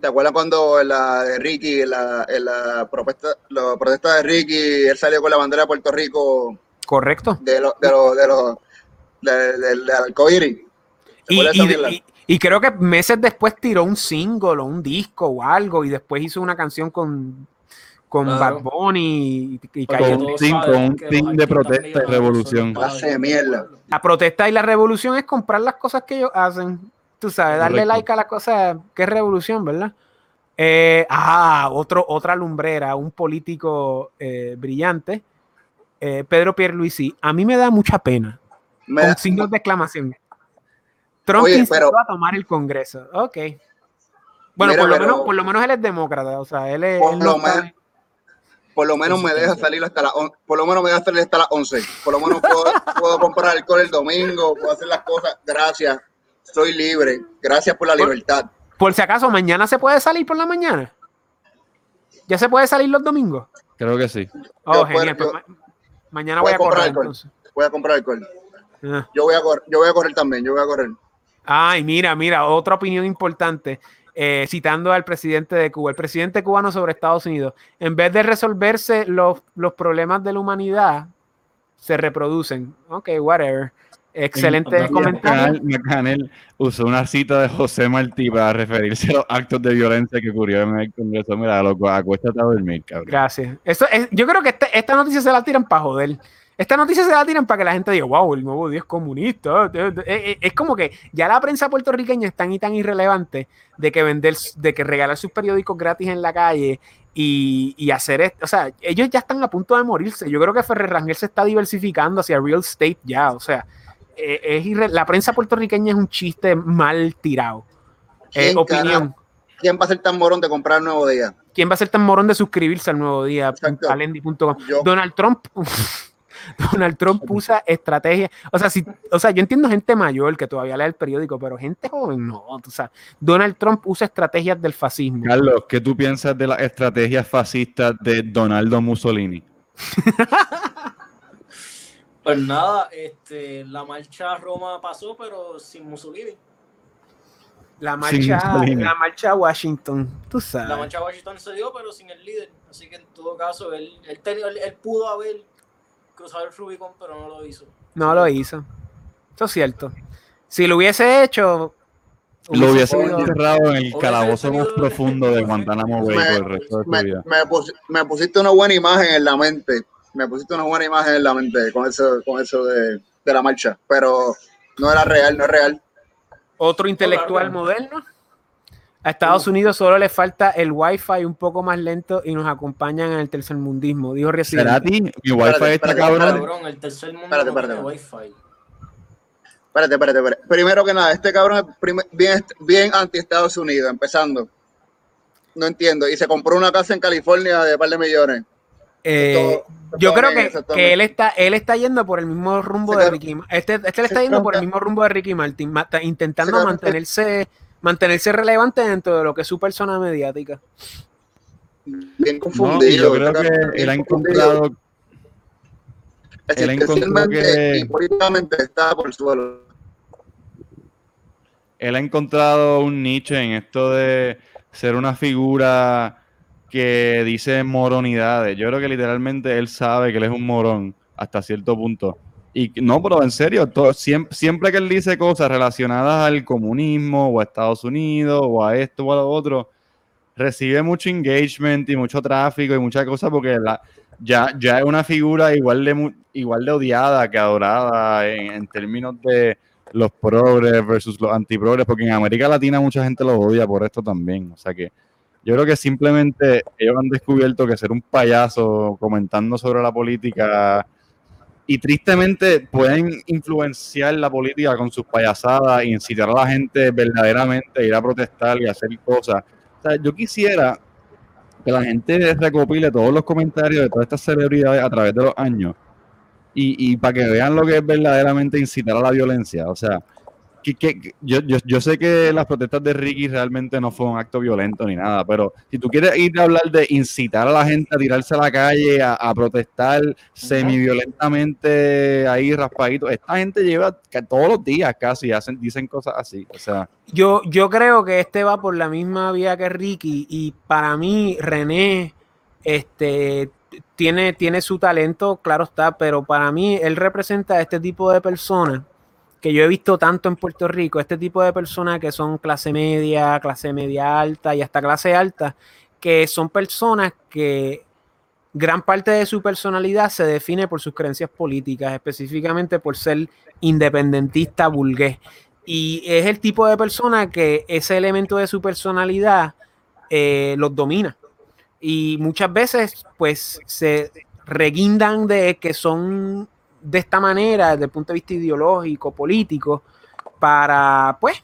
¿Te acuerdas cuando en la de Ricky, en la, en la propuesta, la protesta de Ricky, él salió con la bandera de Puerto Rico ¿Correcto? de los de los de los de- acuerdas de y- y- y creo que meses después tiró un single o un disco o algo y después hizo una canción con, con Claro. Bad Bunny y, cayó. Con un team- de protesta y revolución. de. La protesta y la revolución es comprar las cosas que ellos hacen. Tú sabes, darle Correcto. like a las cosas que es revolución, ¿verdad? Eh, ah, otro, otra lumbrera, un político eh, brillante, eh, Pedro Pierluisi. A mí me da mucha pena. Me con da- signos de exclamación. Trump Oye, pero- a tomar el Congreso. Ok. Bueno, Mira, por, lo pero- menos, por lo menos él es demócrata. O sea, él es. Por él no lo menos- por lo menos me deja salir hasta las on- por lo menos me deja salir hasta las 11. Por lo menos puedo, puedo comprar alcohol el domingo, puedo hacer las cosas. Gracias. Soy libre. Gracias por la Por- libertad. Por si acaso, mañana se puede salir por la mañana. ¿Ya se puede salir los domingos? Creo que sí. Oh, Yo genial. puedo- pues ma- mañana voy a comprar correr alcohol. entonces. Voy a comprar alcohol. Ah. Yo voy a correr, yo voy a correr también, yo voy a correr. Ay, mira, mira, otra opinión importante. eh, citando al presidente de Cuba, el presidente cubano sobre Estados Unidos, en vez de resolverse los, los problemas de la humanidad, se reproducen. Ok, whatever. Excelente comentario. McCannell, usó una cita de José Martí para referirse a los actos de violencia que ocurrieron en el Congreso. Mira, loco, acuéstate a dormir, cabrón. Gracias. Eso es, yo creo que este- esta noticia se la tiran para joder. Esta noticia se la tiran para que la gente diga, wow, el nuevo Dios comunista. Eh, eh, Es como que ya la prensa puertorriqueña es tan y tan irrelevante de que vender, de que regalar sus periódicos gratis en la calle y, y hacer esto. O sea, ellos ya están a punto de morirse. Yo creo que Ferrer Rangel se está diversificando hacia real estate ya. O sea, eh, es irre- la prensa puertorriqueña es un chiste mal tirado. Eh, ¿Quién, opinión. ¿Quién va a ser tan morón de comprar el nuevo día? ¿Quién va a ser tan morón de suscribirse al nuevo día? Donald Trump. Donald Trump usa estrategia. O sea, si, o sea, yo entiendo gente mayor que todavía lee el periódico, pero gente joven no. O sea, Donald Trump usa estrategias del fascismo. Carlos, ¿qué tú piensas de las estrategias fascistas de Donaldo Mussolini? Pues nada, este, la marcha a Roma pasó, pero sin Mussolini. La marcha, Mussolini. la marcha a Washington, tú La sabes. marcha a Washington se dio, pero sin el líder. Así que en todo caso, él, él, tenía- él- él pudo haber cruzado el Rubicon, pero no lo hizo. No lo hizo. Eso es cierto. Si lo hubiese hecho, Lo hubiese sido- encerrado en el calabozo más profundo de Guantánamo Bay por el resto de su Me, vida. me pus- me pusiste una buena imagen en la mente. Me pusiste una buena imagen en la mente con eso, con eso de, de la marcha. Pero no era real, no es real. otro intelectual moderno. A Estados Unidos solo le falta el Wi-Fi un poco más lento y nos acompañan en el tercermundismo, dijo Residente. Cerati, mi wifi Espérate, está espérate, cabrón. el tercer mundo Espérate, no espérate. tiene wifi. Espérate, espérate, espérate. Primero que nada, este cabrón es bien, bien anti Estados Unidos, empezando. No entiendo. Y se compró una casa en California de un par de millones. Eh, Todo- yo creo que, que él está él está yendo por el mismo rumbo Sí, de. Ricky este, este le está yendo por el mismo rumbo de Ricky Martin ma- ta- intentando mantenerse mantenerse relevante dentro de lo que es su persona mediática Bien confundido. yo creo que él ha encontrado, él encontró Existencialmente que- y políticamente está por el suelo. él ha encontrado un nicho en esto de ser una figura que dice moronidades. Yo creo que literalmente él sabe que él es un morón hasta cierto punto. Y no, pero en serio, todo- siempre, siempre que él dice cosas relacionadas al comunismo o a Estados Unidos o a esto o a lo otro, recibe mucho engagement y mucho tráfico y muchas cosas porque la, ya, ya es una figura igual de, igual de odiada que adorada en, en términos de los progres versus los antiprogres, porque en América Latina mucha gente los odia por esto también. O sea que yo creo que simplemente ellos han descubierto que ser un payaso comentando sobre la política y tristemente pueden influenciar la política con sus payasadas e incitar a la gente verdaderamente a ir a protestar y hacer cosas. O sea, yo quisiera que la gente recopile todos los comentarios de todas estas celebridades a través de los años y, y para que vean lo que es verdaderamente incitar a la violencia. O sea, yo, sé que las protestas de Ricky realmente no fue un acto violento ni nada, pero si tú quieres ir a hablar de incitar a la gente a tirarse a la calle, a, protestar semi-violentamente ahí raspadito, esta gente lleva todos los días casi, hacen, dicen cosas así. Yo creo que este va por la misma vía que Ricky y para mí René este tiene tiene su talento claro está pero para mí él representa a este tipo de personas que yo he visto tanto en Puerto Rico, este tipo de personas que son clase media, clase media alta y hasta clase alta, que son personas que gran parte de su personalidad se define por sus creencias políticas, específicamente por ser independentista burgués. Y es el tipo de persona que ese elemento de su personalidad eh, los domina. Y muchas veces, pues, se reguindan de que son de esta manera, desde el punto de vista ideológico, político, para, pues,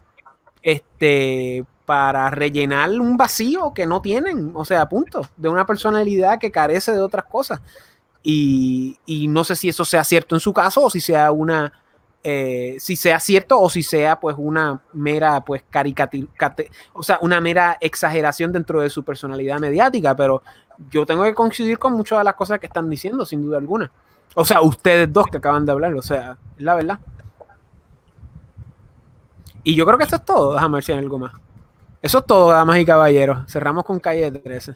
este, para rellenar un vacío que no tienen, o sea, punto, de una personalidad que carece de otras cosas. Y, y no sé si eso sea cierto en su caso o si sea una, eh, si sea cierto o si sea pues una mera pues caricatura, o sea, una mera exageración dentro de su personalidad mediática, pero yo tengo que coincidir con muchas de las cosas que están diciendo, sin duda alguna. O sea, ustedes dos que acaban de hablar, o sea, es la verdad. Y yo creo que eso es todo. Déjame ver si hay algo más. Eso es todo, damas y caballeros. Cerramos con calle 13.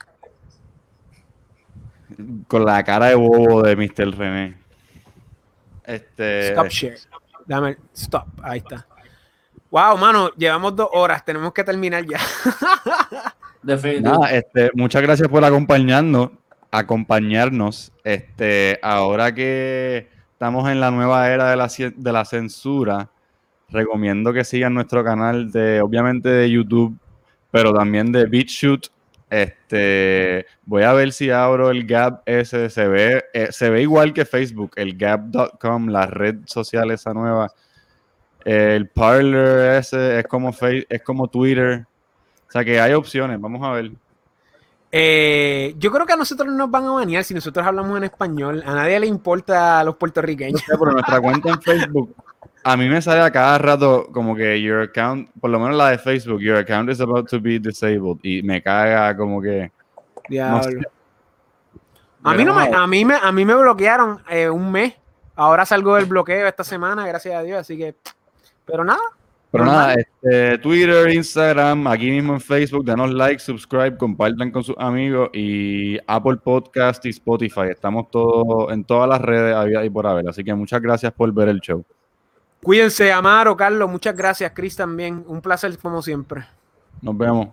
con la cara de bobo de Mr. René. Este, Stop share. Dame, stop. Ahí está. Wow, mano, llevamos dos horas. Tenemos que terminar ya. Definitivo. Nada, este, muchas gracias por acompañarnos, acompañarnos. Este, ahora que estamos en la nueva era de la, de la censura, recomiendo que sigan nuestro canal de, obviamente, de YouTube, pero también de BitChute. Este, voy a ver si abro el Gap ese, se ve, eh, se ve igual que Facebook, el Gap.com, la red social esa nueva. El Parler ese es como, Face- es como Twitter. O sea que hay opciones, vamos a ver. Eh, yo creo que a nosotros no nos van a banear si nosotros hablamos en español. A nadie le importa a los No puertorriqueños. sé, pero nuestra cuenta en Facebook, a mí me sale a cada rato como que your account, por lo menos la de Facebook, your account is about to be disabled. Y me caga como que. No sé. Diablo. A mí, no me, a, mí me, a mí me bloquearon eh, un mes. Ahora salgo del bloqueo esta semana, gracias a Dios. Así que, pero nada. Pero nada, este, Twitter, Instagram, aquí mismo en Facebook, denos like, subscribe, compartan con sus amigos y Apple Podcast y Spotify. Estamos todos en todas las redes había y por haber. Así que muchas gracias por ver el show. Cuídense, Amaro, Carlos. Muchas gracias, Chris también. Un placer como siempre. Nos vemos.